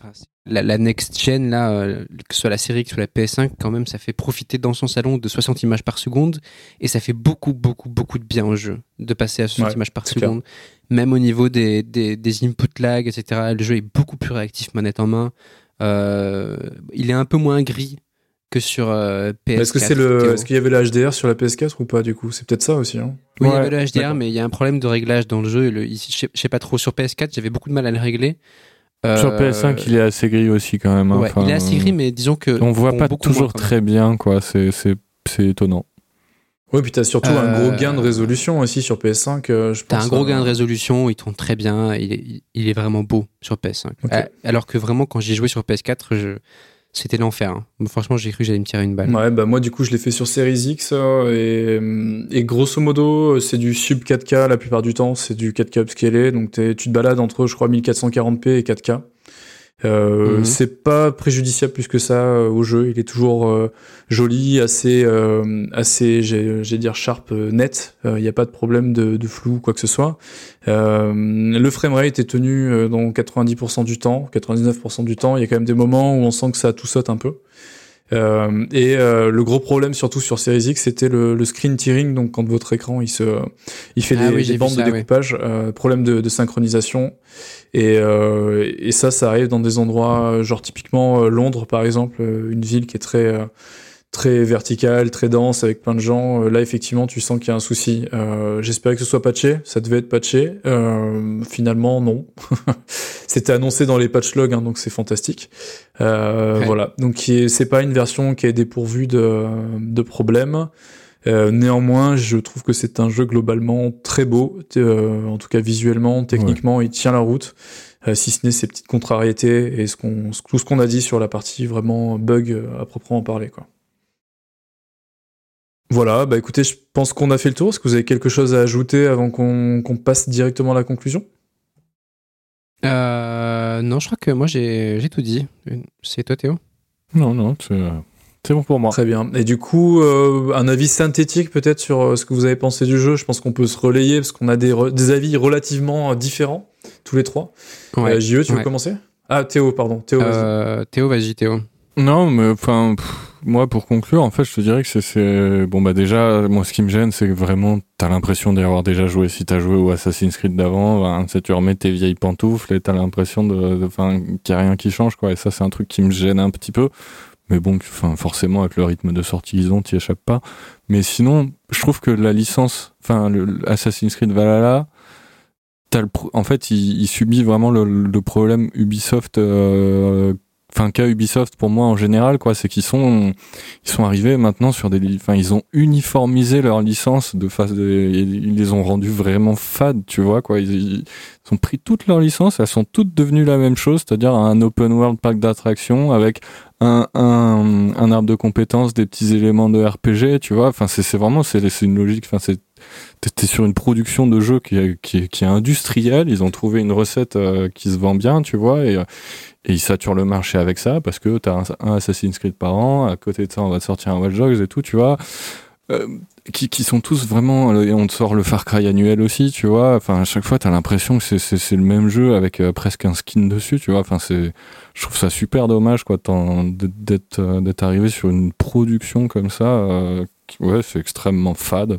S2: la, la next gen, là, euh, que ce soit la série, que ce soit la PS5, quand même, ça fait profiter dans son salon de 60 images par seconde. Et ça fait beaucoup, beaucoup, beaucoup de bien au jeu de passer à 60
S1: Ouais,
S2: images par
S1: clair.
S2: seconde. Même au niveau des, des, des input lag, etc. Le jeu est beaucoup plus réactif, manette en main. Euh, il est un peu moins gris que sur euh, PS4.
S1: Est-ce que c'est le, est-ce qu'il y avait le HDR sur la PS4 ou pas du coup? C'est peut-être ça aussi. Hein
S2: Oui, il y avait le HDR, mais il y a un problème de réglage dans le jeu. et le- je sais pas trop. Sur PS4, j'avais beaucoup de mal à le régler.
S3: Sur
S2: Euh,
S3: PS5, il est assez gris aussi quand même. hein.
S2: Ouais,
S3: Enfin,
S2: il est assez gris, mais disons que.
S3: On voit pas toujours
S2: moins,
S3: très bien, quoi. C'est c'est c'est étonnant.
S1: Oui, puis t'as surtout un
S2: Euh,
S1: gros gain de résolution aussi sur PS5. euh, je
S2: T'as un gros
S1: euh,
S2: gain de résolution, il tourne très bien, il est, il est vraiment beau sur PS5.
S1: Ok.
S2: Euh, Alors que vraiment, quand j'ai joué sur PS4, je... c'était l'enfer. hein. Franchement, j'ai cru que j'allais me tirer une balle.
S1: Ouais, bah moi du coup je l'ai fait sur Series X euh, et, et grosso modo euh, c'est du sub 4K la plupart du temps, c'est du 4K upscalé, donc tu te balades entre je crois 1440p et 4K. Euh,
S2: Mhm.
S1: C'est pas préjudiciable plus que ça euh, au jeu, il est toujours euh, joli, assez, euh, assez, j'ai dire sharp, euh, net. Il n'y a pas de problème de, de flou ou quoi que ce soit. Euh, le framerate est tenu euh, dans 90% du temps, 99% du temps. Il y a quand même des moments où on sent que ça tout saute un peu. Euh, et euh, le gros problème surtout sur Series X, c'était le, le screen tearing. Donc quand votre écran il se, il fait
S2: Ah
S1: des,
S2: oui,
S1: bandes
S2: ça,
S1: de
S2: ouais.
S1: découpage, euh, problème de, de synchronisation. Et, euh, et ça, ça arrive dans des endroits, genre typiquement euh, Londres par exemple, une ville qui est très euh, très verticale, très dense, avec plein de gens. Euh, là, effectivement, tu sens qu'il y a un souci. Euh, J'espérais que ce soit patché, ça devait être patché. Euh, finalement, non. C'était annoncé dans les patch logs, hein, donc c'est fantastique. Euh,
S2: Ouais.
S1: Voilà. Donc c'est pas une version qui est dépourvue de, de problèmes. Euh, néanmoins, je trouve que c'est un jeu globalement très beau, euh, en tout cas visuellement, techniquement, il tient la route. Euh, si ce n'est ces petites contrariétés et ce qu'on, tout ce qu'on a dit sur la partie vraiment bug euh, à proprement parler, quoi. Voilà, bah écoutez, je pense qu'on a fait le tour. Est-ce que vous avez quelque chose à ajouter avant qu'on passe directement à la conclusion?
S2: Euh, non, je crois que moi j'ai tout dit. C'est toi, Théo?
S3: Non, non, c'est c'est bon pour moi.
S1: Très bien. Et du coup, euh, un avis synthétique peut-être sur euh, ce que vous avez pensé du jeu? Je pense qu'on peut se relayer parce qu'on a des, avis relativement euh, différents, tous les trois. Euh, JE, tu veux commencer? Ah, Théo, pardon. Théo, vas-y.
S2: Euh, Théo, vas-y, Théo.
S3: Non, mais enfin, pff, moi pour conclure, en fait, je te dirais que c'est- bon bah déjà, moi ce qui me gêne, c'est que vraiment t'as l'impression d'y avoir déjà joué. Si t'as joué au Assassin's Creed d'avant, ben, sais, tu remets tes vieilles pantoufles et t'as l'impression de, enfin, qu'il y a rien qui change quoi. Et ça, c'est un truc qui me gêne un petit peu. Mais bon, enfin, forcément avec le rythme de sortie qu'ils ont, t'y échappes pas. Mais sinon, je trouve que la licence, enfin, Assassin's Creed Valhalla. T'as le en fait, il, subit vraiment le, le problème Ubisoft euh, enfin qu'a Ubisoft pour moi en général quoi c'est qu'ils sont ils sont arrivés maintenant sur des enfin ils ont uniformisé leurs licences de face de, ils les ont rendues vraiment fades tu vois quoi. Ils, ils ont pris toutes leurs licences elles sont toutes devenues la même chose c'est-à-dire un open world parc d'attractions avec un, un, un arbre de compétences des petits éléments de RPG tu vois. Enfin c'est c'est vraiment c'est c'est une logique enfin c'est t'es sur une production de jeu qui est, qui est, industrielle ils ont trouvé une recette euh, qui se vend bien tu vois et ils saturent le marché avec ça parce que t'as un, un Assassin's Creed par an, à côté de ça on va te sortir un Watch Dogs et tout, tu vois. euh, qui, qui, sont tous vraiment. Et on te sort le Far Cry annuel aussi, tu vois. Enfin, à chaque fois, t'as l'impression que c'est le même jeu avec euh, presque un skin dessus, tu vois. Enfin, c'est. Je trouve ça super dommage, quoi, d'être d'être arrivé sur une production comme ça. ouais, c'est extrêmement fade.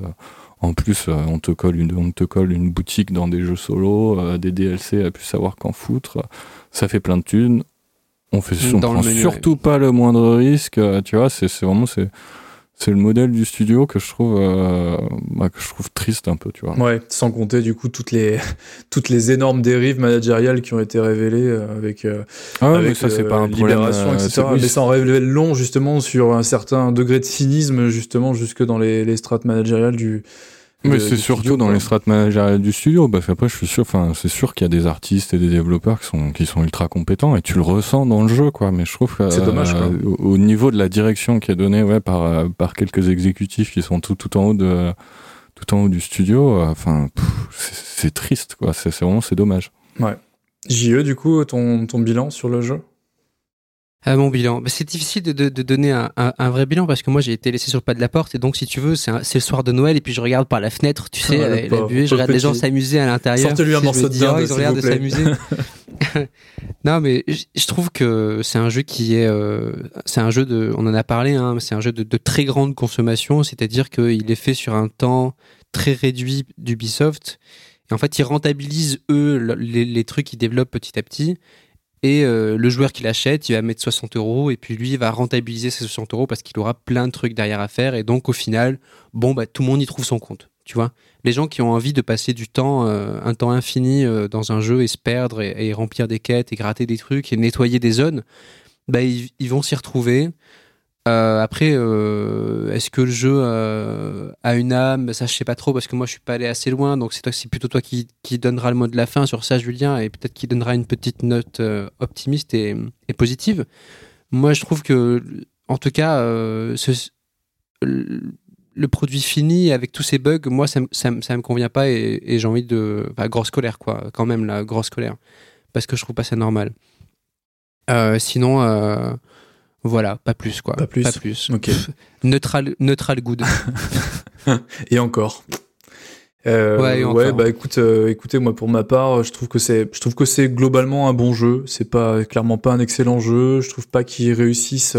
S3: En plus, on te colle une, on te colle une boutique dans des jeux solo, des DLC à plus savoir qu'en foutre. Ça fait plein de thunes. On fait, on prend surtout pas le moindre risque, tu vois. C'est vraiment c'est c'est le modèle du studio que je trouve euh, bah, que je trouve triste un peu tu vois
S1: ouais sans compter du coup toutes les toutes les énormes dérives managériales qui ont été révélées euh, avec euh,
S3: ah mais ça c'est pas un problème
S1: etc. mais ça en révèle long justement sur un certain degré de cynisme justement jusque dans les, les strates managériales du
S3: mais c'est surtout dans les strates managériales du studio, parce qu'après, je suis sûr, enfin, c'est sûr qu'il y a des artistes et des développeurs qui sont, qui sont ultra compétents et tu le ressens dans le jeu, quoi. Mais je trouve que,
S1: c'est dommage,
S3: euh, au, niveau de la direction qui est donnée, ouais, par, euh, par quelques exécutifs qui sont tout, tout en haut de, tout en haut du studio, euh, enfin, c'est triste, quoi. C'est vraiment, c'est dommage.
S1: Ouais. JE, du coup, ton, ton bilan sur le jeu?
S2: À mon bilan, bah, c'est difficile de, de, donner un, un, vrai bilan parce que moi j'ai été laissé sur le pas de la porte et donc si tu veux c'est le soir de Noël et puis je regarde par la fenêtre, tu sais, la, buée, je regarde les gens s'amuser à l'intérieur.
S1: Sortez-lui un morceau de
S2: Ils ont l'air de s'amuser. non mais je, trouve que c'est un jeu qui est, euh, c'est un jeu de, on en a parlé, hein, c'est un jeu de, de, très grande consommation, c'est-à-dire qu'il est fait sur un temps très réduit d'Ubisoft. Et en fait ils rentabilisent eux les, les trucs qu'ils développent petit à petit et euh, le joueur qui l'achète, il va mettre 60 euros et puis lui, il va rentabiliser ses 60 euros parce qu'il aura plein de trucs derrière à faire. Et donc, au final, bon, bah, tout le monde y trouve son compte. Tu vois Les gens qui ont envie de passer du temps, euh, un temps infini euh, dans un jeu et se perdre et, remplir des quêtes et gratter des trucs et nettoyer des zones, bah, ils vont s'y retrouver. Euh, après, euh, est-ce que le jeu euh, a une âme? Ça, je sais pas trop parce que moi, je suis pas allé assez loin. Donc, c'est plutôt toi qui, qui donnera le mot de la fin sur ça, Julien, et peut-être qui donnera une petite note optimiste et, positive. Moi, je trouve que, en tout cas, le produit fini avec tous ces bugs, moi, ça, ça, ça me convient pas et, et j'ai envie de, enfin, grosse colère, quoi, quand même, la grosse colère, parce que je trouve pas ça normal. sinon voilà, pas plus quoi.
S1: Pas plus.
S2: Pas plus.
S1: Ok.
S2: neutral, neutral good.
S1: et encore. Euh, ouais, bah écoute, euh, écoutez, moi pour ma part, je trouve que c'est, je trouve que c'est globalement un bon jeu. C'est pas clairement pas un excellent jeu. Je trouve pas qu'il réussisse.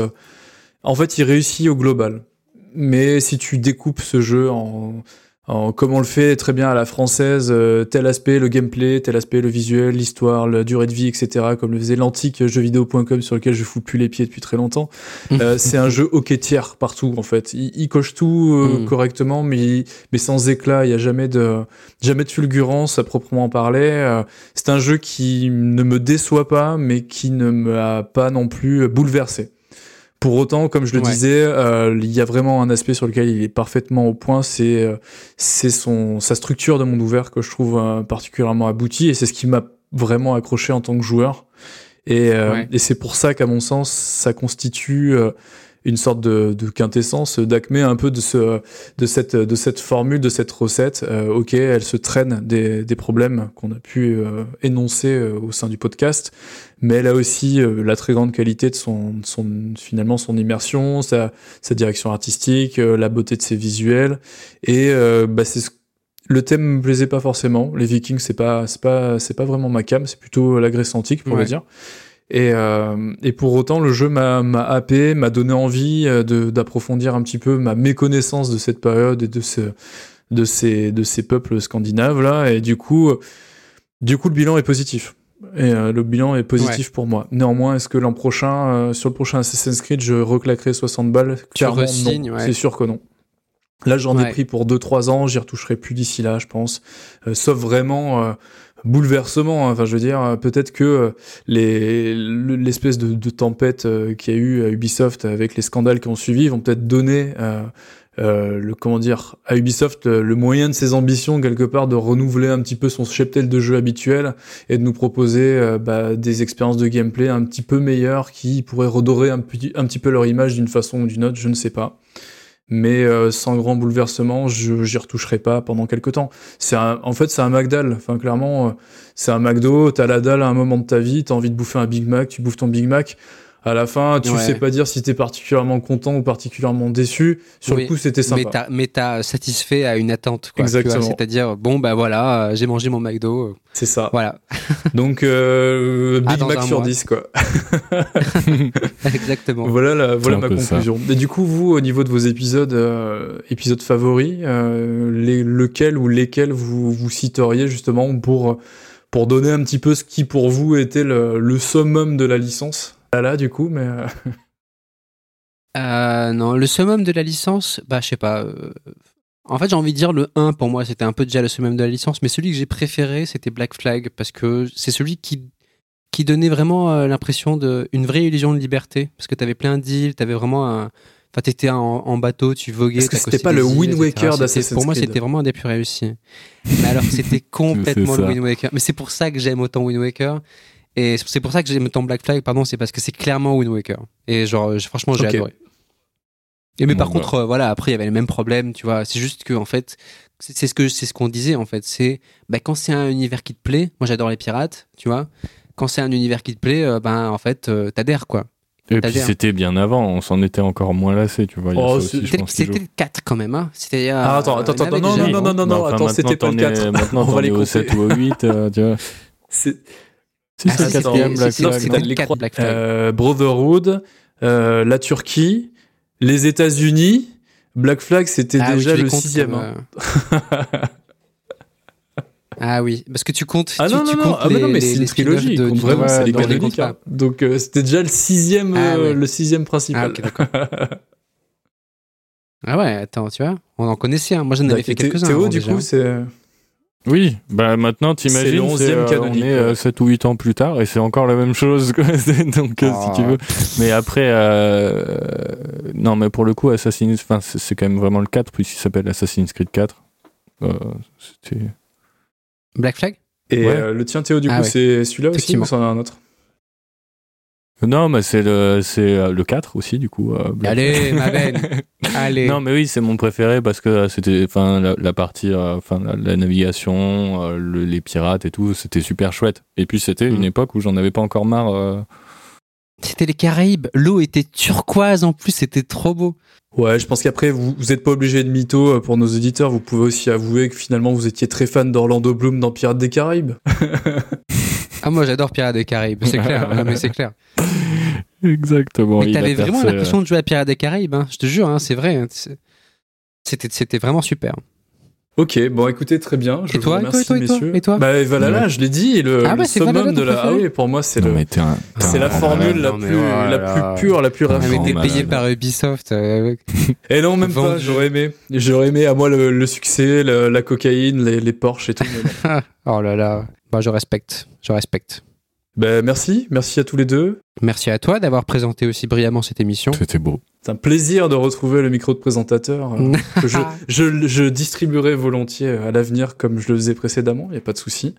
S1: En fait, il réussit au global. Mais si tu découpes ce jeu en comme on le fait très bien à la française, euh, tel aspect, le gameplay, tel aspect, le visuel, l'histoire, la durée de vie, etc., comme le faisait l'antique jeuxvideo.com sur lequel je fous plus les pieds depuis très longtemps. Euh, c'est un jeu ok tiers partout, en fait. Il, coche tout euh, mm. correctement, mais, mais sans éclat. Il y a jamais de, jamais de fulgurance à proprement parler. c'est un jeu qui ne me déçoit pas, mais qui ne m'a pas non plus bouleversé. Pour autant, comme je le disais, euh, il y a vraiment un aspect sur lequel il est parfaitement au point, c'est euh, c'est son sa structure de monde ouvert que je trouve euh, particulièrement aboutie et c'est ce qui m'a vraiment accroché en tant que joueur. Et, et c'est pour ça qu'à mon sens, ça constitue une sorte de, de quintessence. D'acmé un peu de ce de cette de cette formule de cette recette. Euh, ok elle se traîne des, des problèmes qu'on a pu euh, énoncer euh, au sein du podcast mais elle a aussi la très grande qualité de son, son finalement son immersion sa, sa direction artistique la beauté de ses visuels. Et bah c'est le thème me plaisait pas forcément. Les Vikings c'est pas c'est pas c'est pas vraiment ma cam. C'est plutôt la Grèce antique pour le dire et, euh, et pour autant, le jeu m'a happé, m'a donné envie euh, d'approfondir un petit peu ma méconnaissance de cette période et de, ce, de, ces, de ces peuples scandinaves là. Et du coup, du coup, le bilan est positif. Et euh, le bilan est positif pour moi. Néanmoins, est-ce que l'an prochain, euh, sur le prochain Assassin's Creed, je reclaquerai 60 balles? Clairement, non. C'est sûr que non. Là, j'en ai pris pour 2-3 ans, j'y retoucherai plus d'ici là, je pense. sauf vraiment bouleversement. Hein. Enfin, je veux dire, euh, peut-être que euh, les l'espèce de, tempête euh, qu'il y a eu à Ubisoft avec les scandales qui ont suivi vont peut-être donner le comment dire à Ubisoft le, moyen de ses ambitions quelque part de renouveler un petit peu son cheptel de jeu habituel et de nous proposer bah, des expériences de gameplay un petit peu meilleures qui pourraient redorer un petit peu leur image d'une façon ou d'une autre, je ne sais pas mais euh, sans grand bouleversement, je j'y retoucherai pas pendant quelques temps. C'est en fait c'est un McDall. Enfin clairement, euh, c'est un McDo. T'as la dalle à un moment de ta vie, t'as envie de bouffer un Big Mac, tu bouffes ton Big Mac. À la fin, tu
S2: Ouais.
S1: sais pas dire si t'es particulièrement content ou particulièrement déçu. Sur
S2: Oui,
S1: le coup, c'était
S2: Mais
S1: sympa.
S2: t'as, mais t'as satisfait à une attente, quoi.
S1: Exactement.
S2: C'est-à-dire, bon, bah voilà, euh, j'ai mangé mon McDo.
S1: C'est ça.
S2: Voilà.
S1: Donc, euh,
S2: Ah,
S1: Big Mac sur
S2: mois.
S1: 10, quoi.
S2: Exactement.
S1: Voilà, la, voilà ma
S3: peu ça.
S1: conclusion. Et du coup, vous, au niveau de vos épisodes, euh, épisodes favoris, euh, les, lequel ou lesquels vous, vous citeriez justement pour, pour donner un petit peu ce qui pour vous était le, le summum de la licence? Là, là, du coup, mais. euh,
S2: Euh, non, le summum de la licence, bah, je sais pas. euh, En fait, j'ai envie de dire le 1 pour moi, c'était un peu déjà le summum de la licence, mais celui que j'ai préféré, c'était Black Flag, parce que c'est celui qui, qui donnait vraiment euh, l'impression d'une vraie illusion de liberté, parce que t'avais plein d'îles, t'avais vraiment un. Enfin, t'étais en, en bateau, tu voguais.
S1: C'était pas le
S2: îles,
S1: Wind. Waker d'Assassin's
S2: Pour moi, c'était vraiment un des plus réussis. Mais alors, c'était complètement le
S3: ça.
S2: Wind Waker. Mais c'est pour ça que j'aime autant Wind Waker. Et c'est pour ça que j'aime autant Black Flag, pardon, c'est parce que c'est clairement Wind Waker. Et genre, je- franchement, j'ai adoré. Et mais
S3: Bon,
S2: par
S3: bah.
S2: contre, euh, voilà, après il y avait les mêmes problèmes, tu vois. C'est juste que en fait, c'est ce que c'est ce qu'on disait en fait. C'est bah, quand c'est un univers qui te plaît, moi j'adore les pirates, tu vois. Quand c'est un univers qui te plaît, euh, ben en fait, euh, t'adhères quoi.
S3: Et puis c'était bien avant, on s'en était encore moins lassé, tu vois.
S1: Oh,
S2: C'était le 4 quand même, hein. C'était. euh,
S1: Ah, attends, attends, attends, non,
S2: déjà,
S1: non, non, non, non, non,
S3: enfin,
S1: attends, c'était pas le
S3: t'en
S1: 4.
S3: es- Maintenant,
S1: On va les
S3: es au
S1: compter.
S3: 7 ou au 8, euh, tu vois.
S1: C'est-
S3: Si,
S2: Ah,
S3: c'est quatrième Black Flag.
S1: les
S2: 4
S1: croix-
S2: Black Flag.
S1: Euh, Brotherhood, euh, la Turquie, les États-Unis. Black Flag, c'était
S2: Ah
S1: déjà le sixième.
S2: comme,
S1: hein.
S2: euh, Ah oui, parce que tu comptes.
S1: Ah
S2: tu,
S1: non,
S2: tu
S1: non, non,
S2: comptes
S1: ah, mais
S2: les-
S1: non, mais c'est une trilogie.
S2: de-
S1: vraiment,
S3: Ouais,
S1: c'est les canoniques. Donc euh, c'était déjà le sixième,
S2: Ah,
S1: euh,
S2: ouais.
S1: le sixième principal.
S2: Ah ouais, attends, tu vois, on en connaissait. Moi, j'en avais
S1: D'accord.
S2: fait quelques-uns.
S1: Théo, du coup, c'est.
S3: Oui, bah maintenant
S1: C'est
S3: t'imagines,
S1: le
S3: c'est,
S1: 11e
S3: euh, on est
S1: ouais.
S3: 7 ou 8 ans plus tard et c'est encore la même chose, quoi. Donc euh, si tu
S2: Ah.
S3: veux. Mais après, euh, non, mais pour le coup, Assassin's, enfin, c'est quand même vraiment le 4 puisqu'il s'appelle Assassin's Creed 4. Euh, c'était-
S2: Black Flag?
S1: Et
S3: Ouais.
S1: euh, le tien, Théo, du
S2: Ah
S1: coup,
S2: ouais.
S1: c'est celui-là aussi ou c'en a un autre?
S3: Non, mais c'est le, c'est euh, le 4 aussi, du coup. euh,
S2: Allez, ma belle. Allez.
S3: Non, mais oui, c'est mon préféré parce que euh, c'était, enfin, la, la partie, enfin, la, la navigation, euh, le- les pirates et tout, c'était super chouette. Et puis c'était une
S2: Mm.
S3: époque où j'en avais pas encore marre. euh,
S2: C'était les Caraïbes. L'eau était turquoise en plus, c'était trop beau.
S1: Ouais, je pense qu'après, vous vous êtes pas obligé de mytho pour nos auditeurs. Vous pouvez aussi avouer que finalement, vous étiez très fan d'Orlando Bloom dans Pirates des Caraïbes.
S2: Ah, moi j'adore Pirates des Caraïbes, c'est clair. non, mais c'est clair.
S3: Exactement.
S2: mais t'avais vraiment
S3: percé,
S2: l'impression de jouer à Pirates des Caraïbes, hein. je te jure, hein, c'est vrai. hein. C'était, c'était vraiment super.
S1: Ok, bon, écoutez, très bien. Je
S2: Et
S1: vous
S2: toi, et
S1: remercie,
S2: toi, et toi,
S1: messieurs.
S2: et toi
S1: Bah, Valhalla,
S3: Ouais.
S1: je l'ai dit, le,
S2: Ah ouais,
S1: summum
S2: Valhalla
S1: de la. Ah oui, pour moi, c'est le.
S3: un-
S1: C'est la formule la plus,
S2: oh
S1: la plus pure, la plus
S3: Ah,
S2: Ah, mais
S1: raffinée.
S2: t'es payé par Ubisoft. euh,
S1: Et non, même pas, j'aurais aimé. J'aurais aimé, à moi, le, le succès, le- la cocaïne, les, les Porsche et tout.
S2: oh là là. Bah, je respecte, je respecte.
S1: bah, merci, merci à tous les deux.
S2: Merci à toi d'avoir présenté aussi brillamment cette émission.
S3: C'était beau.
S1: C'est un plaisir de retrouver le micro de présentateur. euh, que je, je, je distribuerai volontiers à l'avenir comme je le faisais précédemment, il n'y a pas de souci.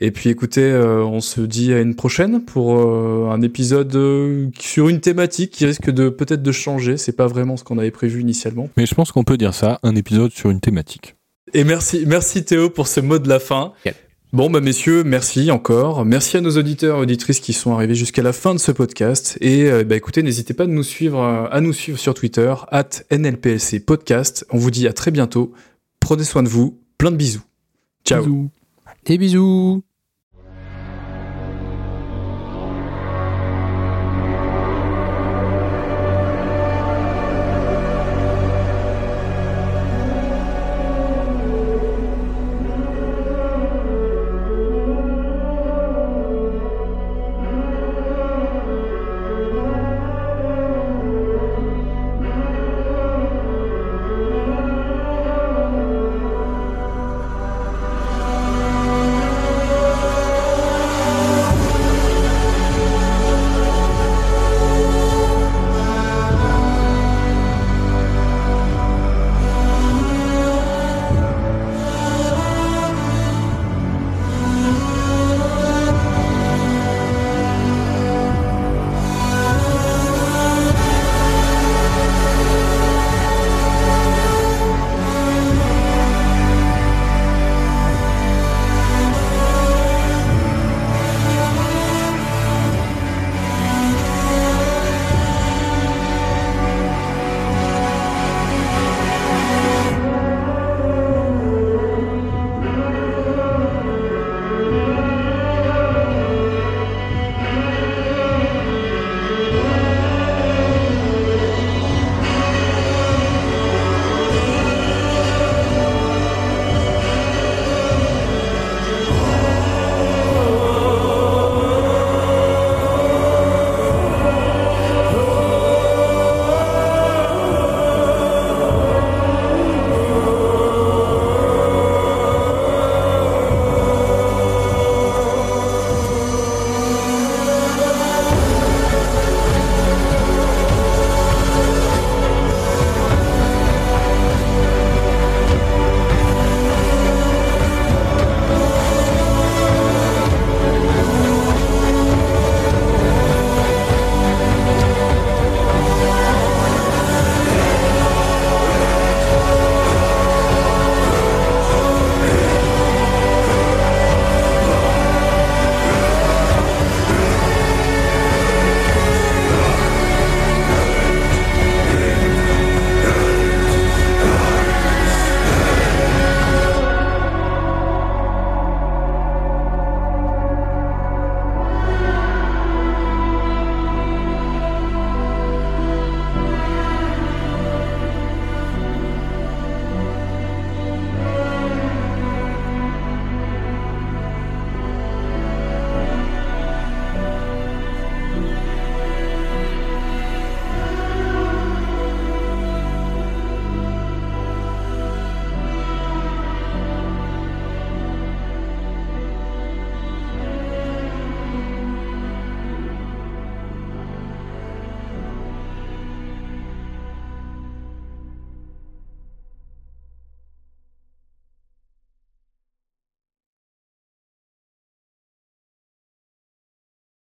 S1: Et puis écoutez, euh, on se dit à une prochaine pour euh, un épisode euh, sur une thématique qui risque de peut-être de changer. C'est pas vraiment ce qu'on avait prévu initialement.
S3: Mais je pense qu'on peut dire ça, un épisode sur une thématique.
S1: Et merci, merci Théo pour ce mot de la fin. Bon bah messieurs, merci encore. Merci à nos auditeurs et auditrices qui sont arrivés jusqu'à la fin de ce podcast. Et euh, bah écoutez, n'hésitez pas à nous suivre, euh, à nous suivre sur Twitter at NLPLC Podcast. On vous dit à très bientôt. Prenez soin de vous. Plein de bisous. Ciao.
S3: Bisous.
S2: Des bisous.